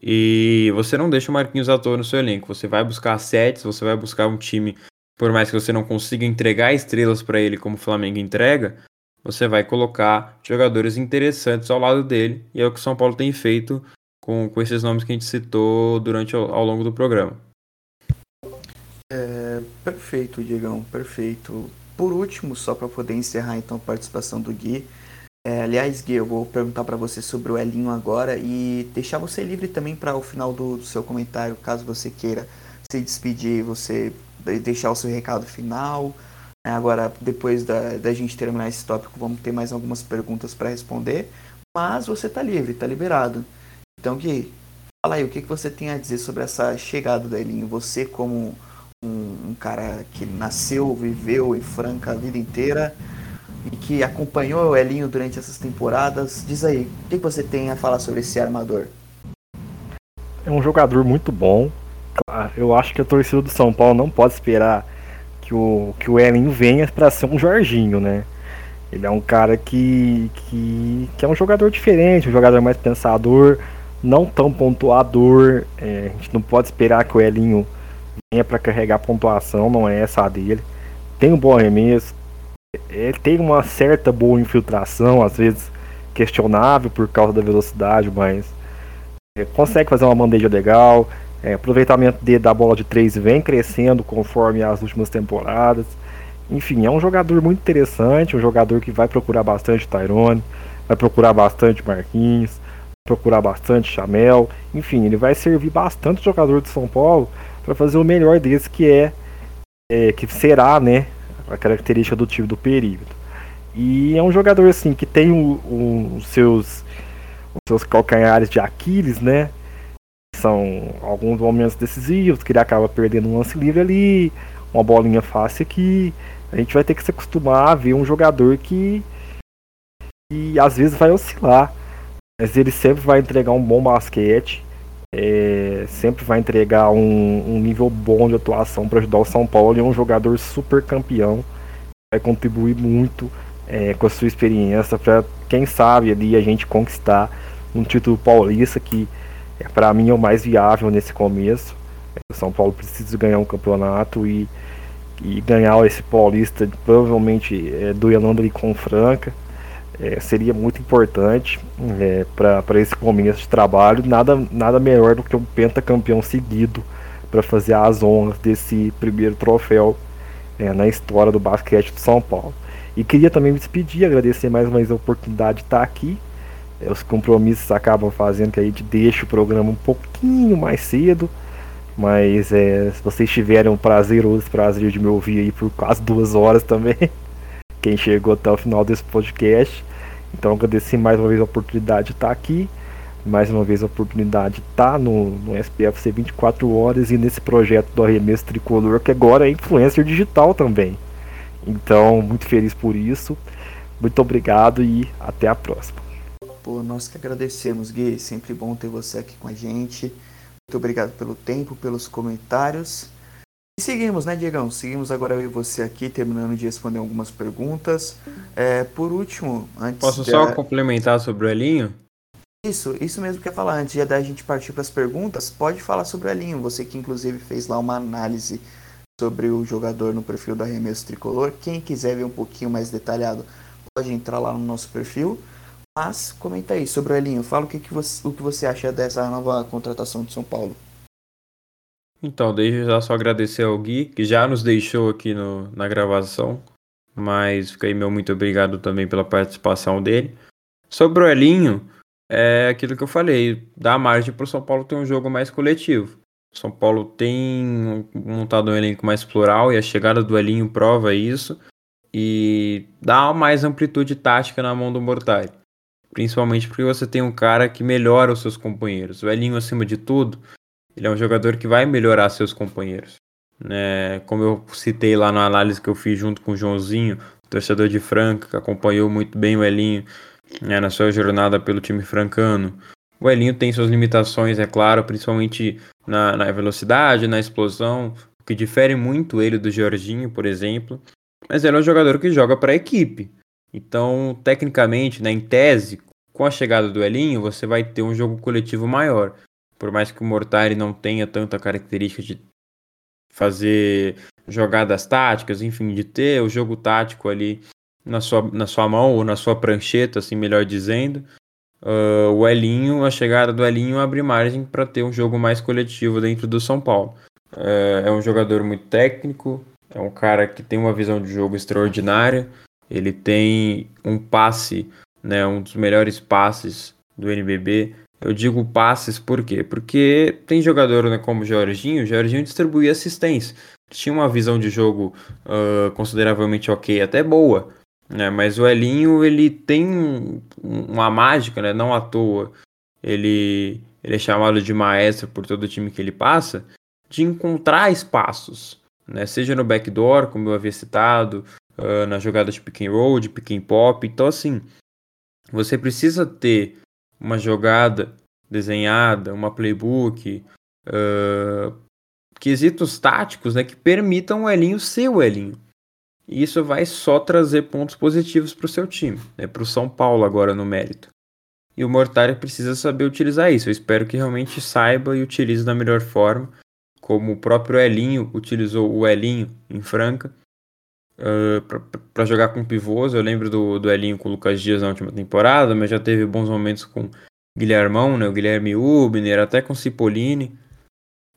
E você não deixa o Marquinhos à toa no seu elenco. Você vai buscar sets, você vai buscar um time por mais que você não consiga entregar estrelas para ele como o Flamengo entrega, você vai colocar jogadores interessantes ao lado dele, e é o que o São Paulo tem feito com, com esses nomes que a gente citou durante ao, ao longo do programa. É, perfeito, Diegão, perfeito. Por último, só para poder encerrar então a participação do Gui, é, aliás, Gui, eu vou perguntar para você sobre o Elinho agora e deixar você livre também para o final do, do seu comentário, caso você queira se despedir, você deixar o seu recado final. Agora, depois da, da gente terminar esse tópico, vamos ter mais algumas perguntas para responder. mas você tá livre, tá liberado. Então, Gui, fala aí, o que, que você tem a dizer sobre essa chegada do Elinho? Você como um, um cara que nasceu, viveu em Franca a vida inteira e que acompanhou o Elinho durante essas temporadas, diz aí, o que, que você tem a falar sobre esse armador? É um jogador muito bom. Eu acho que a torcida do São Paulo não pode esperar que o, que o Elinho venha para ser um Jorginho, né? Ele é um cara que, que, que, é um jogador diferente, um jogador mais pensador, não tão pontuador. É, a gente não pode esperar que o Elinho venha para carregar pontuação, não é essa a dele. Tem um bom arremesso, é, tem uma certa boa infiltração, às vezes questionável por causa da velocidade, mas é, consegue fazer uma bandeja legal. É, aproveitamento dele da bola de três vem crescendo conforme as últimas temporadas. Enfim, é um jogador muito interessante, um jogador que vai procurar bastante Tyrone, vai procurar bastante Marquinhos, procurar bastante Chamel. Enfim, ele vai servir bastante jogador de São Paulo para fazer o melhor desse que é, é, que será, né, a característica do time do perímetro. E é um jogador assim que tem o, o, os seus os seus calcanhares de Aquiles, né? São alguns momentos decisivos que ele acaba perdendo um lance livre ali, uma bolinha fácil aqui. A gente vai ter que se acostumar a ver um jogador que, que às vezes vai oscilar, mas ele sempre vai entregar um bom basquete, é, sempre vai entregar um, um, nível bom de atuação para ajudar o São Paulo. E é um jogador super campeão, vai contribuir muito é, com a sua experiência para quem sabe ali a gente conquistar um título paulista que é, para mim é o mais viável nesse começo. O São Paulo precisa ganhar um campeonato e, e ganhar esse paulista provavelmente é, duelando ali com Franca. É, seria muito importante é, para esse começo de trabalho. Nada, nada melhor do que um pentacampeão seguido para fazer as honras desse primeiro troféu é, na história do basquete do São Paulo. E queria também me despedir, agradecer mais uma vez a oportunidade de estar aqui é, os compromissos acabam fazendo que a gente deixe o programa um pouquinho mais cedo. Mas é, se vocês tiverem prazeroso prazer de me ouvir aí por quase duas horas também, quem chegou até o final desse podcast. Então agradecer mais uma vez a oportunidade de estar aqui, mais uma vez a oportunidade de estar no, no SPFC 24 horas e nesse projeto do arremesso tricolor, que agora é influencer digital também. Então, muito feliz por isso. Muito obrigado e até a próxima. Pô, nós que agradecemos, Gui. Sempre bom ter você aqui com a gente. Muito obrigado pelo tempo, pelos comentários. E seguimos, né, Diegão? Seguimos agora eu e você aqui, terminando de responder algumas perguntas. É, por último, antes. Posso de... só complementar sobre o Elinho? Isso, isso mesmo que eu ia falar. Antes de a gente partir para as perguntas, pode falar sobre o Elinho. Você que inclusive fez lá uma análise sobre o jogador no perfil do Arremesso Tricolor. Quem quiser ver um pouquinho mais detalhado, pode entrar lá no nosso perfil. Mas comenta aí sobre o Elinho. Fala o que, que, você, o que você acha dessa nova contratação de São Paulo. Então, desde já só agradecer ao Gui, que já nos deixou aqui no, na gravação. Mas fica aí meu muito obrigado também pela participação dele. Sobre o Elinho, é aquilo que eu falei, dá margem para o São Paulo ter um jogo mais coletivo. São Paulo tem montado um elenco mais plural e a chegada do Elinho prova isso e dá mais amplitude tática na mão do Mortari. Principalmente porque você tem um cara que melhora os seus companheiros. O Elinho, acima de tudo, ele é um jogador que vai melhorar seus companheiros. Né? Como eu citei lá na análise que eu fiz junto com o Joãozinho, torcedor de Franca, que acompanhou muito bem o Elinho né, na sua jornada pelo time francano. O Elinho tem suas limitações, é claro, principalmente na, na velocidade, na explosão, o que difere muito ele do Jorginho, por exemplo. Mas ele é um jogador que joga para a equipe. Então, tecnicamente, né, em tese, com a chegada do Elinho, você vai ter um jogo coletivo maior. Por mais que o Mortari não tenha tanta característica de fazer jogadas táticas, enfim, de ter o jogo tático ali na sua, na sua mão ou na sua prancheta, assim, melhor dizendo. Uh, o Elinho, a chegada do Elinho abre margem para ter um jogo mais coletivo dentro do São Paulo. Uh, é um jogador muito técnico, é um cara que tem uma visão de jogo extraordinária. Ele tem um passe né, um dos melhores passes do NBB. Eu digo passes por quê? Porque tem jogador né, como o Jorginho, o Jorginho distribuía assistência. Tinha uma visão de jogo uh, consideravelmente ok, até boa. né? Mas o Elinho, ele tem uma mágica, né? Não à toa. Ele, ele é chamado de maestro por todo o time que ele passa, de encontrar espaços, né? Seja no backdoor, como eu havia citado, uh, na jogada de pick and roll, de pick and pop. Então, assim, você precisa ter uma jogada desenhada, uma playbook, uh, quesitos táticos né, que permitam o Elinho ser o Elinho. E isso vai só trazer pontos positivos para o seu time, né, para o São Paulo agora no mérito. E o Mortari precisa saber utilizar isso. Eu espero que realmente saiba e utilize da melhor forma, como o próprio Elinho utilizou o Elinho em Franca, uh, para jogar com pivôs. Eu lembro do, do Elinho com o Lucas Dias na última temporada, mas já teve bons momentos com Guilhermão, né, o Guilherme Ubner, até com Cipollini.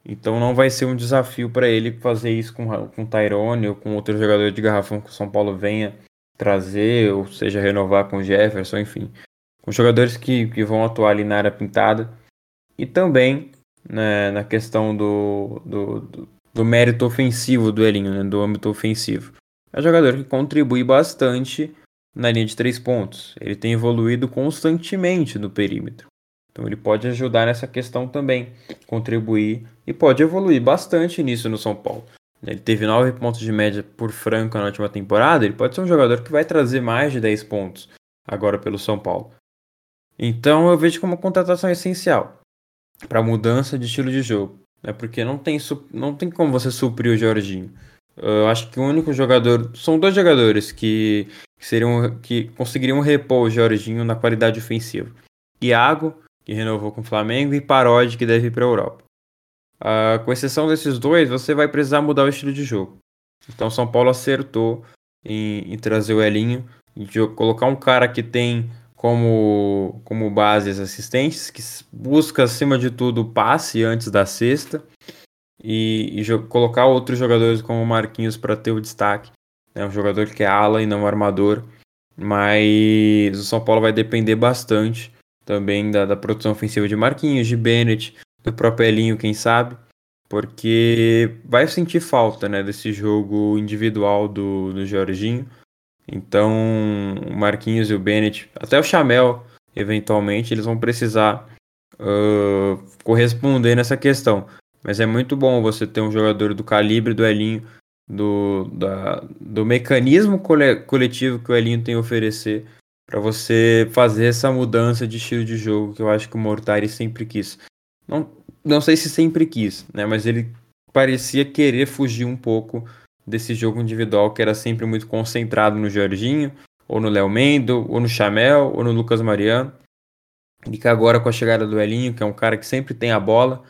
Então não vai ser um desafio para ele fazer isso com, com Tyrone ou com outro jogador de garrafão que o São Paulo venha trazer, ou seja, renovar com Jefferson, enfim. Com jogadores que, que vão atuar ali na área pintada. E também né, na questão do, do, do, do, mérito ofensivo do Elinho, né, do âmbito ofensivo. É um jogador que contribui bastante na linha de três pontos. Ele tem evoluído constantemente no perímetro. Então ele pode ajudar nessa questão também, contribuir e pode evoluir bastante nisso no São Paulo. Ele teve 9 pontos de média por franco na última temporada, ele pode ser um jogador que vai trazer mais de 10 pontos agora pelo São Paulo. Então eu vejo como uma contratação essencial para mudança de estilo de jogo, né? porque não tem, não tem como você suprir o Jorginho. Eu acho que o único jogador. São dois jogadores que, seriam que conseguiriam repor o Jorginho na qualidade ofensiva. Iago que renovou com o Flamengo, e Parodi, que deve ir para a Europa. Uh, com exceção desses dois, você vai precisar mudar o estilo de jogo. Então, São Paulo acertou em, em trazer o Elinho, de colocar um cara que tem como, como base as assistentes, que busca acima de tudo o passe antes da cesta, e, e colocar outros jogadores como Marquinhos para ter o destaque. É um jogador que é ala e não armador, mas o São Paulo vai depender bastante também da, da produção ofensiva de Marquinhos, de Bennett, do próprio Elinho, quem sabe, porque vai sentir falta né, desse jogo individual do, do Jorginho. Então, o Marquinhos e o Bennett, até o Chamel, eventualmente, eles vão precisar uh, corresponder nessa questão. Mas é muito bom você ter um jogador do calibre do Elinho, do, da, do mecanismo coletivo que o Elinho tem a oferecer para você fazer essa mudança de estilo de jogo que eu acho que o Mortari sempre quis. Não, não sei se sempre quis, né? Mas ele parecia querer fugir um pouco desse jogo individual que era sempre muito concentrado no Jorginho, ou no Léo Mendo, ou no Chamel, ou no Lucas Mariano. E que agora com a chegada do Elinho, que é um cara que sempre tem a bola,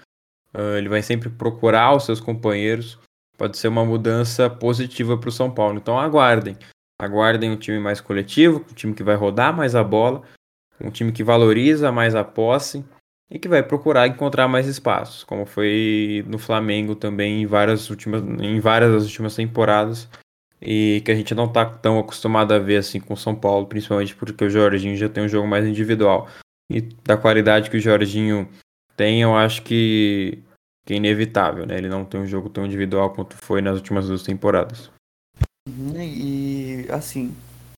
uh, ele vai sempre procurar os seus companheiros. Pode ser uma mudança positiva para o São Paulo. Então aguardem. Aguardem um time mais coletivo, um time que vai rodar mais a bola, um time que valoriza mais a posse e que vai procurar encontrar mais espaços, como foi no Flamengo também em várias últimas, em várias das últimas temporadas e que a gente não está tão acostumado a ver assim com o São Paulo, principalmente porque o Jorginho já tem um jogo mais individual e da qualidade que o Jorginho tem, eu acho que, que é inevitável, né? Ele não tem um jogo tão individual quanto foi nas últimas duas temporadas. Uhum, e assim,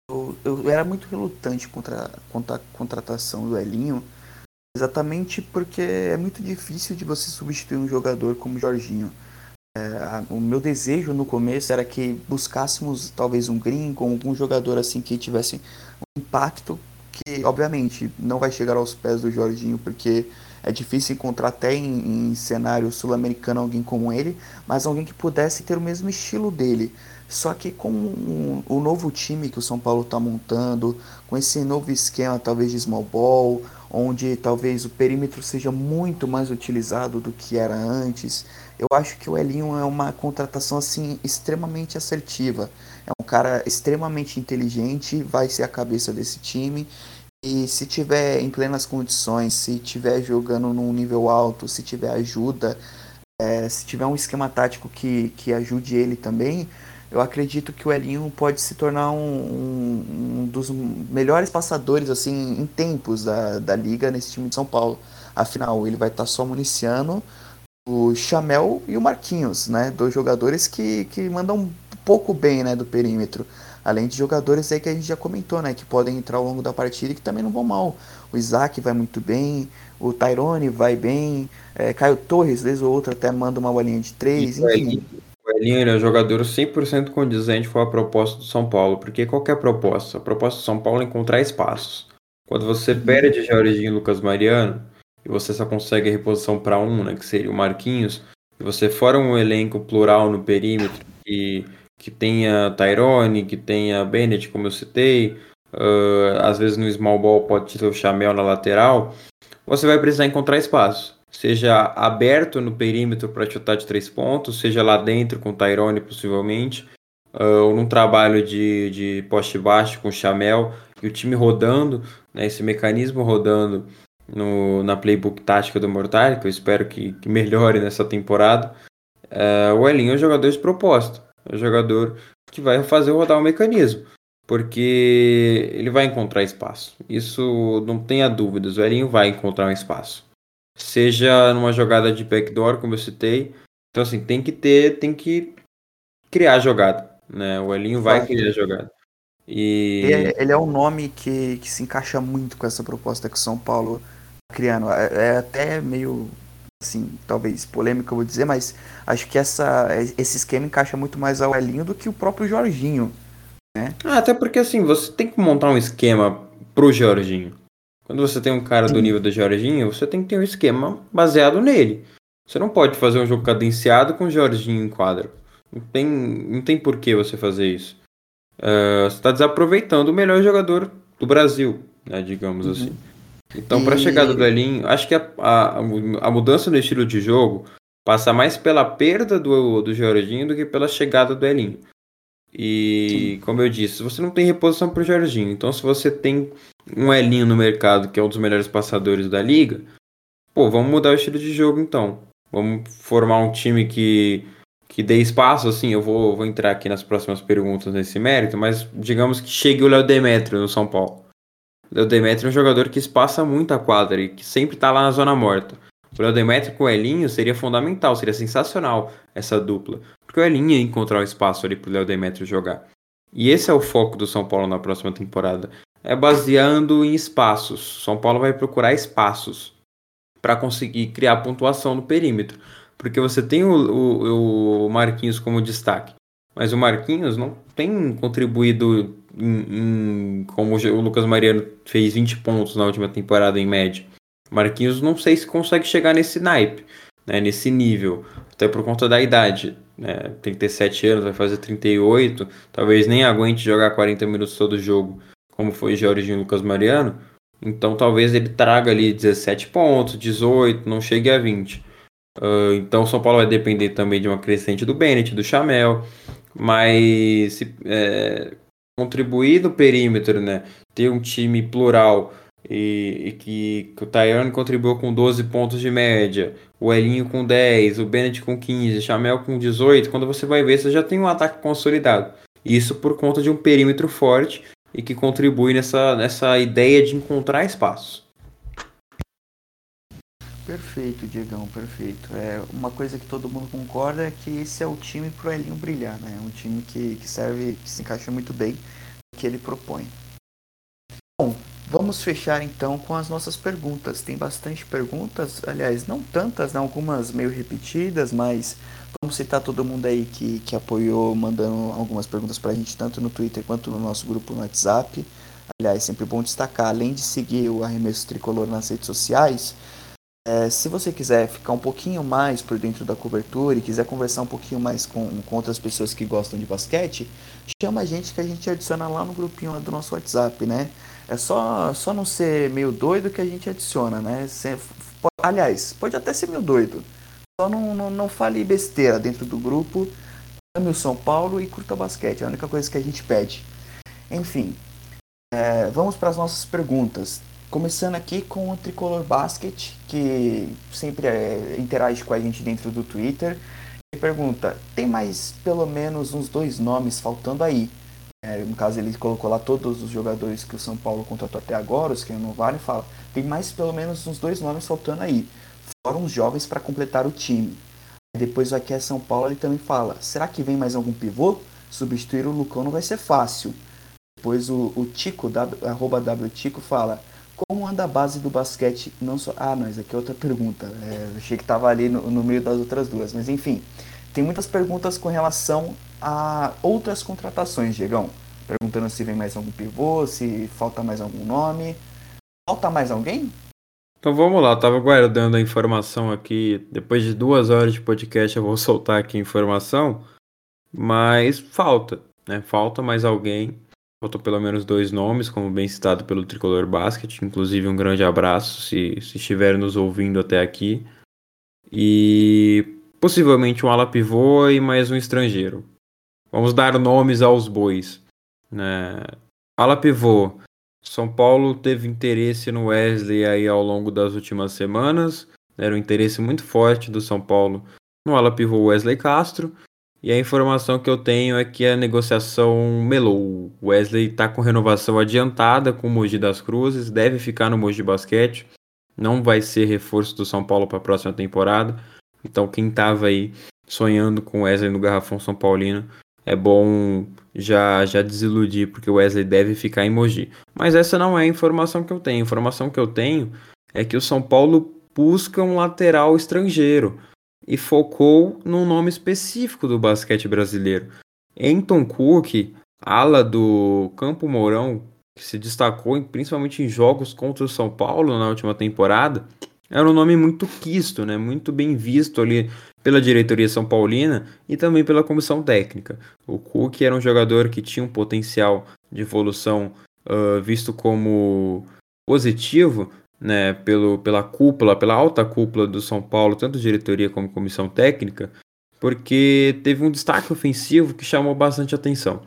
eu, eu era muito relutante contra, contra a contratação do Elinho, exatamente porque é muito difícil de você substituir um jogador como o Jorginho. É, a, o meu desejo no começo era que buscássemos talvez um gringo, algum jogador assim que tivesse um impacto que obviamente não vai chegar aos pés do Jorginho porque é difícil encontrar até em, em cenário sul-americano alguém como ele, mas alguém que pudesse ter o mesmo estilo dele. Só que com o novo time que o São Paulo está montando, com esse novo esquema talvez de small ball, onde talvez o perímetro seja muito mais utilizado do que era antes, eu acho que o Elinho é uma contratação assim extremamente assertiva. É um cara extremamente inteligente, vai ser a cabeça desse time. E se tiver em plenas condições, se tiver jogando num nível alto, se tiver ajuda, é, se tiver um esquema tático que, que ajude ele também, eu acredito que o Elinho pode se tornar um, um, dos melhores passadores assim em tempos da, da liga nesse time de São Paulo. Afinal, ele vai estar só municiando o Chamel e o Marquinhos, né? Dois jogadores que, que mandam um pouco bem né, do perímetro. Além de jogadores aí que a gente já comentou, né? Que podem entrar ao longo da partida e que também não vão mal. O Isaac vai muito bem, o Tyrone vai bem, é, Caio Torres, vez ou outra, até manda uma bolinha de três, enfim. O Elinho, Elinho é um jogador 100% condizente com a proposta do São Paulo, porque qualquer proposta, a proposta do São Paulo é encontrar espaços. Quando você perde Jorginho e Lucas Mariano, e você só consegue a reposição para um, né, que seria o Marquinhos, e você fora um elenco plural no perímetro, que que tenha Tyrone, que tenha Bennett, como eu citei, uh, às vezes no small ball pode ter o Chamel na lateral, você vai precisar encontrar espaço. Seja aberto no perímetro para chutar de três pontos, seja lá dentro com Tyrone possivelmente, uh, ou num trabalho de, de poste baixo com Chamel e o time rodando, né, esse mecanismo rodando no, na playbook tática do Mortal, que eu espero que, que melhore nessa temporada. Uh, o Elinho é um jogador de propósito. É um jogador que vai fazer rodar o mecanismo, porque ele vai encontrar espaço. Isso não tenha dúvidas, o Elinho vai encontrar um espaço. Seja numa jogada de backdoor, como eu citei. Então, assim, tem que ter, tem que criar a jogada. Né? O Elinho vai criar a jogada. E... Ele é um nome que, que se encaixa muito com essa proposta que o São Paulo tá criando. É, é até meio assim, talvez polêmica eu vou dizer, mas acho que essa, esse esquema encaixa muito mais ao Elinho do que o próprio Jorginho. Né? Ah, até porque assim, você tem que montar um esquema pro Jorginho. Quando você tem um cara do nível do Jorginho, você tem que ter um esquema baseado nele. Você não pode fazer um jogo cadenciado com o Jorginho em quadro. Não tem, não tem por que você fazer isso. Uh, você está desaproveitando o melhor jogador do Brasil, né, digamos uhum. assim. Então, para a chegada do Elinho, acho que a, a, a, mudança no estilo de jogo passa mais pela perda do, do Jorginho do que pela chegada do Elinho. E, Sim. como eu disse, você não tem reposição para o Jorginho. Então, se você tem um Elinho no mercado, que é um dos melhores passadores da liga, pô, vamos mudar o estilo de jogo então. Vamos formar um time que, que dê espaço, assim, eu vou, vou entrar aqui nas próximas perguntas nesse mérito, mas digamos que chegue o Léo Demetrio no São Paulo. O Demetrio é um jogador que espaça muito a quadra e que sempre está lá na zona morta. O Léo Demetrio com o Elinho seria fundamental, seria sensacional essa dupla. Porque o Elinho ia encontrar o espaço ali para o Léo jogar. E esse é o foco do São Paulo na próxima temporada. É baseando em espaços. São Paulo vai procurar espaços para conseguir criar pontuação no perímetro. Porque você tem o, o, o Marquinhos como destaque. Mas o Marquinhos não tem contribuído em, em, como o Lucas Mariano fez 20 pontos na última temporada em média. Marquinhos não sei se consegue chegar nesse naipe, né, nesse nível, até por conta da idade. Né, 37 anos, vai fazer 38, talvez nem aguente jogar 40 minutos todo jogo, como foi Jorge e Lucas Mariano. Então talvez ele traga ali 17 pontos, 18, não chegue a 20. Uh, então São Paulo vai depender também de uma crescente do Bennett, do Chamel, mas se, é, contribuir no perímetro, né? Ter um time plural e, e que, que, o Tayane contribuiu com 12 pontos de média, o Elinho com 10, o Bennett com 15, o Chamel com 18, quando você vai ver, você já tem um ataque consolidado. Isso por conta de um perímetro forte e que contribui nessa, nessa ideia de encontrar espaços. Perfeito, Diegão, perfeito. É, uma coisa que todo mundo concorda é que esse é o time pro Elinho brilhar, né? É um time que, que serve, que se encaixa muito bem no que ele propõe. Bom, vamos fechar então com as nossas perguntas. Tem bastante perguntas, aliás, não tantas, né? algumas meio repetidas, mas vamos citar todo mundo aí que, que apoiou, mandando algumas perguntas pra gente, tanto no Twitter quanto no nosso grupo no WhatsApp. Aliás, sempre bom destacar, além de seguir o Arremesso Tricolor nas redes sociais, é, se você quiser ficar um pouquinho mais por dentro da cobertura e quiser conversar um pouquinho mais com, com outras pessoas que gostam de basquete, chama a gente que a gente adiciona lá no grupinho do nosso WhatsApp, né? É só, só não ser meio doido que a gente adiciona, né? Você, aliás, pode até ser meio doido. Só não, não, não fale besteira dentro do grupo. Ame o São Paulo e curta basquete. É a única coisa que a gente pede. Enfim, é, vamos para as nossas perguntas. Começando aqui com o Tricolor Basket, que sempre é, interage com a gente dentro do Twitter. E pergunta: tem mais pelo menos uns dois nomes faltando aí? É, no caso, ele colocou lá todos os jogadores que o São Paulo contratou até agora, os que não valem, fala: tem mais pelo menos uns dois nomes faltando aí. Fora uns jovens para completar o time. Depois aqui é São Paulo, ele também fala: será que vem mais algum pivô? substituir o Lucão não vai ser fácil. Depois o, o Tico, w, arroba WTico, fala: Como anda a base do basquete? Não só. Ah, não, isso aqui é outra pergunta. É, achei que estava ali no, no meio das outras duas. Mas enfim, tem muitas perguntas com relação a outras contratações, Diegão. Perguntando se vem mais algum pivô, se falta mais algum nome. Falta mais alguém? Então vamos lá, eu tava guardando a informação aqui. Depois de duas horas de podcast, eu vou soltar aqui a informação. Mas falta, né? Falta mais alguém. Faltam pelo menos dois nomes, como bem citado pelo Tricolor Basket. Inclusive, um grande abraço se, se estiver nos ouvindo até aqui. E possivelmente um ala pivô e mais um estrangeiro. Vamos dar nomes aos bois. Né? Ala pivô. São Paulo teve interesse no Wesley aí ao longo das últimas semanas. Era um interesse muito forte do São Paulo no ala pivô Wesley Castro. E a informação que eu tenho é que a negociação melou. Wesley está com renovação adiantada com o Mogi das Cruzes, deve ficar no Mogi Basquete. Não vai ser reforço do São Paulo para a próxima temporada. Então quem estava aí sonhando com Wesley no Garrafão São Paulino, é bom já já desiludir, porque o Wesley deve ficar em Mogi. Mas essa não é a informação que eu tenho. A informação que eu tenho é que o São Paulo busca um lateral estrangeiro e focou num nome específico do basquete brasileiro. Anton Cook, ala do Campo Mourão, que se destacou principalmente em jogos contra o São Paulo na última temporada, era um nome muito quisto, né? muito bem visto ali pela diretoria São Paulina e também pela comissão técnica. O Cook era um jogador que tinha um potencial de evolução uh, visto como positivo, né, pelo, pela cúpula, pela alta cúpula do São Paulo, tanto diretoria como comissão técnica, porque teve um destaque ofensivo que chamou bastante atenção.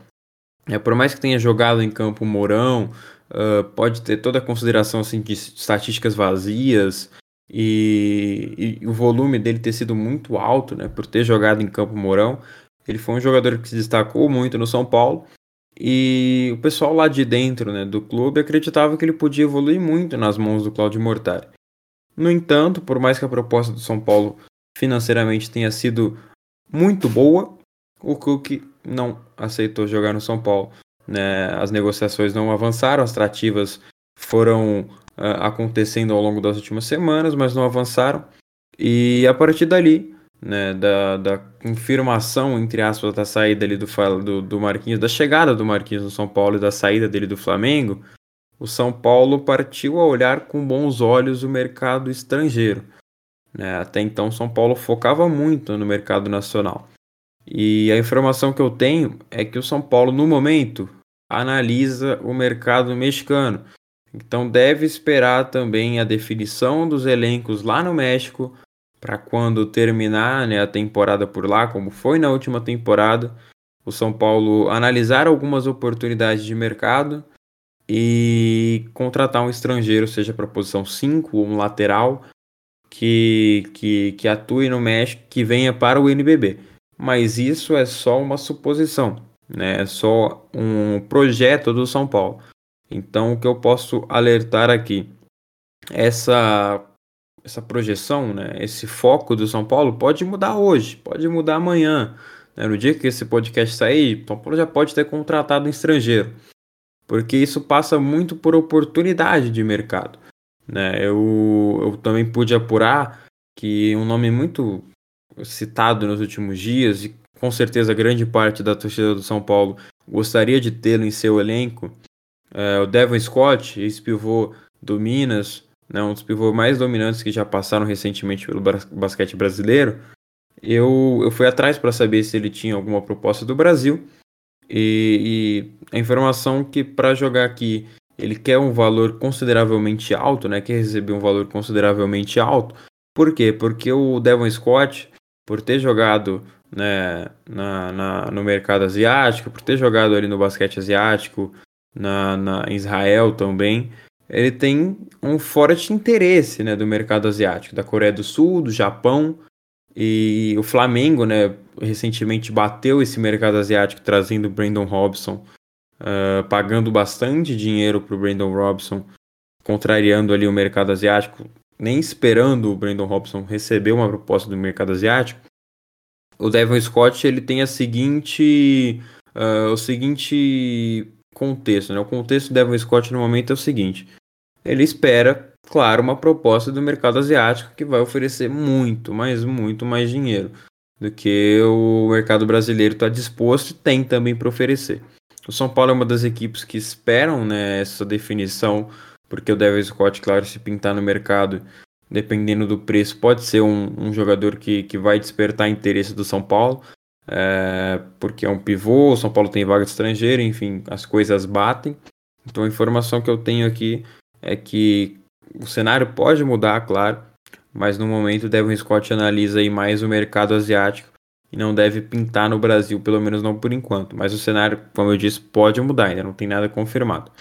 É, por mais que tenha jogado em campo Mourão, uh, pode ter toda a consideração assim, de estatísticas vazias e, e, o volume dele ter sido muito alto, né, por ter jogado em campo Mourão. Ele foi um jogador que se destacou muito no São Paulo e o pessoal lá de dentro né, do clube acreditava que ele podia evoluir muito nas mãos do Claudio Mortari. No entanto, por mais que a proposta do São Paulo financeiramente tenha sido muito boa, o Cook não aceitou jogar no São Paulo. Né? As negociações não avançaram, as trativas foram uh, acontecendo ao longo das últimas semanas, mas não avançaram. E a partir dali, né, da, da confirmação, entre aspas, da saída ali do, do, do Marquinhos, da chegada do Marquinhos no São Paulo e da saída dele do Flamengo, o São Paulo partiu a olhar com bons olhos o mercado estrangeiro. Né? Até então, São Paulo focava muito no mercado nacional. E a informação que eu tenho é que o São Paulo, no momento, analisa o mercado mexicano. Então, deve esperar também a definição dos elencos lá no México para quando terminar né, a temporada por lá, como foi na última temporada, o São Paulo analisar algumas oportunidades de mercado e contratar um estrangeiro, seja para a posição 5 ou um lateral, que, que, que atue no México, que venha para o NBB. Mas isso é só uma suposição, né? é só um projeto do São Paulo. Então, o que eu posso alertar aqui, essa essa projeção, né, esse foco do São Paulo pode mudar hoje, pode mudar amanhã. Né? No dia que esse podcast sair, São Paulo já pode ter contratado um estrangeiro, porque isso passa muito por oportunidade de mercado. Né? Eu, eu também pude apurar que um nome muito citado nos últimos dias, e com certeza grande parte da torcida do São Paulo gostaria de tê-lo em seu elenco, é o Devon Scott, ex-pivô do Minas, né, um dos pivôs mais dominantes que já passaram recentemente pelo basquete brasileiro, eu, eu fui atrás para saber se ele tinha alguma proposta do Brasil. E, e a informação que para jogar aqui ele quer um valor consideravelmente alto, né? Quer receber um valor consideravelmente alto. Por quê? Porque o Devon Scott, por ter jogado né, na, na, no mercado asiático, por ter jogado ali no basquete asiático, na, na em Israel também, ele tem um forte interesse né, do mercado asiático, da Coreia do Sul, do Japão, e o Flamengo, né, recentemente bateu esse mercado asiático trazendo o Brandon Robson, uh, pagando bastante dinheiro para o Brandon Robson, contrariando ali o mercado asiático, nem esperando o Brandon Robson receber uma proposta do mercado asiático. O Devon Scott ele tem a seguinte uh, o seguinte contexto. Né? O contexto do Devon Scott no momento é o seguinte: ele espera, claro, uma proposta do mercado asiático que vai oferecer muito, mas muito mais dinheiro do que o mercado brasileiro está disposto e tem também para oferecer. O São Paulo é uma das equipes que esperam né, essa definição, porque o Devon Scott, claro, se pintar no mercado, dependendo do preço, pode ser um, um jogador que, que vai despertar interesse do São Paulo, é, porque é um pivô, o São Paulo tem vaga de estrangeiro, enfim, as coisas batem. Então a informação que eu tenho aqui é que o cenário pode mudar, claro, mas no momento o Devon Scott analisa aí mais o mercado asiático e não deve pintar no Brasil, pelo menos não por enquanto. Mas o cenário, como eu disse, pode mudar, ainda não tem nada confirmado.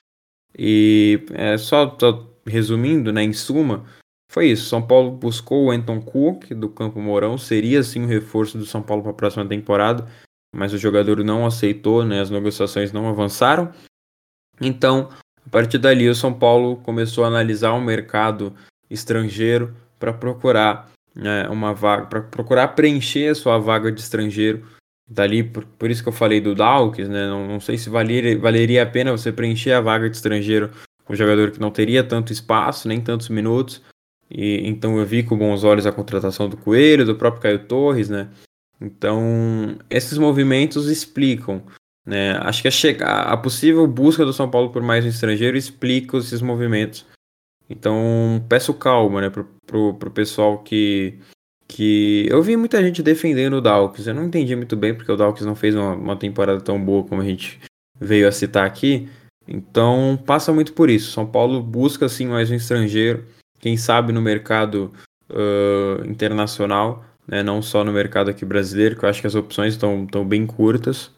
E é, só, só resumindo, né, em suma, foi isso. São Paulo buscou o Anton Cook do Campo Mourão, seria sim um reforço do São Paulo para a próxima temporada, mas o jogador não aceitou, né, as negociações não avançaram. Então, a partir dali, o São Paulo começou a analisar o mercado estrangeiro para procurar né, uma vaga, para procurar preencher a sua vaga de estrangeiro. Dali, por, por isso que eu falei do Dawkins, né? Não, não sei se valeria, valeria a pena você preencher a vaga de estrangeiro com um jogador que não teria tanto espaço, nem tantos minutos. E então eu vi com bons olhos a contratação do Coelho, do próprio Caio Torres, né? Então, esses movimentos explicam né? Acho que a, chegar, a possível busca do São Paulo por mais um estrangeiro explica esses movimentos. Então, peço calma né, pro, pro, pro pessoal que, que. Eu vi muita gente defendendo o Dawkins. Eu não entendi muito bem porque o Dawkins não fez uma, uma temporada tão boa como a gente veio a citar aqui. Então, passa muito por isso. São Paulo busca sim mais um estrangeiro, quem sabe no mercado uh, internacional, né, não só no mercado aqui brasileiro, que eu acho que as opções estão bem curtas.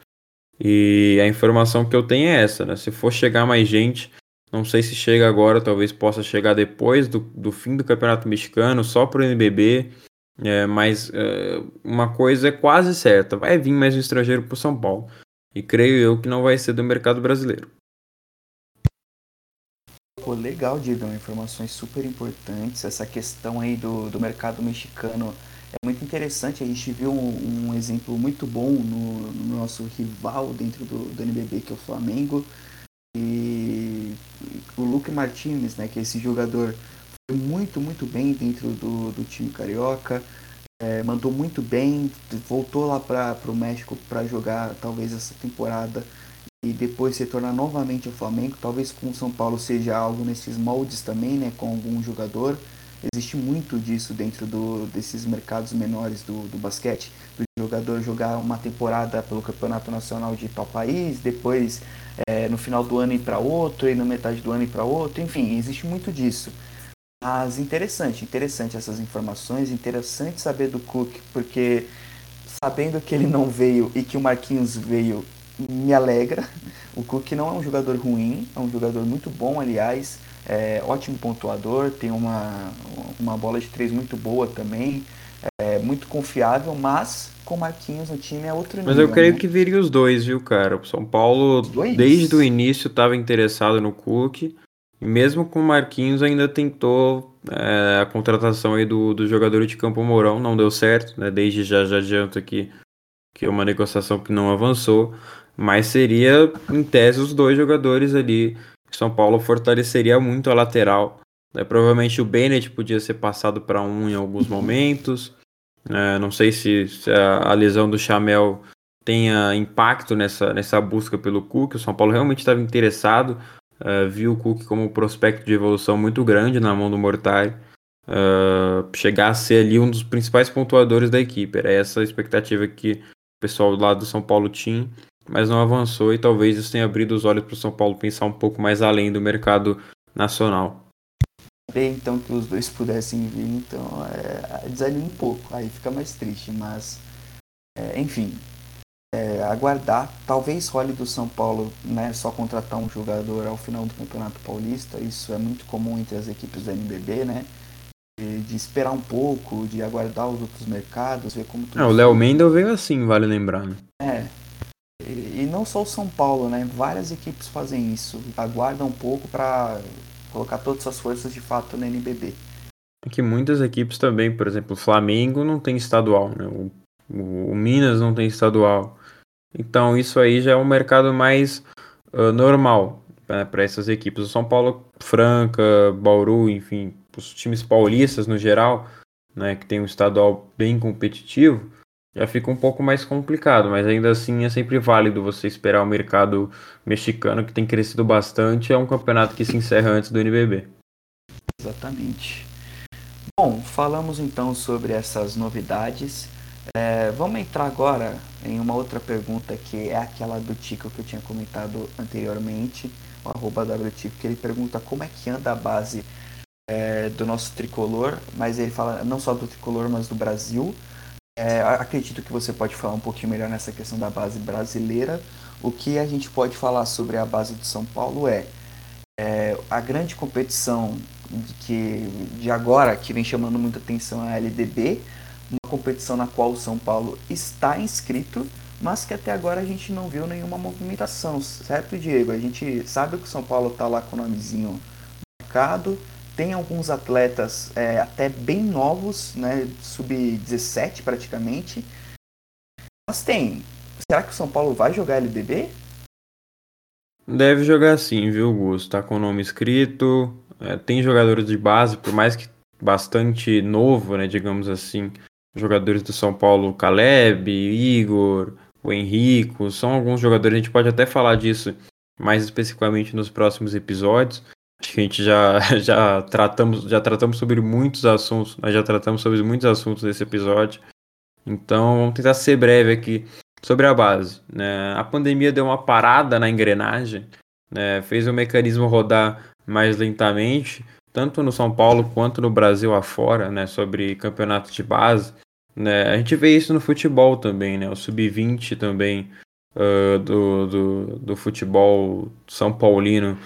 E a informação que eu tenho é essa, né? Se for chegar mais gente, não sei se chega agora, talvez possa chegar depois do, do fim do Campeonato Mexicano, só pro NBB. É, mas é, uma coisa é quase certa: vai vir mais um estrangeiro pro São Paulo. E creio eu que não vai ser do mercado brasileiro. Pô, legal, Didão. Informações super importantes. Essa questão aí do, do mercado mexicano é muito interessante. A gente viu um, um exemplo muito bom no, no, nosso rival dentro do, do NBB, que é o Flamengo. E o Luke Martinez, né, que é esse jogador, foi muito, muito bem dentro do, do time carioca. É, mandou muito bem, voltou lá para o México para jogar talvez essa temporada e depois se tornar novamente o Flamengo. Talvez com o São Paulo seja algo nesses moldes também, né, com algum jogador. Existe muito disso dentro do, desses mercados menores do, do basquete, do jogador jogar uma temporada pelo Campeonato Nacional de tal país, depois é, no final do ano ir para outro, e na metade do ano ir para outro, enfim, existe muito disso. Mas interessante, interessante essas informações, interessante saber do Cook, porque sabendo que ele não veio e que o Marquinhos veio, me alegra. O Cook não é um jogador ruim, é um jogador muito bom, aliás é, ótimo pontuador, tem uma, uma bola de três muito boa também, é muito confiável, mas com Marquinhos no time é outro nível. Mas eu creio né? que viria os dois, viu, cara? O São Paulo, desde o início, estava interessado no Cook. E mesmo com o Marquinhos, ainda tentou é, a contratação aí do, do jogador de Campo Mourão. Não deu certo, né? Desde já, já adianto aqui que é uma negociação que não avançou. Mas seria, em tese, os dois jogadores ali são Paulo fortaleceria muito a lateral. Né? Provavelmente o Bennett podia ser passado para um em alguns momentos. É, não sei se, se a, a, lesão do Chamel tenha impacto nessa, nessa busca pelo Cook. O São Paulo realmente estava interessado. Uh, viu o Cook como um prospecto de evolução muito grande na mão do Mortari. Uh, chegar a ser ali um dos principais pontuadores da equipe. Era essa a expectativa que o pessoal lá do São Paulo tinha mas não avançou e talvez isso tenha abrido os olhos para o São Paulo pensar um pouco mais além do mercado nacional. Bem, então que os dois pudessem vir, então é, desanima um pouco, aí fica mais triste, mas é, enfim, é, aguardar. Talvez role do São Paulo né, só contratar um jogador ao final do Campeonato Paulista, isso é muito comum entre as equipes do NBB, né? De, de esperar um pouco, de aguardar os outros mercados, ver como tudo. É, o Léo Mendel veio assim, vale lembrar. Né? É, não só o São Paulo, né? Várias equipes fazem isso. Aguardam um pouco para colocar todas as forças de fato no NBB. É que muitas equipes também, por exemplo, o Flamengo não tem estadual, né? O, o, o Minas não tem estadual. Então isso aí já é um mercado mais uh, normal né, para essas equipes. O São Paulo, Franca, Bauru, enfim, os times paulistas no geral, né, que tem um estadual bem competitivo, já fica um pouco mais complicado, mas ainda assim é sempre válido você esperar o mercado mexicano, que tem crescido bastante, é um campeonato que se encerra antes do NBB. Exatamente. Bom, falamos então sobre essas novidades. É, vamos entrar agora em uma outra pergunta que é aquela do Tico que eu tinha comentado anteriormente, o arroba WTico, que ele pergunta como é que anda a base é, do nosso tricolor, mas ele fala não só do tricolor, mas do Brasil. É, acredito que você pode falar um pouquinho melhor nessa questão da base brasileira. O que a gente pode falar sobre a base de São Paulo é, é a grande competição de, que, de agora, que vem chamando muita atenção, é a LDB, uma competição na qual o São Paulo está inscrito, mas que até agora a gente não viu nenhuma movimentação, certo, Diego? A gente sabe que o São Paulo está lá com o nomezinho marcado, tem alguns atletas é, até bem novos, né, sub-17 praticamente, mas tem. Será que o São Paulo vai jogar LDB? Deve jogar sim, viu, Gus? Tá com o nome escrito, é, tem jogadores de base, por mais que bastante novo, né, digamos assim, jogadores do São Paulo, Caleb, Igor, o Henrico, são alguns jogadores, a gente pode até falar disso mais especificamente nos próximos episódios. Acho que a gente já, já, tratamos, já tratamos sobre muitos assuntos, nós já tratamos sobre muitos assuntos nesse episódio. Então vamos tentar ser breve aqui sobre a base. Né? A pandemia deu uma parada na engrenagem, né? fez o mecanismo rodar mais lentamente, tanto no São Paulo quanto no Brasil afora, né? sobre campeonatos de base. Né? A gente vê isso no futebol também, né? O sub-20 também uh, do, do, do futebol São Paulino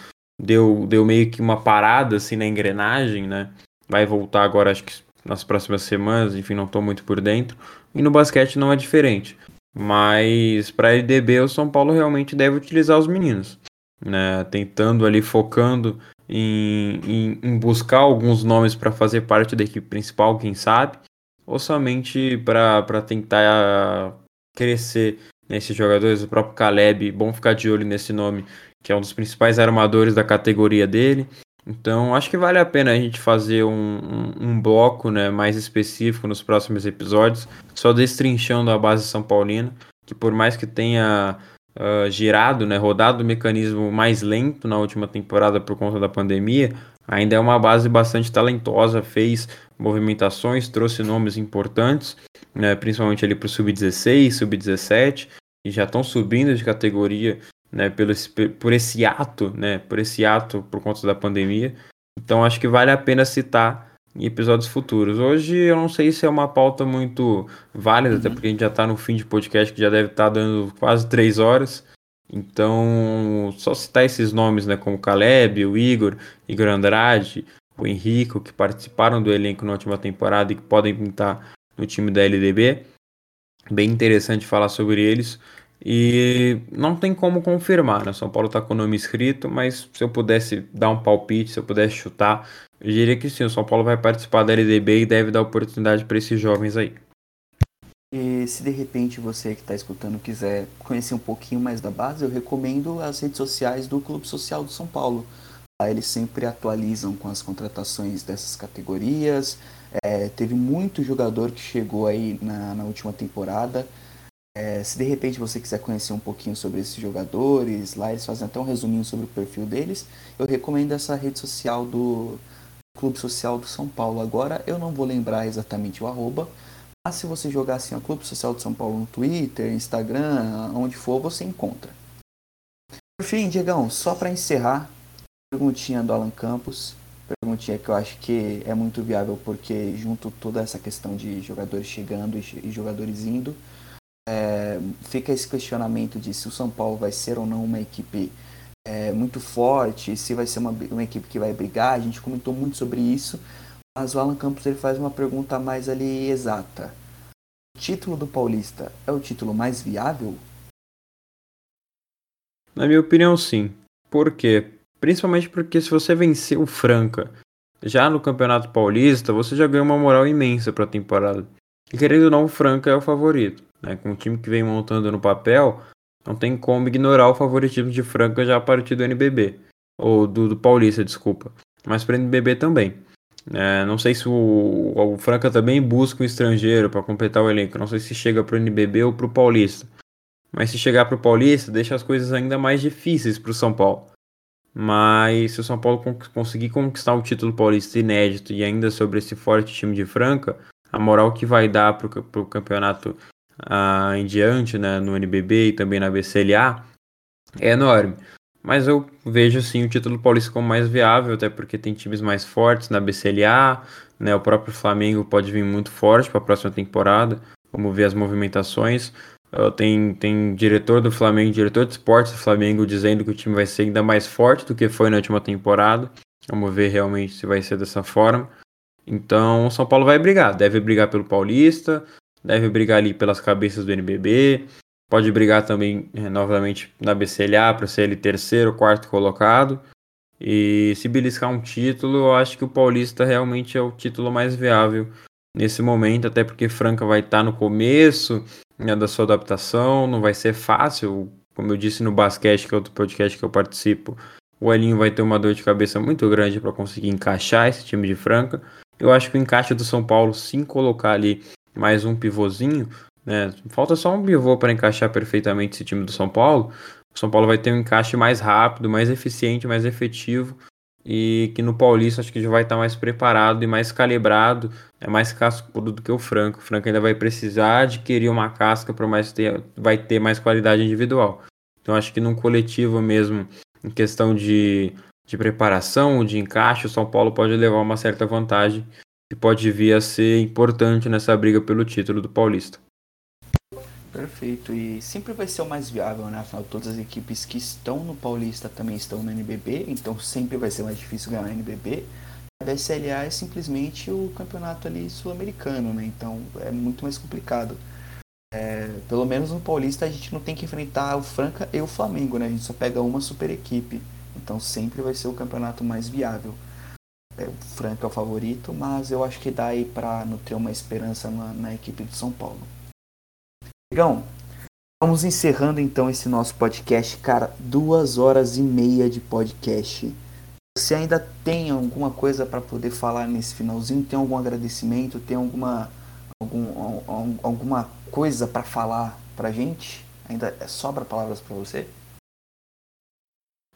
deu, deu meio que uma parada assim na engrenagem, né? Vai voltar agora, acho que nas próximas semanas, enfim, não estou muito por dentro. E no basquete não é diferente. Mas para a LDB, o São Paulo realmente deve utilizar os meninos, né? Tentando ali, focando em, em, em buscar alguns nomes para fazer parte da equipe principal, quem sabe ou somente para tentar crescer nesses jogadores? O próprio Caleb, bom ficar de olho nesse nome, que é um dos principais armadores da categoria dele. Então, acho que vale a pena a gente fazer um, um, um, bloco né, mais específico nos próximos episódios, só destrinchando a base São Paulina, que por mais que tenha uh, girado, né, rodado o mecanismo mais lento na última temporada por conta da pandemia, ainda é uma base bastante talentosa, fez movimentações, trouxe nomes importantes, né, principalmente ali para o sub-16, sub-17, e já estão subindo de categoria né, pelo, por esse ato, né, por esse ato por conta da pandemia. Então acho que vale a pena citar em episódios futuros. Hoje eu não sei se é uma pauta muito válida, uhum. até porque a gente já está no fim de podcast que já deve estar tá dando quase três horas. Então, só citar esses nomes, né, como Caleb, o Igor, Igor Andrade, o Henrico, que participaram do elenco na última temporada e que podem pintar no time da LDB. Bem interessante falar sobre eles. E não tem como confirmar, né? São Paulo está com o nome escrito, mas se eu pudesse dar um palpite, se eu pudesse chutar, eu diria que sim, o São Paulo vai participar da LDB e deve dar oportunidade para esses jovens aí. E se de repente você que está escutando quiser conhecer um pouquinho mais da base, eu recomendo as redes sociais do Clube Social do São Paulo. Eles sempre atualizam com as contratações dessas categorias. É, teve muito jogador que chegou aí na, na última temporada. É, se de repente você quiser conhecer um pouquinho sobre esses jogadores, lá eles fazem até um resuminho sobre o perfil deles. Eu recomendo essa rede social do Clube Social do São Paulo. Agora eu não vou lembrar exatamente o arroba, mas se você jogar assim, o Clube Social do São Paulo no Twitter, Instagram, onde for, você encontra. Por fim, Diegão, só para encerrar, perguntinha do Alan Campos. Perguntinha que eu acho que é muito viável porque junto toda essa questão de jogadores chegando e jogadores indo, é, fica esse questionamento de se o São Paulo vai ser ou não uma equipe é, muito forte, se vai ser uma, uma equipe que vai brigar. A gente comentou muito sobre isso, mas o Alan Campos ele faz uma pergunta mais ali exata. O título do Paulista é o título mais viável? Na minha opinião, sim. Por quê? Principalmente porque se você vencer o Franca já no Campeonato Paulista, você já ganha uma moral imensa para a temporada. E querendo ou não, o Franca é o favorito. Né? Com o time que vem montando no papel, Não tem como ignorar o favoritismo de Franca já a partir do NBB. Ou do, do Paulista, desculpa. Mas para o NBB também. É, não sei se o, o, Franca também busca um estrangeiro para completar o elenco. Não sei se chega para o NBB ou para o Paulista. Mas se chegar para o Paulista, deixa as coisas ainda mais difíceis para o São Paulo. Mas se o São Paulo conseguir conquistar o título paulista inédito e ainda sobre esse forte time de Franca, a moral que vai dar para o campeonato uh, em diante, né, no NBB e também na BCLA, é enorme. Mas eu vejo sim o título paulista como mais viável, até porque tem times mais fortes na BCLA, né? O próprio Flamengo pode vir muito forte para a próxima temporada. Vamos ver as movimentações. Uh, tem, tem diretor do Flamengo, diretor de esportes do Flamengo dizendo que o time vai ser ainda mais forte do que foi na última temporada. Vamos ver realmente se vai ser dessa forma. Então, o São Paulo vai brigar, deve brigar pelo Paulista, deve brigar ali pelas cabeças do NBB, pode brigar também é, novamente na BCLA para ser ele terceiro, quarto colocado. E se beliscar um título, eu acho que o Paulista realmente é o título mais viável nesse momento, até porque Franca vai estar tá no começo né, da sua adaptação, não vai ser fácil. Como eu disse no basquete, que é outro podcast que eu participo, o Elinho vai ter uma dor de cabeça muito grande para conseguir encaixar esse time de Franca. Eu acho que o encaixe do São Paulo, sim colocar ali mais um pivôzinho, né? Falta só um pivô para encaixar perfeitamente esse time do São Paulo. O São Paulo vai ter um encaixe mais rápido, mais eficiente, mais efetivo e que no Paulista acho que já vai estar mais preparado e mais calibrado, é mais cascudo do que o Franco. O Franco ainda vai precisar adquirir uma casca para mais ter, vai ter mais qualidade individual. Então acho que num coletivo mesmo, em questão de, de preparação, de encaixe, o São Paulo pode levar uma certa vantagem que pode vir a ser importante nessa briga pelo título do Paulista. Perfeito, e sempre vai ser o mais viável, né? Afinal, todas as equipes que estão no Paulista também estão no NBB, então sempre vai ser mais difícil ganhar o NBB. A BSLA é simplesmente o campeonato ali sul-americano, né? Então é muito mais complicado. É, pelo menos no Paulista a gente não tem que enfrentar o Franca e o Flamengo, né? A gente só pega uma super equipe. Então sempre vai ser o campeonato mais viável. É, o Franca é o favorito, mas eu acho que dá aí para ter uma esperança na, na equipe de São Paulo. Legal. Vamos encerrando então esse nosso podcast, cara. Duas horas e meia de podcast. Você ainda tem alguma coisa para poder falar nesse finalzinho? Tem algum agradecimento? Tem alguma algum, alguma coisa para falar para gente? Ainda sobra palavras para você?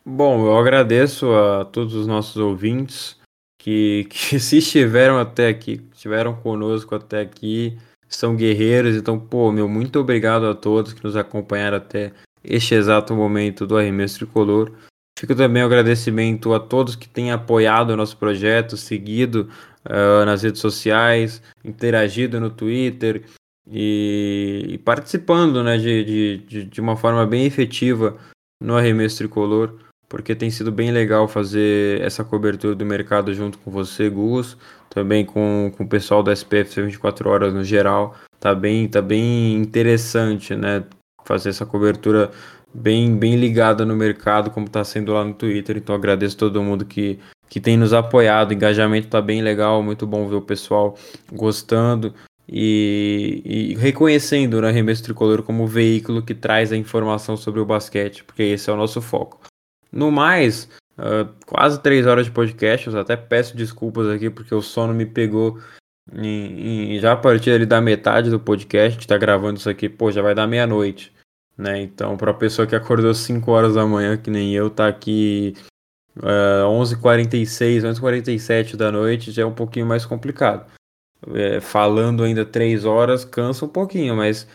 Bom, eu agradeço a todos os nossos ouvintes que, que se estiveram até aqui, estiveram conosco até aqui são guerreiros. Então, pô, meu, muito obrigado a todos que nos acompanharam até este exato momento do arremesso tricolor. Fico também o agradecimento a todos que têm apoiado o nosso projeto, seguido uh, nas redes sociais, interagido no Twitter e, e participando né, de, de, de uma forma bem efetiva no arremesso tricolor, porque tem sido bem legal fazer essa cobertura do mercado junto com você, Gus também com, com o pessoal da SPF 24 horas no geral. Tá bem, tá bem interessante, né? Fazer essa cobertura bem, bem ligada no mercado, como está sendo lá no Twitter. Então agradeço todo mundo que, que tem nos apoiado. O engajamento tá bem legal, muito bom ver o pessoal gostando e, e reconhecendo né, Remesso Tricolor como veículo que traz a informação sobre o basquete, porque esse é o nosso foco. No mais, Uh, quase três horas de podcast. Eu até peço desculpas aqui porque o sono me pegou em, em, já a partir ali da metade do podcast. A gente tá gravando isso aqui, pô, já vai dar meia-noite. Né? Então, para pessoa que acordou 5 horas da manhã, que nem eu, tá aqui uh, 11h46, 11h47 da noite, já é um pouquinho mais complicado. É, falando ainda 3 horas cansa um pouquinho, mas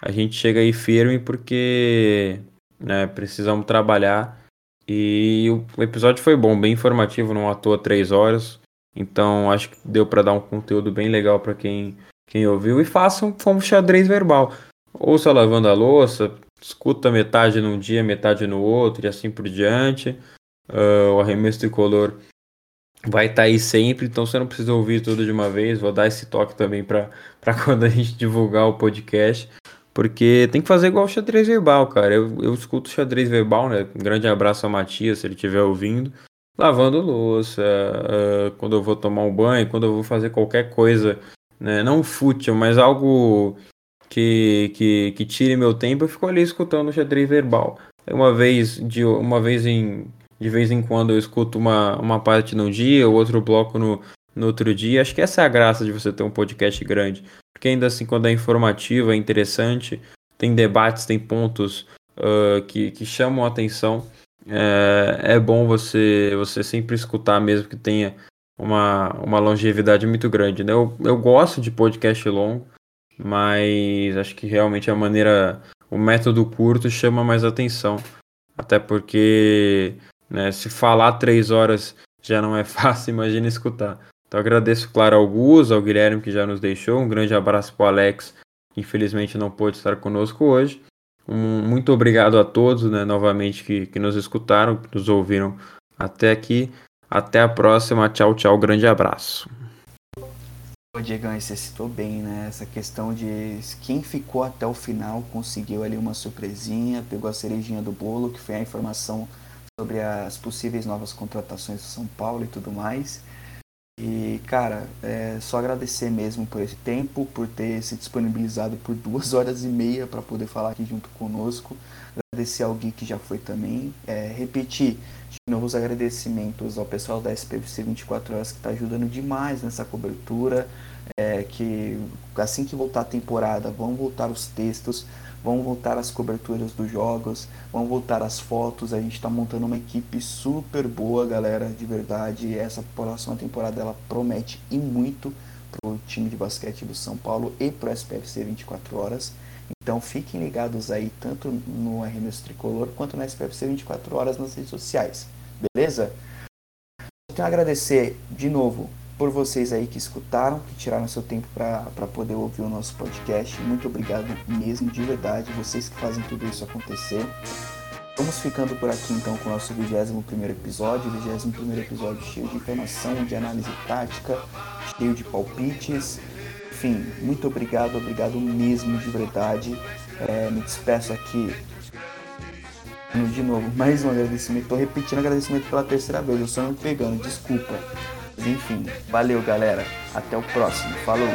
a gente chega aí firme porque né, precisamos trabalhar e o episódio foi bom, bem informativo, não à toa três horas. Então acho que deu para dar um conteúdo bem legal para quem, quem ouviu. E façam como xadrez verbal. Ouça lavando a louça, escuta metade num dia, metade no outro e assim por diante. Uh, o arremesso tricolor vai estar tá aí sempre, então você não precisa ouvir tudo de uma vez. Vou dar esse toque também para quando a gente divulgar o podcast. Porque tem que fazer igual o xadrez verbal, cara. Eu, eu escuto xadrez verbal, né? Um grande abraço ao Matias, se ele estiver ouvindo. Lavando louça, uh, quando eu vou tomar um banho, quando eu vou fazer qualquer coisa, né? Não fútil, mas algo que, que, que tire meu tempo, eu fico ali escutando o xadrez verbal. Uma vez, de, uma vez em, de vez em quando eu escuto uma, uma parte no dia, o outro bloco no, no outro dia. Acho que essa é a graça de você ter um podcast grande. Porque ainda assim, quando é informativo, é interessante, tem debates, tem pontos uh, que, que chamam a atenção. É, é bom você, você sempre escutar, mesmo que tenha uma, uma longevidade muito grande. Né? Eu, eu gosto de podcast longo, mas acho que realmente a maneira, o método curto chama mais atenção. Até porque né, se falar três horas já não é fácil, imagina escutar. Então agradeço, claro, ao Gus, ao Guilherme que já nos deixou. Um grande abraço para o Alex, infelizmente não pôde estar conosco hoje. Um, muito obrigado a todos, né, novamente, que, que nos escutaram, que nos ouviram até aqui. Até a próxima. Tchau, tchau. Grande abraço. O Diego, você citou bem, né? Essa questão de quem ficou até o final conseguiu ali uma surpresinha, pegou a cerejinha do bolo, que foi a informação sobre as possíveis novas contratações do São Paulo e tudo mais. E, cara, é só agradecer mesmo por esse tempo, por ter se disponibilizado por duas horas e meia para poder falar aqui junto conosco. Agradecer ao Gui que já foi também. É, repetir de novo os agradecimentos ao pessoal da SPFC 24 Horas que está ajudando demais nessa cobertura. É, que assim que voltar a temporada, vão voltar os textos vão voltar as coberturas dos jogos, vão voltar as fotos. A gente está montando uma equipe super boa, galera, de verdade. Essa próxima temporada ela promete e muito para o time de basquete do São Paulo e para o SPFC 24 horas. Então fiquem ligados aí tanto no RMS Tricolor quanto no SPFC 24 horas nas redes sociais. Beleza? Então agradecer de novo por vocês aí que escutaram, que tiraram seu tempo para poder ouvir o nosso podcast. Muito obrigado mesmo, de verdade, vocês que fazem tudo isso acontecer. Vamos ficando por aqui então com o nosso 21 episódio, 21 episódio cheio de informação, de análise tática, cheio de palpites. Enfim, muito obrigado, obrigado mesmo de verdade. É, me despeço aqui de novo, mais um agradecimento. Estou repetindo agradecimento pela terceira vez, eu só não pegando, desculpa. Enfim, valeu galera. Até o próximo. Falou!